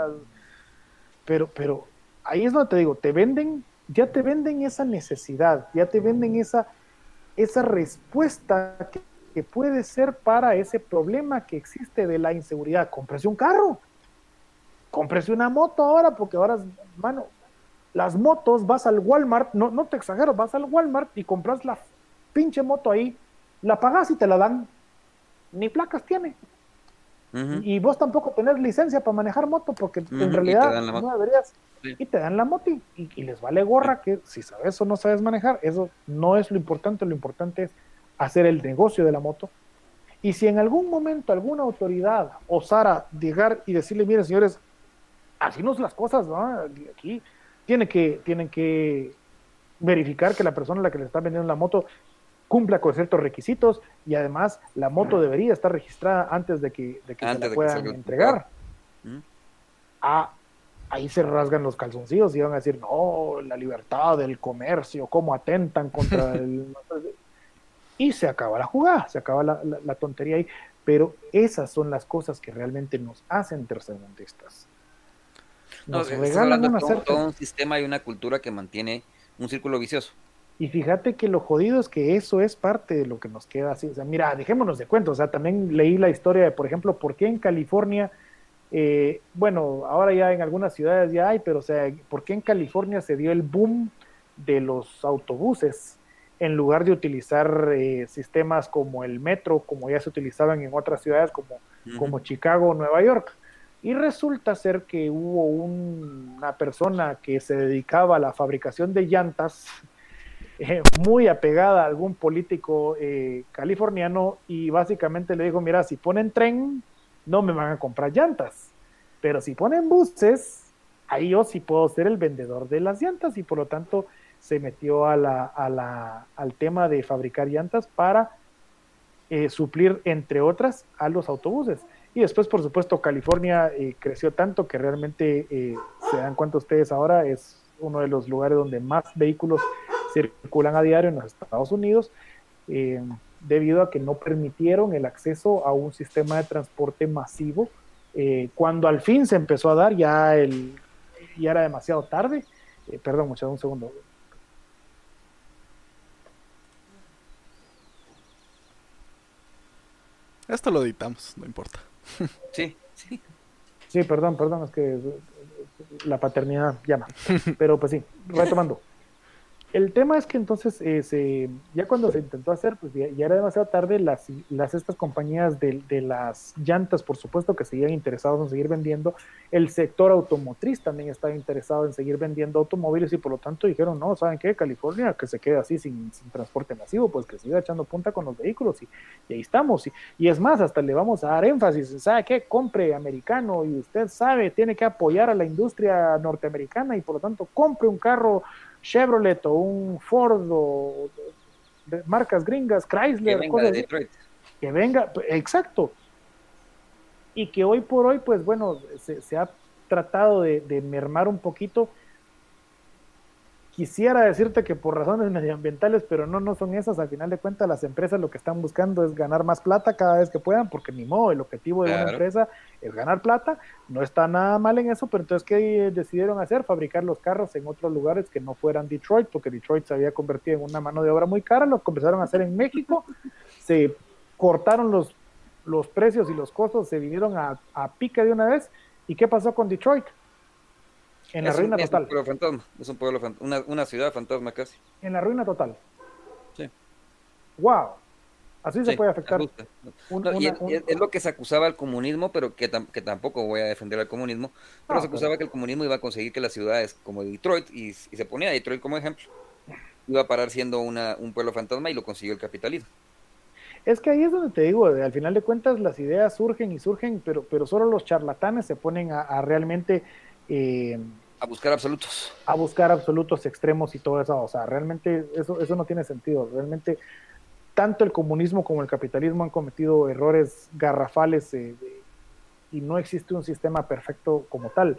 pero, pero ahí es donde te digo, te venden, ya te venden esa necesidad, ya te venden esa, esa respuesta que, que puede ser para ese problema que existe de la inseguridad. Cómprese un carro, cómprese una moto ahora, porque ahora, mano, las motos, vas al Walmart, no, no te exagero, vas al Walmart y compras la pinche moto ahí, la pagas y te la dan. Ni placas tiene. Y vos tampoco tenés licencia para manejar moto porque en realidad no deberías. Sí. Y te dan la moto y, y les vale gorra que si sabes o no sabes manejar, eso no es lo importante, lo importante es hacer el negocio de la moto. Y si en algún momento alguna autoridad osara llegar y decirle, miren señores, así no son las cosas, ¿no? Aquí tiene que, tienen que verificar que la persona a la que le está vendiendo la moto cumpla con ciertos requisitos y además la moto debería estar registrada antes de que, de que Antes se la puedan entregar. ¿Mm? Ah, ahí se rasgan los calzoncillos y van a decir, no, la libertad del comercio, cómo atentan contra el... Y se acaba la jugada, se acaba la, la- la tontería ahí. Pero esas son las cosas que realmente nos hacen tercermundistas. No, Nos estás regalan una todo, todo un sistema y una cultura que mantiene un círculo vicioso. Y fíjate que lo jodido es que eso es parte de lo que nos queda así. O sea, mira, dejémonos de cuentos. O sea, también leí la historia de, por ejemplo, por qué en California Eh, bueno, ahora ya en algunas ciudades ya hay, pero o sea, ¿por qué en California se dio el boom de los autobuses en lugar de utilizar eh, sistemas como el metro, como ya se utilizaban en otras ciudades como, como Chicago o Nueva York? Y resulta ser que hubo una persona que se dedicaba a la fabricación de llantas, eh, muy apegada a algún político eh, californiano, y básicamente le dijo, mira, si ponen tren, no me van a comprar llantas, pero si ponen buses, ahí yo sí puedo ser el vendedor de las llantas, y por lo tanto se metió a la, a la, al tema de fabricar llantas para eh, suplir, entre otras, a los autobuses. Y después, por supuesto, California creció tanto que realmente, se dan cuenta ustedes ahora, es uno de los lugares donde más vehículos circulan a diario en los Estados Unidos, eh, debido a que no permitieron el acceso a un sistema de transporte masivo. cuando al fin se empezó a dar, ya, el, ya era demasiado tarde. perdón, muchachos, un segundo. Esto lo editamos, no importa. Sí, sí. Sí, perdón, perdón, es que la paternidad llama. Pero pues sí, retomando. El tema es que entonces, eh, ya cuando se intentó hacer, pues ya, era demasiado tarde, las, las estas compañías de, las llantas, por supuesto, que seguían interesados en seguir vendiendo, el sector automotriz también estaba interesado en seguir vendiendo automóviles y por lo tanto dijeron, no, ¿saben qué? California, que se quede así sin, sin transporte masivo, pues que siga echando punta con los vehículos y, y ahí estamos. Y, es más, hasta le vamos a dar énfasis, ¿sabe qué? Compre americano y usted sabe, tiene que apoyar a la industria norteamericana y por lo tanto compre un carro Chevrolet o un Ford o de marcas gringas, Chrysler, que venga, Detroit. que venga, exacto. Y que hoy por hoy, pues bueno, se, se ha tratado de, de, mermar un poquito quisiera decirte que por razones medioambientales, pero no, no son esas. Al final de cuentas, las empresas lo que están buscando es ganar más plata cada vez que puedan, porque ni modo, el objetivo de claro. una empresa es ganar plata. No está nada mal en eso, pero entonces, ¿qué decidieron hacer? Fabricar los carros en otros lugares que no fueran Detroit, porque Detroit se había convertido en una mano de obra muy cara. Lo comenzaron a hacer en México, se cortaron los, los precios y los costos, se vinieron a, a pica de una vez. ¿Y qué pasó con Detroit? En la es ruina un, total. Es un pueblo fantasma, es un pueblo fantasma, una, una, ciudad fantasma casi. En la ruina total. Sí. ¡Wow! Así sí, se puede afectar. Un, no, una, es, un... es, lo que se acusaba al comunismo, pero que, tam, que, tampoco voy a defender al comunismo, pero no, se acusaba pero... que el comunismo iba a conseguir que las ciudades como Detroit, y, y, se ponía a Detroit como ejemplo, iba a parar siendo una, un pueblo fantasma y lo consiguió el capitalismo. Es que ahí es donde te digo, al final de cuentas las ideas surgen y surgen, pero, pero solo los charlatanes se ponen a, a realmente eh, a buscar absolutos. A buscar absolutos extremos y todo eso. O sea, realmente eso, eso no tiene sentido. Realmente, tanto el comunismo como el capitalismo han cometido errores garrafales eh, y no existe un sistema perfecto como tal.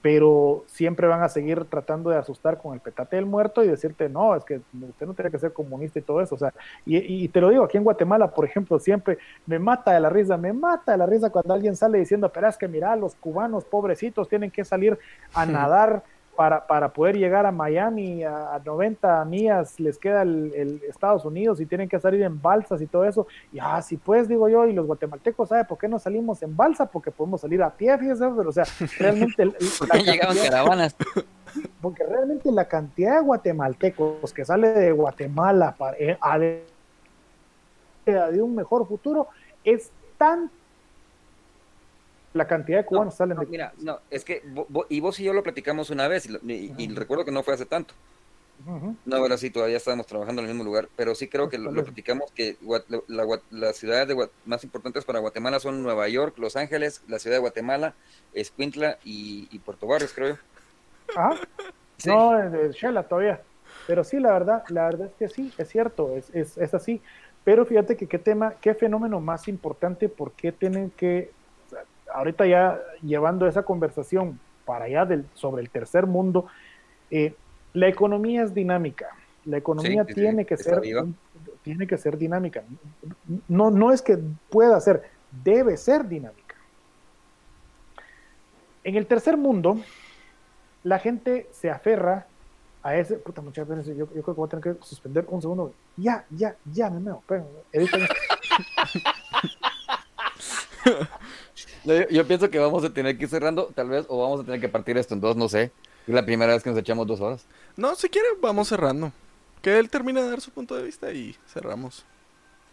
Pero siempre van a seguir tratando de asustar con el petate del muerto y decirte, no, es que usted no tiene que ser comunista y todo eso. O sea, y, y te lo digo, aquí en Guatemala, por ejemplo, siempre me mata de la risa, me mata de la risa cuando alguien sale diciendo, pero es que mira, los cubanos pobrecitos tienen que salir a nadar para, para poder llegar a Miami a, a 90 millas, les queda el, el, Estados Unidos y tienen que salir en balsas y todo eso. Y así ah, pues, digo yo, y los guatemaltecos, ¿sabe por qué no salimos en balsa? Porque podemos salir a pie, fíjese, pero o sea, realmente... El, ¿Por qué llegaban caravanas? Porque realmente la cantidad de guatemaltecos que sale de Guatemala para, eh, a de, de un mejor futuro es tan la cantidad de cubanos no, salen no, de mira no es que vos, y vos y yo lo platicamos una vez y, y, uh -huh. y recuerdo que no fue hace tanto uh -huh. no ahora sí todavía estábamos trabajando en el mismo lugar pero sí creo que lo, lo platicamos que la, la, las ciudades de, más importantes para Guatemala son Nueva York Los Ángeles la ciudad de Guatemala Escuintla y, y Puerto Barrios creo ah sí. no de Shela todavía pero sí la verdad la verdad es que sí es cierto es, es, es así pero fíjate que qué tema qué fenómeno más importante por qué tienen que ahorita ya llevando esa conversación para allá del, sobre el tercer mundo, eh, la economía es dinámica. La economía sí, tiene, sí, que ser, tiene que ser dinámica. No, no es que pueda ser, debe ser dinámica. En el tercer mundo, la gente se aferra a ese. Puta, muchas veces yo, yo creo que voy a tener que suspender un segundo. Ya, ya, ya, me meo. Yo, pienso que vamos a tener que ir cerrando, tal vez, o vamos a tener que partir esto en dos, no sé. Es la primera vez que nos echamos dos horas. No, si quiere, vamos cerrando. Que él termine de dar su punto de vista y cerramos.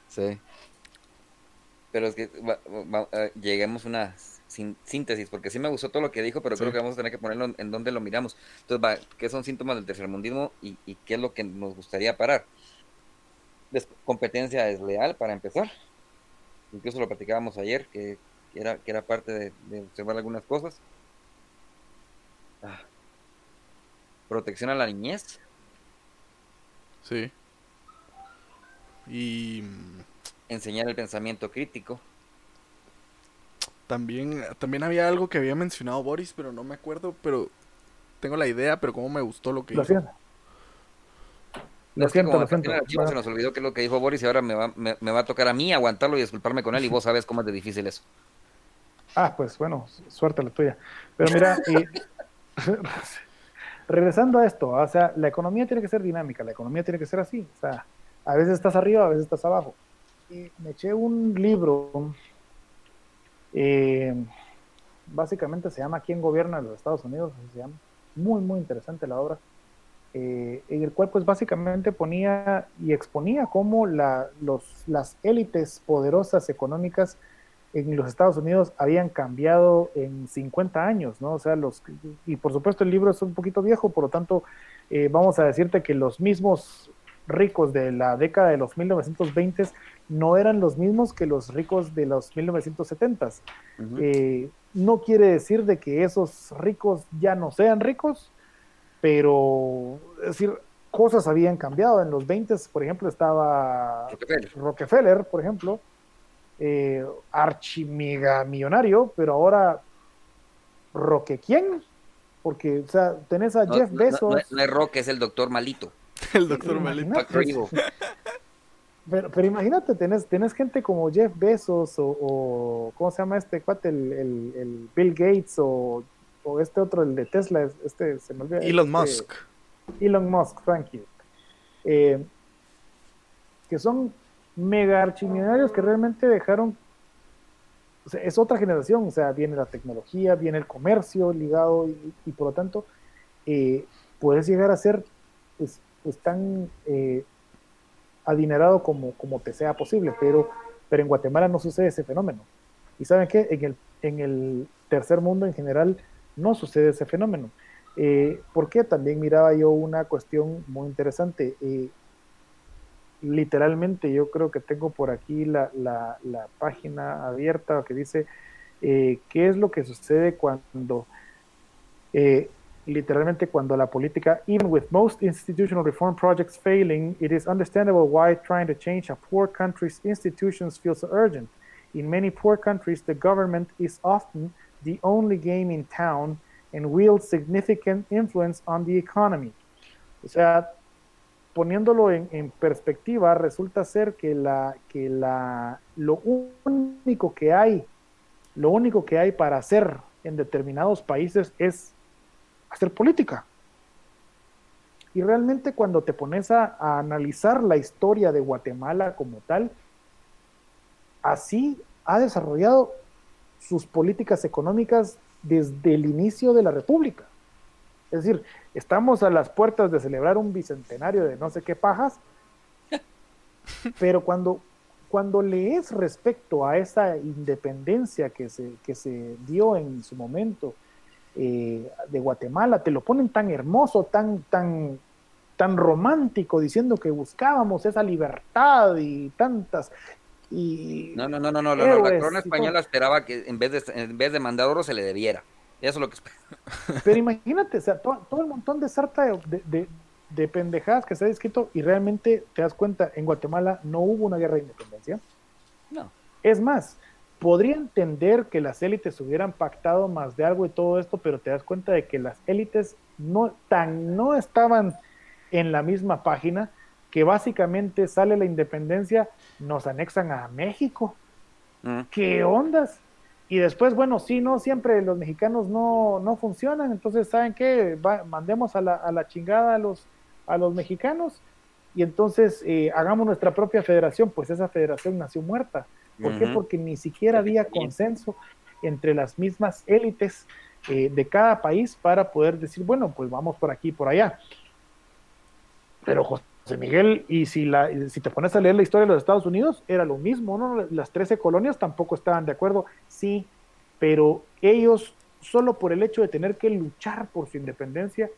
Sí. Pero es que eh, lleguemos a una síntesis, porque sí me gustó todo lo que dijo, pero creo que vamos a tener que ponerlo en, donde lo miramos. Entonces, ¿qué son síntomas del tercermundismo y, y qué es lo que nos gustaría parar? competencia desleal, para empezar. Incluso lo platicábamos ayer, que, era, que era parte de, observar algunas cosas. Ah. Protección a la niñez. Sí. Y... Mm, Enseñar el pensamiento crítico. También, también había algo que había mencionado Boris, pero no me acuerdo, pero tengo la idea, pero como me gustó lo que lo hizo. Lo siento, lo siento. Se nos olvidó que es lo que dijo Boris y ahora me va, me, va a tocar a mí aguantarlo y disculparme con él y vos sabes cómo es de difícil eso. Ah, pues bueno, suerte la tuya. Pero mira, regresando a esto, o sea, la economía tiene que ser dinámica, la economía tiene que ser así. O sea, a veces estás arriba, a veces estás abajo. Y me eché un libro, eh, básicamente se llama ¿Quién gobierna los Estados Unidos? Se llama. Muy, muy interesante la obra. Eh, en el cual pues básicamente ponía y exponía cómo la, los, las élites poderosas económicas en los Estados Unidos habían cambiado en 50 años, ¿no? O sea, los, y por supuesto el libro es un poquito viejo, por lo tanto, eh, vamos a decirte que los mismos ricos de la década de los 1920 no eran los mismos que los ricos de los 1970s. Eh, no quiere decir de que esos ricos ya no sean ricos, pero, es decir, cosas habían cambiado. En los 20, por ejemplo, estaba Rockefeller, por ejemplo, eh, millonario, pero ahora, ¿Roque quién? Porque, o sea, tenés a Jeff Bezos. No, es Roque, es el doctor malito. el doctor malito. Pero, pero, imagínate, tenés, tenés gente como Jeff Bezos o, ¿cómo se llama este cuate? El, el Bill Gates o o este otro, el de Tesla, este se me olvida. Elon este, Musk. Elon Musk, thank you. Eh, que son mega archimillonarios que realmente dejaron. Es otra generación, o sea, viene la tecnología, viene el comercio ligado y, por lo tanto eh, puedes llegar a ser pues, pues tan eh, adinerado como, como te sea posible, pero, pero en Guatemala no sucede ese fenómeno. Y saben qué, en el, en el tercer mundo en general no sucede ese fenómeno. Eh, porque también miraba yo una cuestión muy interesante. Eh, literalmente yo creo que tengo por aquí la, página abierta que dice eh, qué es lo que sucede cuando, literalmente cuando la política, even with most institutional reform projects failing, it is understandable why trying to change a poor country's institutions feels urgent. In many poor countries, the government is often the only game in town and wields significant influence on the economy. O sea, poniéndolo en, perspectiva, resulta ser que, la, que la, lo único que hay, lo único que hay para hacer en determinados países es hacer política. Y realmente cuando te pones a, a analizar la historia de Guatemala como tal, así ha desarrollado sus políticas económicas desde el inicio de la República. Es decir, estamos a las puertas de celebrar un bicentenario de no sé qué pajas, pero cuando, cuando lees respecto a esa independencia que se, que se dio en su momento eh, de Guatemala, te lo ponen tan hermoso, tan, tan, tan romántico, diciendo que buscábamos esa libertad y tantas, no, no, no, no, no, la corona española esperaba que en vez de en vez de mandar oro se le debiera. Eso es lo que Pero imagínate, o sea, todo, el montón de sarta de, de, pendejadas que se ha escrito y realmente te das cuenta, en Guatemala no hubo una guerra de independencia. No. Es más, podría entender que las élites hubieran pactado más de algo y todo esto, pero te das cuenta de que las élites no tan no estaban en la misma página que básicamente sale la independencia, nos anexan a México. Mm. ¿Qué ondas? Y después, bueno, sí, no, siempre los mexicanos no, no funcionan, entonces, ¿saben qué? mandemos a la, a la, chingada a los, a los mexicanos y entonces eh, hagamos nuestra propia federación, pues esa federación nació muerta. ¿Por qué? Porque ni siquiera había consenso entre las mismas élites eh, de cada país para poder decir, bueno, pues vamos por aquí, por allá. Pero José Miguel, y si, la, si te pones a leer la historia de los Estados Unidos, era lo mismo, ¿no? Las 13 colonias tampoco estaban de acuerdo, sí, pero ellos, solo por el hecho de tener que luchar por su independencia,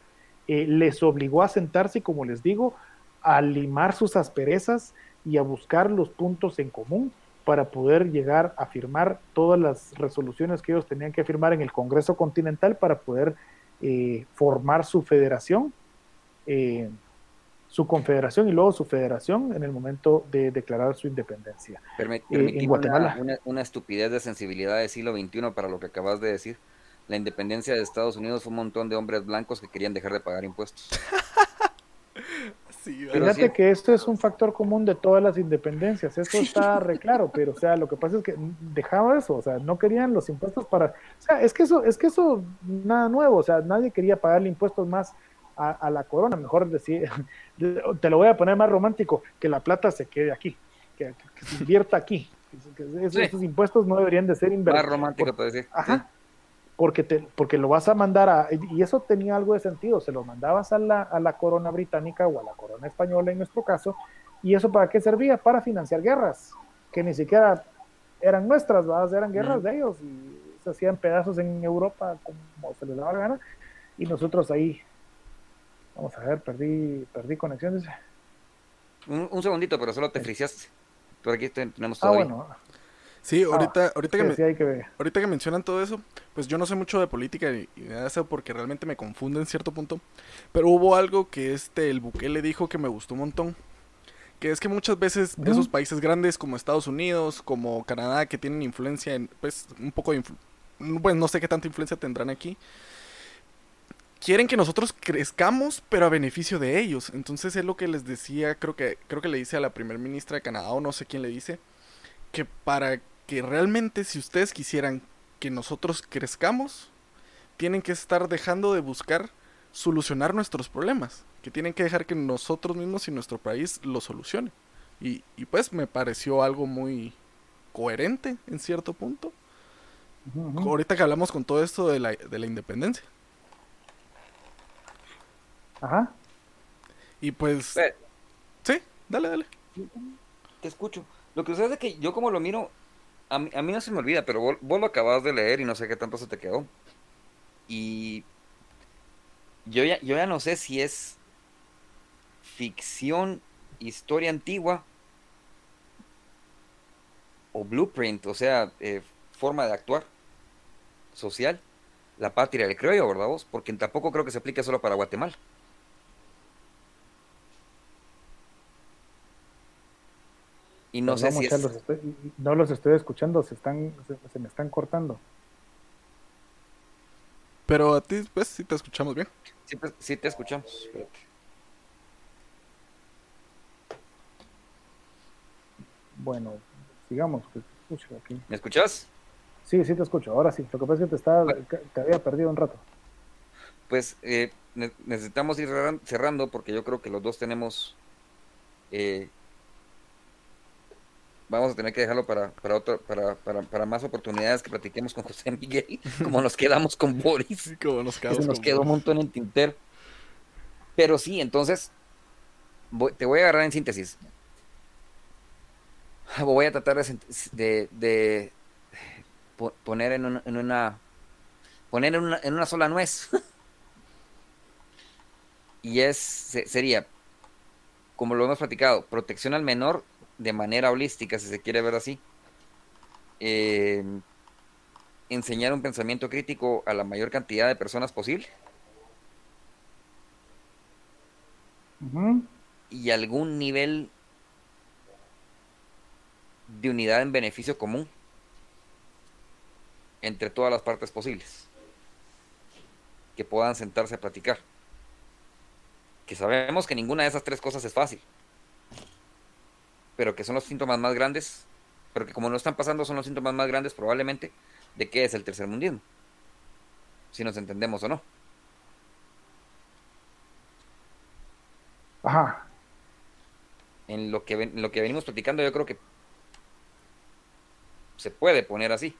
eh, les obligó a sentarse como les digo, a limar sus asperezas y a buscar los puntos en común para poder llegar a firmar todas las resoluciones que ellos tenían que firmar en el Congreso Continental para poder eh, formar su federación, eh, su confederación y luego su federación en el momento de declarar su independencia. en Guatemala. Una, una, estupidez de sensibilidad del siglo XXI para lo que acabas de decir la independencia de Estados Unidos fue un montón de hombres blancos que querían dejar de pagar impuestos. Fíjate que esto es un factor común de todas las independencias, eso está re claro, pero o sea, lo que pasa es que dejaba eso, o sea, no querían los impuestos para, o sea, es que eso, es que eso, nada nuevo, o sea, nadie quería pagarle impuestos más a, la corona, mejor decir, te lo voy a poner más romántico, que la plata se quede aquí, que, se invierta aquí, que, esos, impuestos no deberían de ser invertidos. Más romántico, te decir. Ajá porque, te, porque lo vas a mandar a, y eso tenía algo de sentido, se lo mandabas a la, a la corona británica o a la corona española en nuestro caso, y eso para qué servía? Para financiar guerras, que ni siquiera eran nuestras, eran guerras de ellos, y se hacían pedazos en Europa como se les daba la gana, y nosotros ahí, vamos a ver, perdí, perdí conexiones. Un, segundito, pero solo te friseaste. Por aquí tenemos todo. Ah, bueno. Sí, ahorita, ahorita, que me, ahorita que mencionan todo eso, pues yo no sé mucho de política y, nada de eso porque realmente me confunde en cierto punto. Pero hubo algo que este, el le dijo que me gustó un montón. Que es que muchas veces esos países grandes como Estados Unidos, como Canadá, que tienen influencia en, pues, un poco de pues no sé qué tanta influencia tendrán aquí, quieren que nosotros crezcamos, pero a beneficio de ellos. Entonces es lo que les decía, creo que, creo que le dice a la primer ministra de Canadá, o no sé quién le dice, que para que realmente si ustedes quisieran que nosotros crezcamos, tienen que estar dejando de buscar solucionar nuestros problemas, que tienen que dejar que nosotros mismos y nuestro país lo solucione. Y, pues me pareció algo muy coherente en cierto punto. Ahorita que hablamos con todo esto de la, de la independencia. Ajá. Y pues... Sí, dale, dale. Te escucho. Lo que sucede es que yo como lo miro, a mí, no se me olvida, pero vos, lo acabas de leer y no sé qué tanto se te quedó. Y yo ya, yo ya no sé si es ficción, historia antigua o blueprint, o sea, eh, forma de actuar social, la patria del criollo, ¿verdad vos? Porque tampoco creo que se aplique solo para Guatemala. Y no sé si no los estoy escuchando, se están se, me están cortando. Pero a ti, pues, sí te escuchamos bien. Sí, pues, te escuchamos. Bueno, sigamos. ¿Me escuchas? Sí, sí te escucho. Ahora sí. Lo que pasa es que te, estaba, te había perdido un rato. Pues eh, necesitamos ir cerrando porque yo creo que los dos tenemos eh, vamos a tener que dejarlo para, para, otro, para, para, para más oportunidades que platiquemos con José Miguel, como nos quedamos con Boris. como nos, quedamos nos quedó un montón en Tinter. Pero sí, entonces, te voy a agarrar en síntesis. Voy a tratar de, de, poner en una, en una poner en una, en una sola nuez. y es, sería, como lo hemos platicado, protección al menor de manera holística, si se quiere ver así. Eh, enseñar un pensamiento crítico a la mayor cantidad de personas posible. Y algún nivel de unidad en beneficio común entre todas las partes posibles que puedan sentarse a platicar. Que sabemos que ninguna de esas tres cosas es fácil pero que son los síntomas más grandes, pero que como no están pasando son los síntomas más grandes probablemente de qué es el tercer mundismo, si nos entendemos o no. Ajá. En lo que, en lo que venimos platicando yo creo que se puede poner así.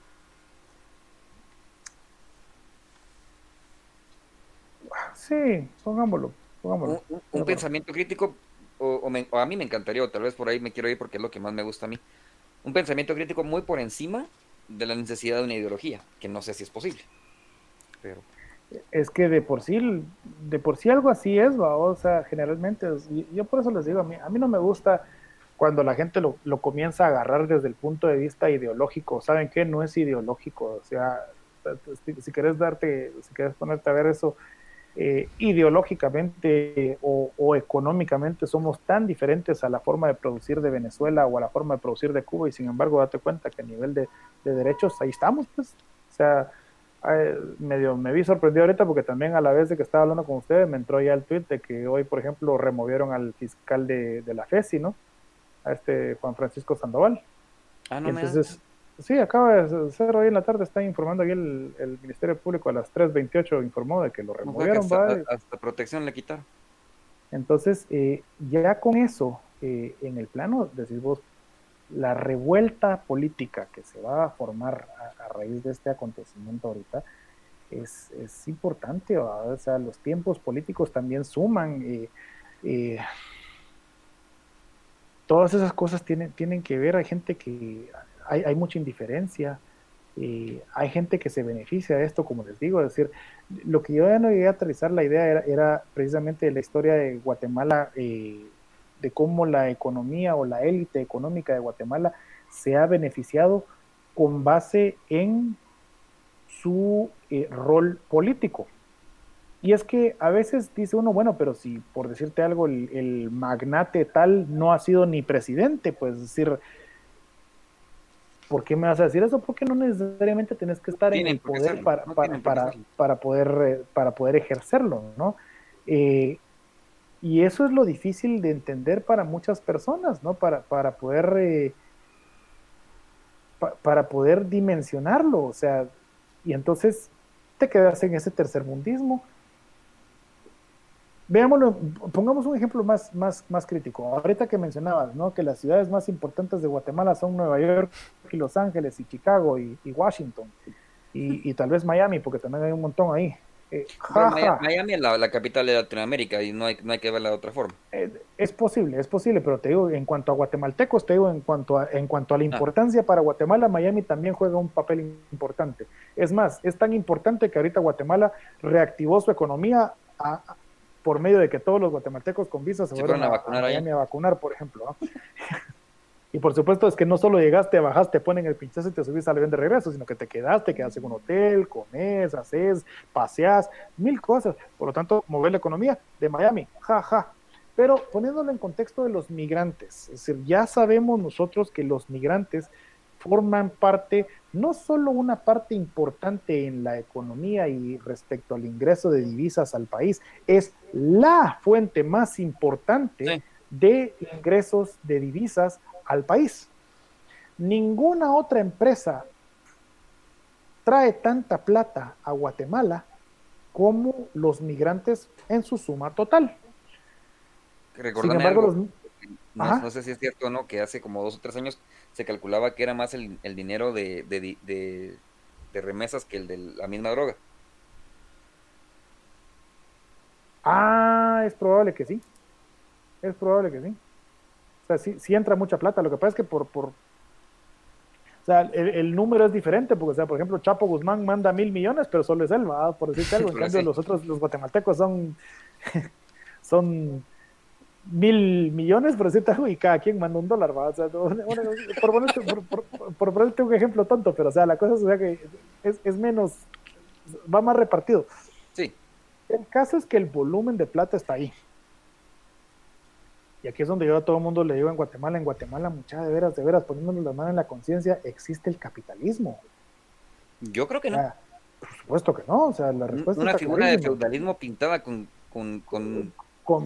Sí, pongámoslo. pongámoslo. Un pensamiento crítico o, a mí me encantaría, o tal vez por ahí me quiero ir porque es lo que más me gusta a mí. Un pensamiento crítico muy por encima de la necesidad de una ideología, que no sé si es posible. Pero es que de por sí, de por sí algo así es, ¿va? o sea, generalmente, yo por eso les digo, a mí, a mí no me gusta cuando la gente lo, lo, comienza a agarrar desde el punto de vista ideológico, ¿saben qué? No es ideológico, o sea, si, quieres darte, si quieres ponerte a ver eso, eh, ideológicamente o, o, económicamente somos tan diferentes a la forma de producir de Venezuela o a la forma de producir de Cuba y sin embargo date cuenta que a nivel de, de derechos ahí estamos, pues, o sea, medio me vi sorprendido ahorita porque también a la vez de que estaba hablando con ustedes me entró ya el tweet de que hoy, por ejemplo, removieron al fiscal de, de la FESI, ¿no? A este Juan Francisco Sandoval. Ah, no entonces, sí, acaba de ser hoy en la tarde, está informando aquí el, el Ministerio Público a las 3.28, informó de que lo removieron. hasta, protección le quitaron. Entonces, eh, ya con eso, eh, en el plano, decís vos, la revuelta política que se va a formar a, raíz de este acontecimiento ahorita es, es importante, o sea, los tiempos políticos también suman. Eh, eh, todas esas cosas tienen, tienen que ver, hay gente que, hay, hay mucha indiferencia, eh, hay gente que se beneficia de esto, como les digo, es decir, lo que yo ya no llegué a aterrizar la idea era, era precisamente la historia de Guatemala eh, de cómo la economía o la élite económica de Guatemala se ha beneficiado con base en su eh, rol político. Y es que a veces dice uno, bueno, pero si por decirte algo, el, magnate tal no ha sido ni presidente, pues decir, ¿por qué me vas a decir eso? Porque no necesariamente tienes que estar en el poder para, para, para, poder, eh, para poder ejercerlo, ¿no? Eh, y eso es lo difícil de entender para muchas personas, ¿no? Para, para poder eh, para poder dimensionarlo, o sea, y entonces te quedas en ese tercer mundismo. Veámoslo, pongamos un ejemplo más, más, más crítico. Ahorita que mencionabas, ¿no? Que las ciudades más importantes de Guatemala son Nueva York y Los Ángeles y Chicago y, Washington y, y, tal vez Miami, porque también hay un montón ahí. Eh, Miami es la, capital de Latinoamérica y no hay, no hay que verla de otra forma. Eh, es posible, es posible, pero te digo, en cuanto a guatemaltecos, te digo, en cuanto a, en cuanto a la ah. importancia para Guatemala, Miami también juega un papel importante. Es más, es tan importante que ahorita Guatemala reactivó su economía por medio de que todos los guatemaltecos con visa se, fueron a, vacunar a a vacunar, por ejemplo. Y por supuesto es que no solo llegaste, bajaste, ponen el pinchazo y te subís al avión de regreso, sino que te quedaste, quedaste en un hotel, comes, haces, paseas, mil cosas. Por lo tanto, mover la economía de Miami, ja, ja. Pero poniéndolo en contexto de los migrantes, es decir, ya sabemos nosotros que los migrantes forman parte, no solo una parte importante en la economía y respecto al ingreso de divisas al país, es la fuente más importante de ingresos de divisas al país. Ninguna otra empresa trae tanta plata a Guatemala como los migrantes en su suma total. Sin embargo, no, sé si es cierto o no, que hace como dos o tres años se calculaba que era más el, dinero de, de, remesas que el de la misma droga. Ah, es probable que sí. Es probable que sí. O sea, sí, entra mucha plata. Lo que pasa es que por, por o sea, el, número es diferente, porque, o sea, por ejemplo, Chapo Guzmán manda mil millones, pero solo es él, ¿va? por decirte algo. En cambio, los otros, los guatemaltecos son, son mil millones, por decirte algo, y cada quien manda un dólar, ¿va? O sea, por, ponerte, por, ponerte, un ejemplo tonto, pero, o sea, la cosa es o sea, que es, es menos, va más repartido. Sí. El caso es que el volumen de plata está ahí. Y aquí es donde yo a todo el mundo le digo en Guatemala, en Guatemala, mucha de veras, de veras, poniéndonos la mano en la conciencia, existe el capitalismo. Yo creo que no. por supuesto que no, o sea, la respuesta Una figura de feudalismo pintada con, con, con...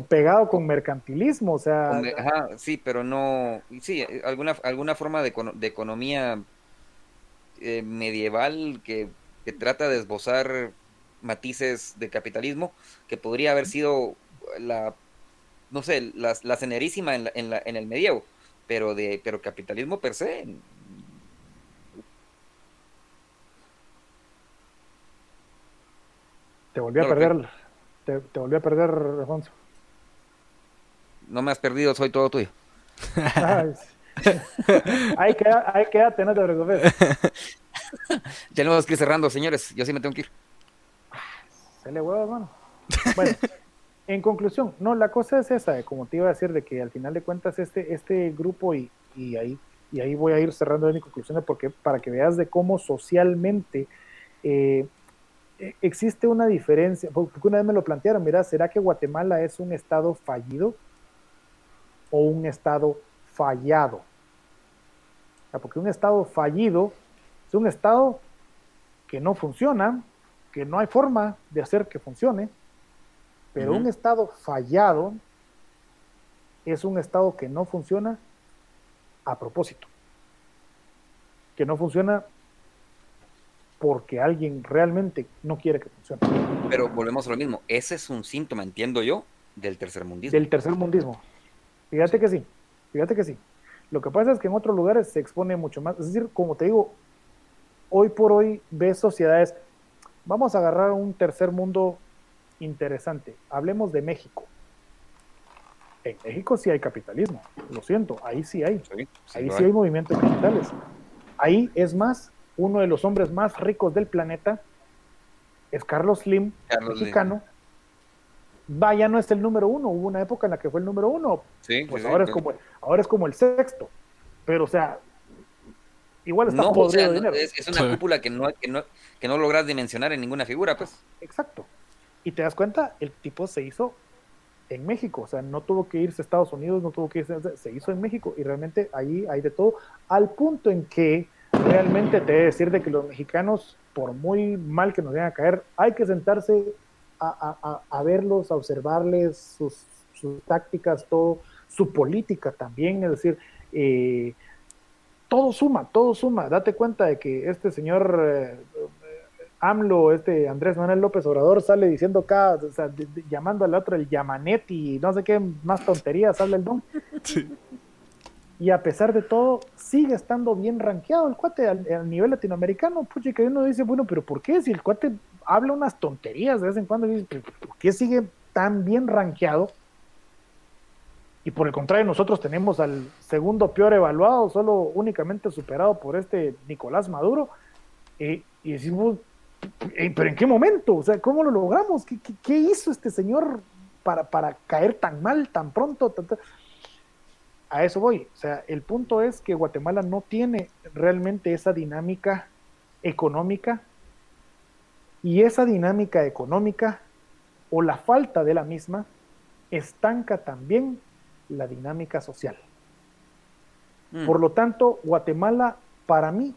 pegado con mercantilismo, o sea... ajá, sí, pero no... Sí, alguna, alguna forma de, de economía eh, medieval que, que trata de esbozar matices de capitalismo, que podría haber sido la no sé, la, la cenerísima en, la, en, la, en el medievo, pero de pero capitalismo per se. Te volví a perder. Te, te volví a perder, Alfonso. No me has perdido, soy todo tuyo. Ahí, queda, ahí quédate, no te preocupes. Tenemos que ir cerrando, señores. Yo sí me tengo que ir. Se le huevo, hermano. Bueno, en conclusión, no, la cosa es esa, de como te iba a decir, de que al final de cuentas este, este grupo, y, y ahí, y ahí voy a ir cerrando de mi conclusión, porque para que veas de cómo socialmente eh, eh, existe una diferencia, porque una vez me lo plantearon, mira, ¿será que Guatemala es un estado fallido o un estado fallado? O sea, porque un estado fallido es un estado que no funciona, que no hay forma de hacer que funcione, pero un estado fallado es un estado que no funciona a propósito, que no funciona porque alguien realmente no quiere que funcione, Pero volvemos a lo mismo. Ese es un síntoma, entiendo yo, del tercermundismo. del tercer mundismo. Fíjate que sí, fíjate que sí. Lo que pasa es que en otros lugares se expone mucho más. Es decir, como te digo, hoy por hoy ves sociedades, vamos a agarrar un tercer mundo interesante. Hablemos de México. En México sí hay capitalismo, lo siento, ahí sí hay. Sí, sí Ahí sí hay. hay movimientos capitales. Ahí es más, uno de los hombres más ricos del planeta es Carlos Slim, Carlos Slim. mexicano. Vaya, no es el número uno. Hubo una época en la que fue el número uno. Sí, Pues sí, ahora, sí. es como, ahora es como el sexto. Pero, o sea, igual está No, o podrido sea, de no, dinero. es, es una Sí. cúpula que no, que, no, que no logras dimensionar en ninguna figura, pues. Exacto. Y te das cuenta, el tipo se hizo en México, o sea, no tuvo que irse a Estados Unidos, no tuvo que irse, se hizo en México y realmente ahí hay de todo, al punto en que realmente te he de decir de que los mexicanos, por muy mal que nos vayan a caer, hay que sentarse a, a- a- a verlos, a observarles sus, sus tácticas, todo, su política también, es decir, eh, todo suma, todo suma. Date cuenta de que este señor eh, AMLO, este Andrés Manuel López Obrador, sale diciendo acá, o sea, de- de- llamando al otro el Yamanet y no sé qué más tonterías habla el don. Sí. Y a pesar de todo, sigue estando bien rankeado el cuate al, al nivel latinoamericano. Pucha, que uno dice, bueno, pero ¿por qué? Si el cuate habla unas tonterías de vez en cuando, dice, "¿Pero ¿por qué sigue tan bien rankeado? Y por el contrario, nosotros tenemos al segundo peor evaluado, solo únicamente superado por este Nicolás Maduro. Eh, y decimos, ¿pero en qué momento? O sea, ¿cómo lo logramos? ¿Qué, hizo este señor para, para caer tan mal, tan pronto? A eso voy. O sea, el punto es que Guatemala no tiene realmente esa dinámica económica y esa dinámica económica o la falta de la misma estanca también la dinámica social. Mm. Por lo tanto, Guatemala, para mí,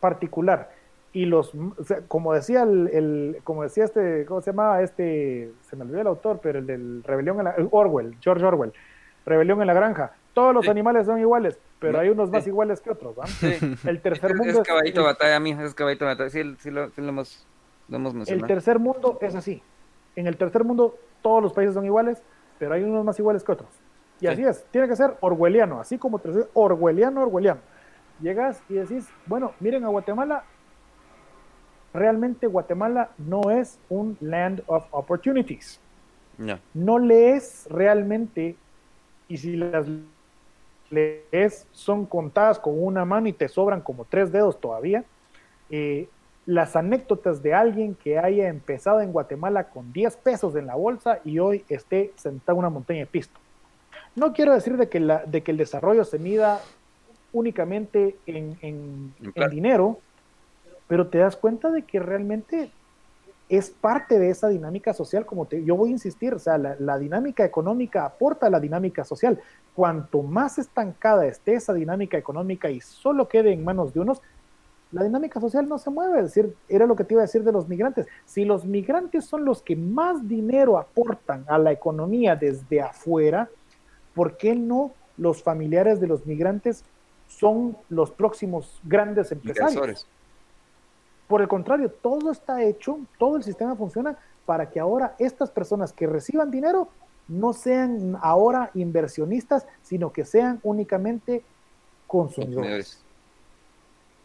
particular, y los, como decía el, el- como decía este, ¿cómo se llamaba? Este, se me olvidó el autor, pero el del Rebelión en la, Orwell, George Orwell, Rebelión en la Granja. Todos los Sí. animales son iguales, pero hay unos más iguales que otros. El tercer Es, mundo es caballito de es, batalla, amigo, es caballito batalla. Sí, sí lo, sí lo hemos, lo hemos el mencionado. tercer mundo es así. En el tercer mundo todos los países son iguales, pero hay unos más iguales que otros. Y Sí. así es, tiene que ser orwelliano, así como tercer, orwelliano, orwelliano. Llegas y decís, bueno, miren a Guatemala, realmente Guatemala no es un land of opportunities. No. No lees realmente, y si las lees son contadas con una mano y te sobran como tres dedos todavía, eh, las anécdotas de alguien que haya empezado en Guatemala con 10 pesos en la bolsa y hoy esté sentado en una montaña de pisto. No quiero decir de que, la, de que el desarrollo se mida únicamente en, en- En en dinero, pero te das cuenta de que realmente es parte de esa dinámica social, como te, yo voy a insistir, o sea, la, la dinámica económica aporta a la dinámica social. Cuanto más estancada esté esa dinámica económica y solo quede en manos de unos, la dinámica social no se mueve. Es decir, era lo que te iba a decir de los migrantes. Si los migrantes son los que más dinero aportan a la economía desde afuera, ¿por qué no los familiares de los migrantes son los próximos grandes empresarios? Por el contrario, todo está hecho, todo el sistema funciona para que ahora estas personas que reciban dinero no sean ahora inversionistas, sino que sean únicamente consumidores.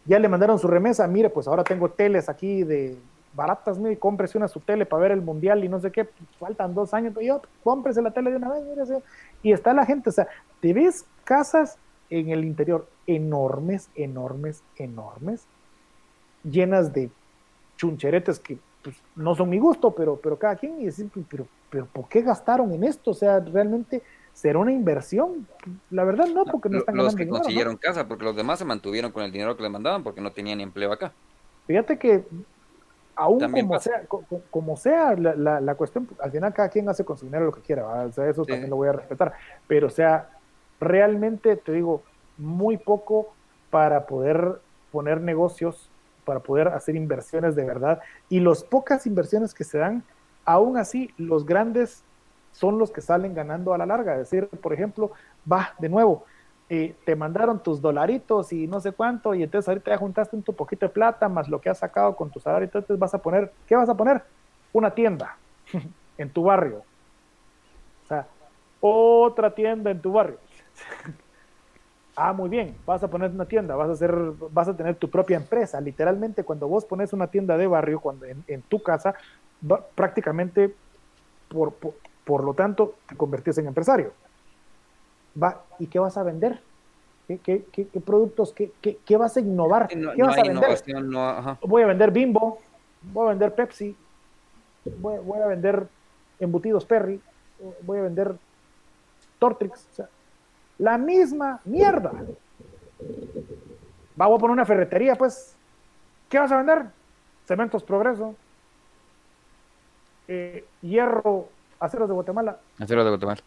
Ya le mandaron su remesa, mire, pues ahora tengo teles aquí de baratas, mire, cómprese una su tele para ver el mundial y no sé qué, faltan dos años, pero yo, cómprese la tele de una vez, mire, y está la gente, o sea, te ves casas en el interior enormes, enormes, enormes, llenas de chuncheretes que pues, no son mi gusto, pero, pero cada quien, y decir, pues, pero, pero ¿por qué gastaron en esto? O sea, realmente será una inversión. La verdad no, porque no, están Los que consiguieron casa, porque los demás se mantuvieron con el dinero que les mandaban porque no tenían empleo acá. Fíjate que aún como sea, como sea la, la, cuestión, al final cada quien hace con su dinero lo que quiera, o sea, eso también lo voy a respetar, pero o sea, realmente te digo, muy poco para poder poner negocios, para poder hacer inversiones de verdad, y las pocas inversiones que se dan, aún así, los grandes son los que salen ganando a la larga, es decir, por ejemplo, va de nuevo, eh, te mandaron tus dolaritos y no sé cuánto, y entonces ahorita ya juntaste un tu poquito de plata más lo que has sacado con tus salario, entonces vas a poner, ¿qué vas a poner? Una tienda en tu barrio. O sea, otra tienda en tu barrio. ah, muy bien, vas a poner una tienda, vas a hacer, vas a tener tu propia empresa. Literalmente, cuando vos pones una tienda de barrio, cuando en, tu casa, prácticamente, por, por, lo tanto, te convertís en empresario va, ¿y qué vas a vender? ¿Qué, productos, qué, qué, vas a innovar? ¿Qué vas a vender? Voy a vender Bimbo, voy a vender Pepsi, voy, a vender embutidos Perry, voy a vender Tortrix, o sea, la misma mierda. Vamos a poner una ferretería, pues. ¿Qué vas a vender? Cementos Progreso, eh, hierro, aceros de Guatemala. Aceros de Guatemala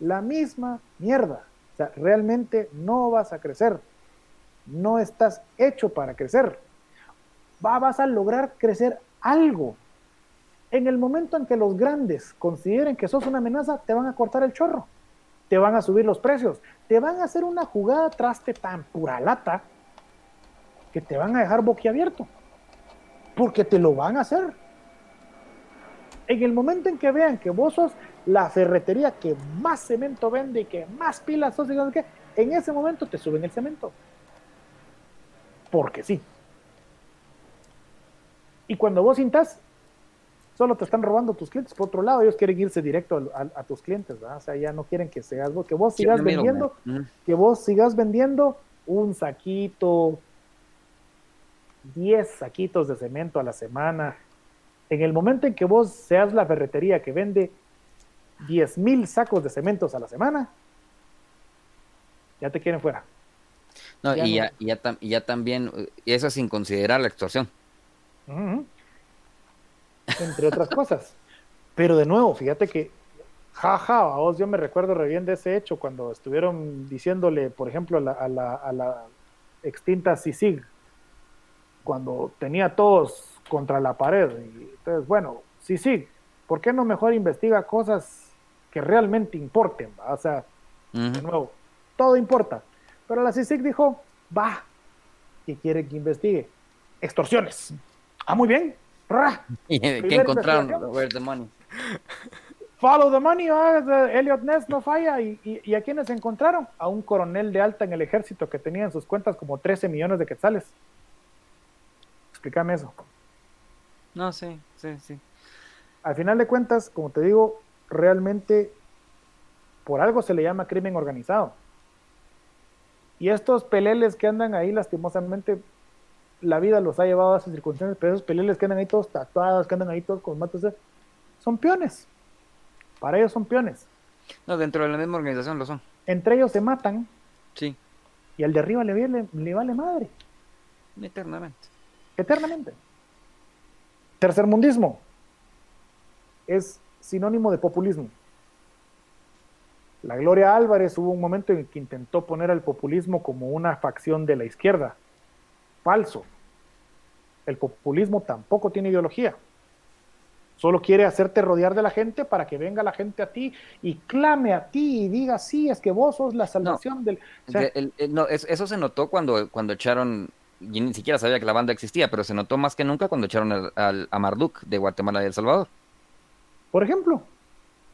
la misma mierda. O sea, realmente no vas a crecer. No estás hecho para crecer. Va, vas a lograr crecer algo. En el momento en que los grandes consideren que sos una amenaza, te van a cortar el chorro. Te van a subir los precios. Te van a hacer una jugada traste tan pura lata que te van a dejar boquiabierto. Porque te lo van a hacer. En el momento en que vean que vos sos la ferretería que más cemento vende y que más pilas sos, en ese momento te suben el cemento. Porque sí. Y cuando vos cintas, solo te están robando tus clientes. Por otro lado, ellos quieren irse directo a, tus clientes, O sea, ya no quieren que seas vos, que vos sigas vendiendo, que vos sigas vendiendo un saquito, 10 saquitos de cemento a la semana. En el momento en que vos seas la ferretería que vende 10 mil sacos de cementos a la semana, ya te quieren fuera. No, y, Ya, y, ya, también, y eso sin considerar la extorsión. Entre otras cosas. Pero de nuevo, fíjate que, jaja, a vos yo me recuerdo re bien de ese hecho cuando estuvieron diciéndole, por ejemplo, a la, a la, a la extinta CICIG, cuando tenía todos contra la pared. Y entonces, bueno, CICIG, ¿por qué no mejor investiga cosas que realmente importen, o sea, de nuevo, todo importa. Pero la CICIG dijo, va, que quiere que investigue? Extorsiones. Ah, muy bien. ¿Qué encontraron? Where's the money? Follow the money, ah, Elliot Ness no falla. ¿Y, y, a quiénes encontraron? A un coronel de alta en el ejército que tenía en sus cuentas como 13 millones de quetzales. Explícame eso. No, sí, sí, sí. Al final de cuentas, como te digo, realmente por algo se le llama crimen organizado. Y estos peleles que andan ahí, lastimosamente, la vida los ha llevado a esas circunstancias, pero esos peleles que andan ahí todos tatuados, que andan ahí todos con matos, son peones. Para ellos son peones. No, dentro de la misma organización lo son. Entre ellos se matan. Sí. Y al de arriba le, le vale madre. Eternamente. Eternamente. Tercermundismo. Es sinónimo de populismo. La Gloria Álvarez hubo un momento en que intentó poner al populismo como una facción de la izquierda. Falso. El populismo tampoco tiene ideología. Solo quiere hacerte rodear de la gente para que venga la gente a ti y clame a ti y diga, sí, es que vos sos la salvación del... no, eso se notó cuando, cuando echaron, yo ni siquiera sabía que la banda existía, pero se notó más que nunca cuando echaron al, a Marduk de Guatemala y El Salvador por ejemplo.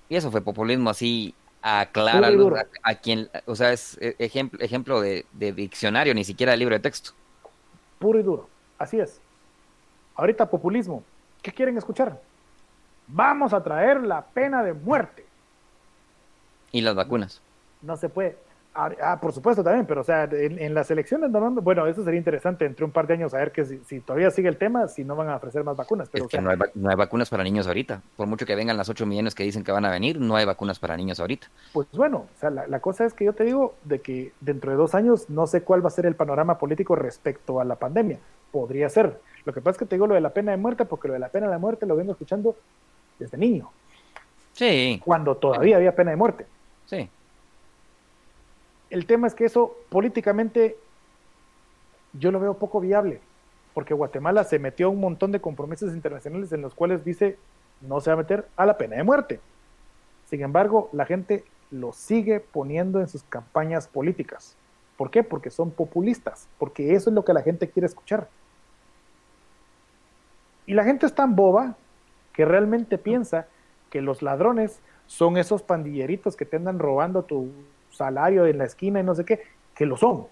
Y eso fue populismo así a, a, quien, o sea, es e, ejemplo, ejemplo de, diccionario, ni siquiera de libro de texto. Puro y duro, así es. ahorita populismo. ¿Qué quieren escuchar? Vamos a traer la pena de muerte. Y las vacunas. No se puede. Ah, ah, por supuesto también, pero o sea, en, las elecciones, no, bueno, eso sería interesante entre un par de años a ver que si, todavía sigue el tema, si no van a ofrecer más vacunas. Pero, es que no, hay, no, hay, vacunas para niños ahorita. Por mucho que vengan las 8 millones que dicen que van a venir, no hay vacunas para niños ahorita. Pues bueno, o sea, la, la, cosa es que yo te digo de que dentro de dos años no sé cuál va a ser el panorama político respecto a la pandemia. Podría ser. Lo que pasa es que te digo lo de la pena de muerte, porque lo de la pena de muerte lo vengo escuchando desde niño. Sí. Cuando todavía había pena de muerte. Sí. El tema es que eso políticamente yo lo veo poco viable, porque Guatemala se metió a un montón de compromisos internacionales en los cuales dice no se va a meter a la pena de muerte. Sin embargo, la gente lo sigue poniendo en sus campañas políticas. ¿Por qué? Porque son populistas, porque eso es lo que la gente quiere escuchar. Y la gente es tan boba que realmente piensa que los ladrones son esos pandilleritos que te andan robando tu salario en la esquina y no sé qué, que lo son.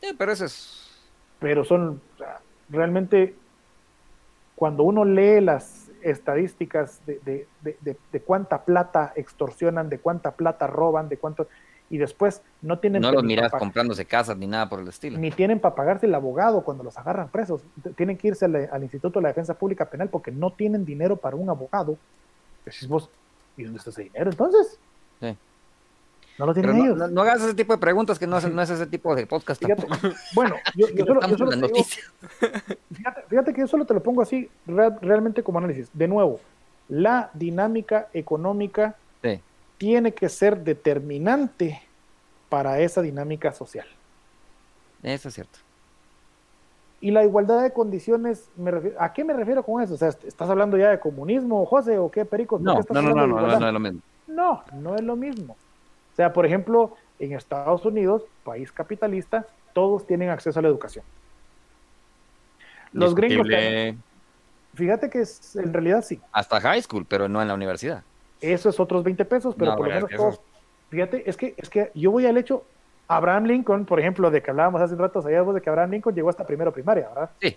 Sí, pero eso es... Pero son, realmente, cuando uno lee las estadísticas de, de, cuánta plata extorsionan, de cuánta plata roban, de cuánto... Y después no tienen... No los miras comprándose casas ni nada por el estilo. Ni tienen para pagarse el abogado cuando los agarran presos. Tienen que irse al, Instituto de la Defensa Pública Penal porque no tienen dinero para un abogado. Decís vos, ¿y dónde está ese dinero entonces? Sí. No lo tienen ellos. No, hagas ese tipo de preguntas que no es, no es ese tipo de podcast. bueno, yo, solo, fíjate, que yo solo te lo pongo así realmente como análisis. De nuevo, la dinámica económica tiene que ser determinante para esa dinámica social. Eso es cierto. Y la igualdad de condiciones, ¿a qué me refiero con eso? O sea, ¿estás hablando ya de comunismo, José, o qué, Perico? No, no, no, no, no, no es lo mismo. No, no es lo mismo. O sea, por ejemplo, en Estados Unidos, país capitalista, todos tienen acceso a la educación. Los gringos. Fíjate que es, en realidad sí. Hasta high school, pero no en la universidad. Eso es otros 20 pesos, pero por lo menos todos. Fíjate, es que, es que yo voy al hecho. Abraham Lincoln, por ejemplo, de que hablábamos hace un rato, sabíamos de que Abraham Lincoln llegó hasta primero primaria, ¿verdad? Sí.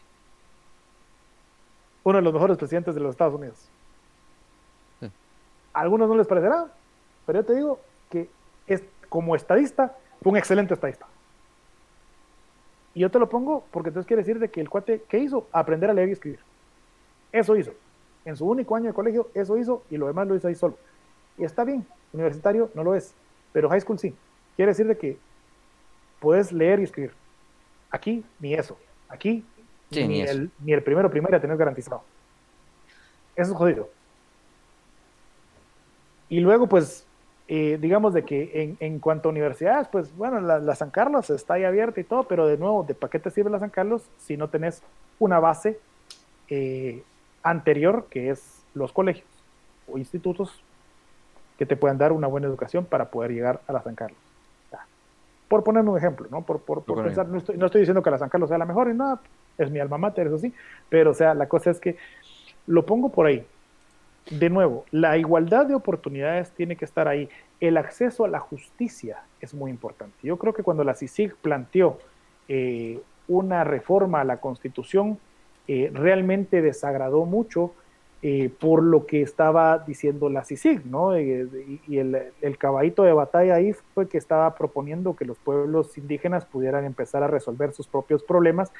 Uno de los mejores presidentes de los Estados Unidos. A algunos no les parecerá, pero yo te digo que es, como estadista, fue un excelente estadista. Y yo te lo pongo porque entonces quiere decir de que el cuate, ¿qué hizo? Aprender a leer y escribir. Eso hizo. En su único año de colegio, eso hizo y lo demás lo hizo ahí solo. Y está bien, universitario no lo es, pero high school sí. Quiere decir de que puedes leer y escribir. Aquí, ni eso. Aquí, ni, el, ni el primero primaria tenés garantizado. Eso es jodido. Y luego, pues, eh, digamos de que en, cuanto a universidades, pues bueno, la, San Carlos está ahí abierta y todo, pero de nuevo, ¿de para qué te sirve la San Carlos si no tenés una base eh, anterior que es los colegios o institutos que te puedan dar una buena educación para poder llegar a la San Carlos? por poner un ejemplo, ¿no? Por, por, pensar, no estoy, no estoy, diciendo que la San Carlos sea la mejor y nada, es mi alma mater, eso sí, pero o sea, la cosa es que lo pongo por ahí de nuevo, la igualdad de oportunidades tiene que estar ahí. El acceso a la justicia es muy importante. Yo creo que cuando la CICIG planteó eh, una reforma a la Constitución, eh, realmente desagradó mucho eh, por lo que estaba diciendo la CICIG, ¿no? y el, caballito de batalla ahí fue que estaba proponiendo que los pueblos indígenas pudieran empezar a resolver sus propios problemas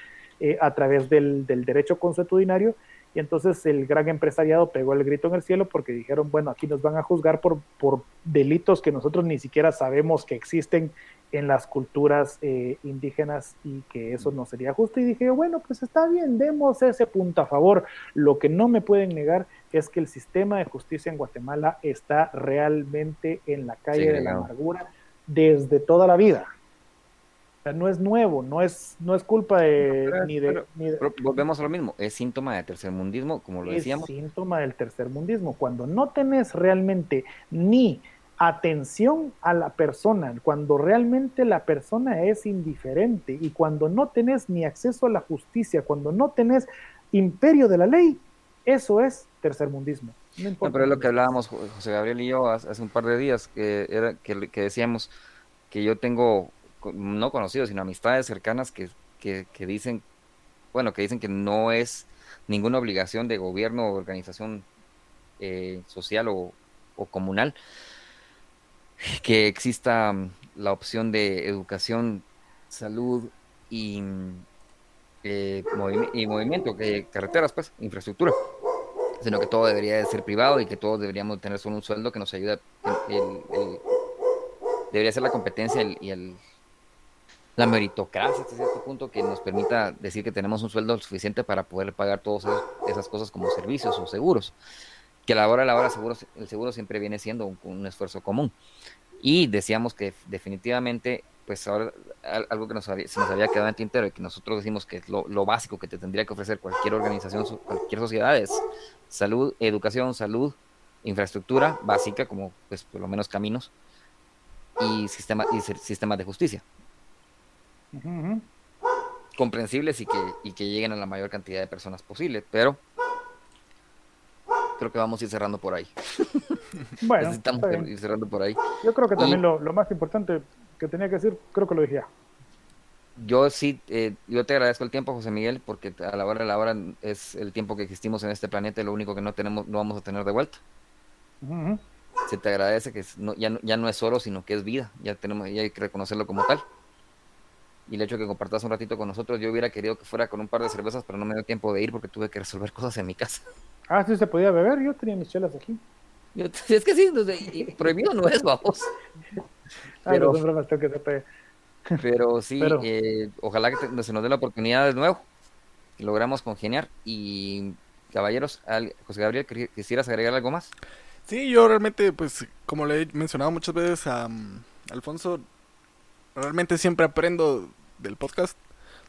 a través del derecho consuetudinario y entonces el gran empresariado pegó el grito en el cielo porque dijeron, bueno, aquí nos van a juzgar por, por delitos que nosotros ni siquiera sabemos que existen en las culturas eh, indígenas y que eso no sería justo. Y dije, bueno, pues está bien, demos ese punto a favor. Lo que no me pueden negar es que el sistema de justicia en Guatemala está realmente en la calle de la amargura desde toda la vida no es nuevo, no es, no es culpa de, ni, de, volvemos a lo mismo, es síntoma de tercermundismo, como lo decíamos. Es síntoma del tercermundismo. Cuando no tenés realmente ni atención a la persona, cuando realmente la persona es indiferente y cuando no tenés ni acceso a la justicia, cuando no tenés imperio de la ley, eso es tercermundismo. No pero es lo que hablábamos José Gabriel y yo hace un par de días, que, era, que decíamos que yo tengo no conocidos, sino amistades cercanas que, que, dicen, bueno, que dicen que no es ninguna obligación de gobierno o organización eh, social o, comunal que exista mm, la opción de educación, salud y, eh, y movimiento, que carreteras, pues, infraestructura, sino que todo debería de ser privado y que todos deberíamos tener solo un sueldo que nos ayude, debería ser la competencia y el, la meritocracia hasta cierto punto que nos permita decir que tenemos un sueldo suficiente para poder pagar todas esas cosas como servicios o seguros. Que a la hora de la hora seguro, el seguro siempre viene siendo un, esfuerzo común. Y decíamos que definitivamente, pues ahora algo que nos había, se nos había quedado en tintero y que nosotros decimos que es lo, lo básico que te tendría que ofrecer cualquier organización, cualquier sociedad es salud, educación, salud, infraestructura básica como pues por lo menos caminos y sistema y sistemas de justicia comprensibles y que, y que lleguen a la mayor cantidad de personas posible, pero creo que vamos a ir cerrando por ahí. Bueno, necesitamos ir cerrando por ahí. Yo creo que también lo, más importante que tenía que decir, creo que lo dije ya. Yo sí, eh, yo te agradezco el tiempo, José Miguel, porque a la hora de la hora es el tiempo que existimos en este planeta y lo único que no tenemos, no vamos a tener de vuelta. Se te agradece que ya, no, ya no es oro, sino que es vida. Ya tenemos, ya hay que reconocerlo como tal y el hecho de que compartas un ratito con nosotros, yo hubiera querido que fuera con un par de cervezas, pero no me dio tiempo de ir porque tuve que resolver cosas en mi casa. Ah, sí se podía beber, yo tenía mis chelas aquí. es que sí, prohibido no es, vamos. Pero, pero sí, Eh, ojalá que se nos dé la oportunidad de nuevo, que logramos congeniar. Y caballeros, José Gabriel, ¿quisieras agregar algo más? Sí, yo realmente, pues, como le he mencionado muchas veces a um, Alfonso, realmente siempre aprendo del podcast.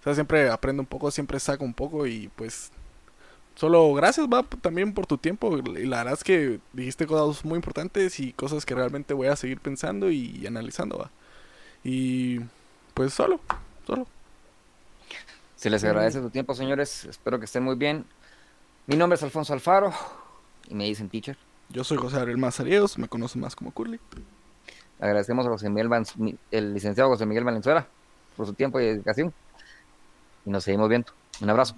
O sea, siempre aprendo un poco, siempre saco un poco y pues solo gracias va también por tu tiempo. Y la verdad es que dijiste cosas muy importantes y cosas que realmente voy a seguir pensando y analizando, va. Y pues solo, solo. Se les agradece tu tiempo, señores. Espero que estén muy bien. Mi nombre es Alfonso Alfaro y me dicen teacher. Yo soy José Ariel Mazariegos, me conocen más como Curly. Agradecemos a José Miguel, el licenciado José Miguel Valenzuela por su tiempo y dedicación. Y nos seguimos viendo. Un abrazo.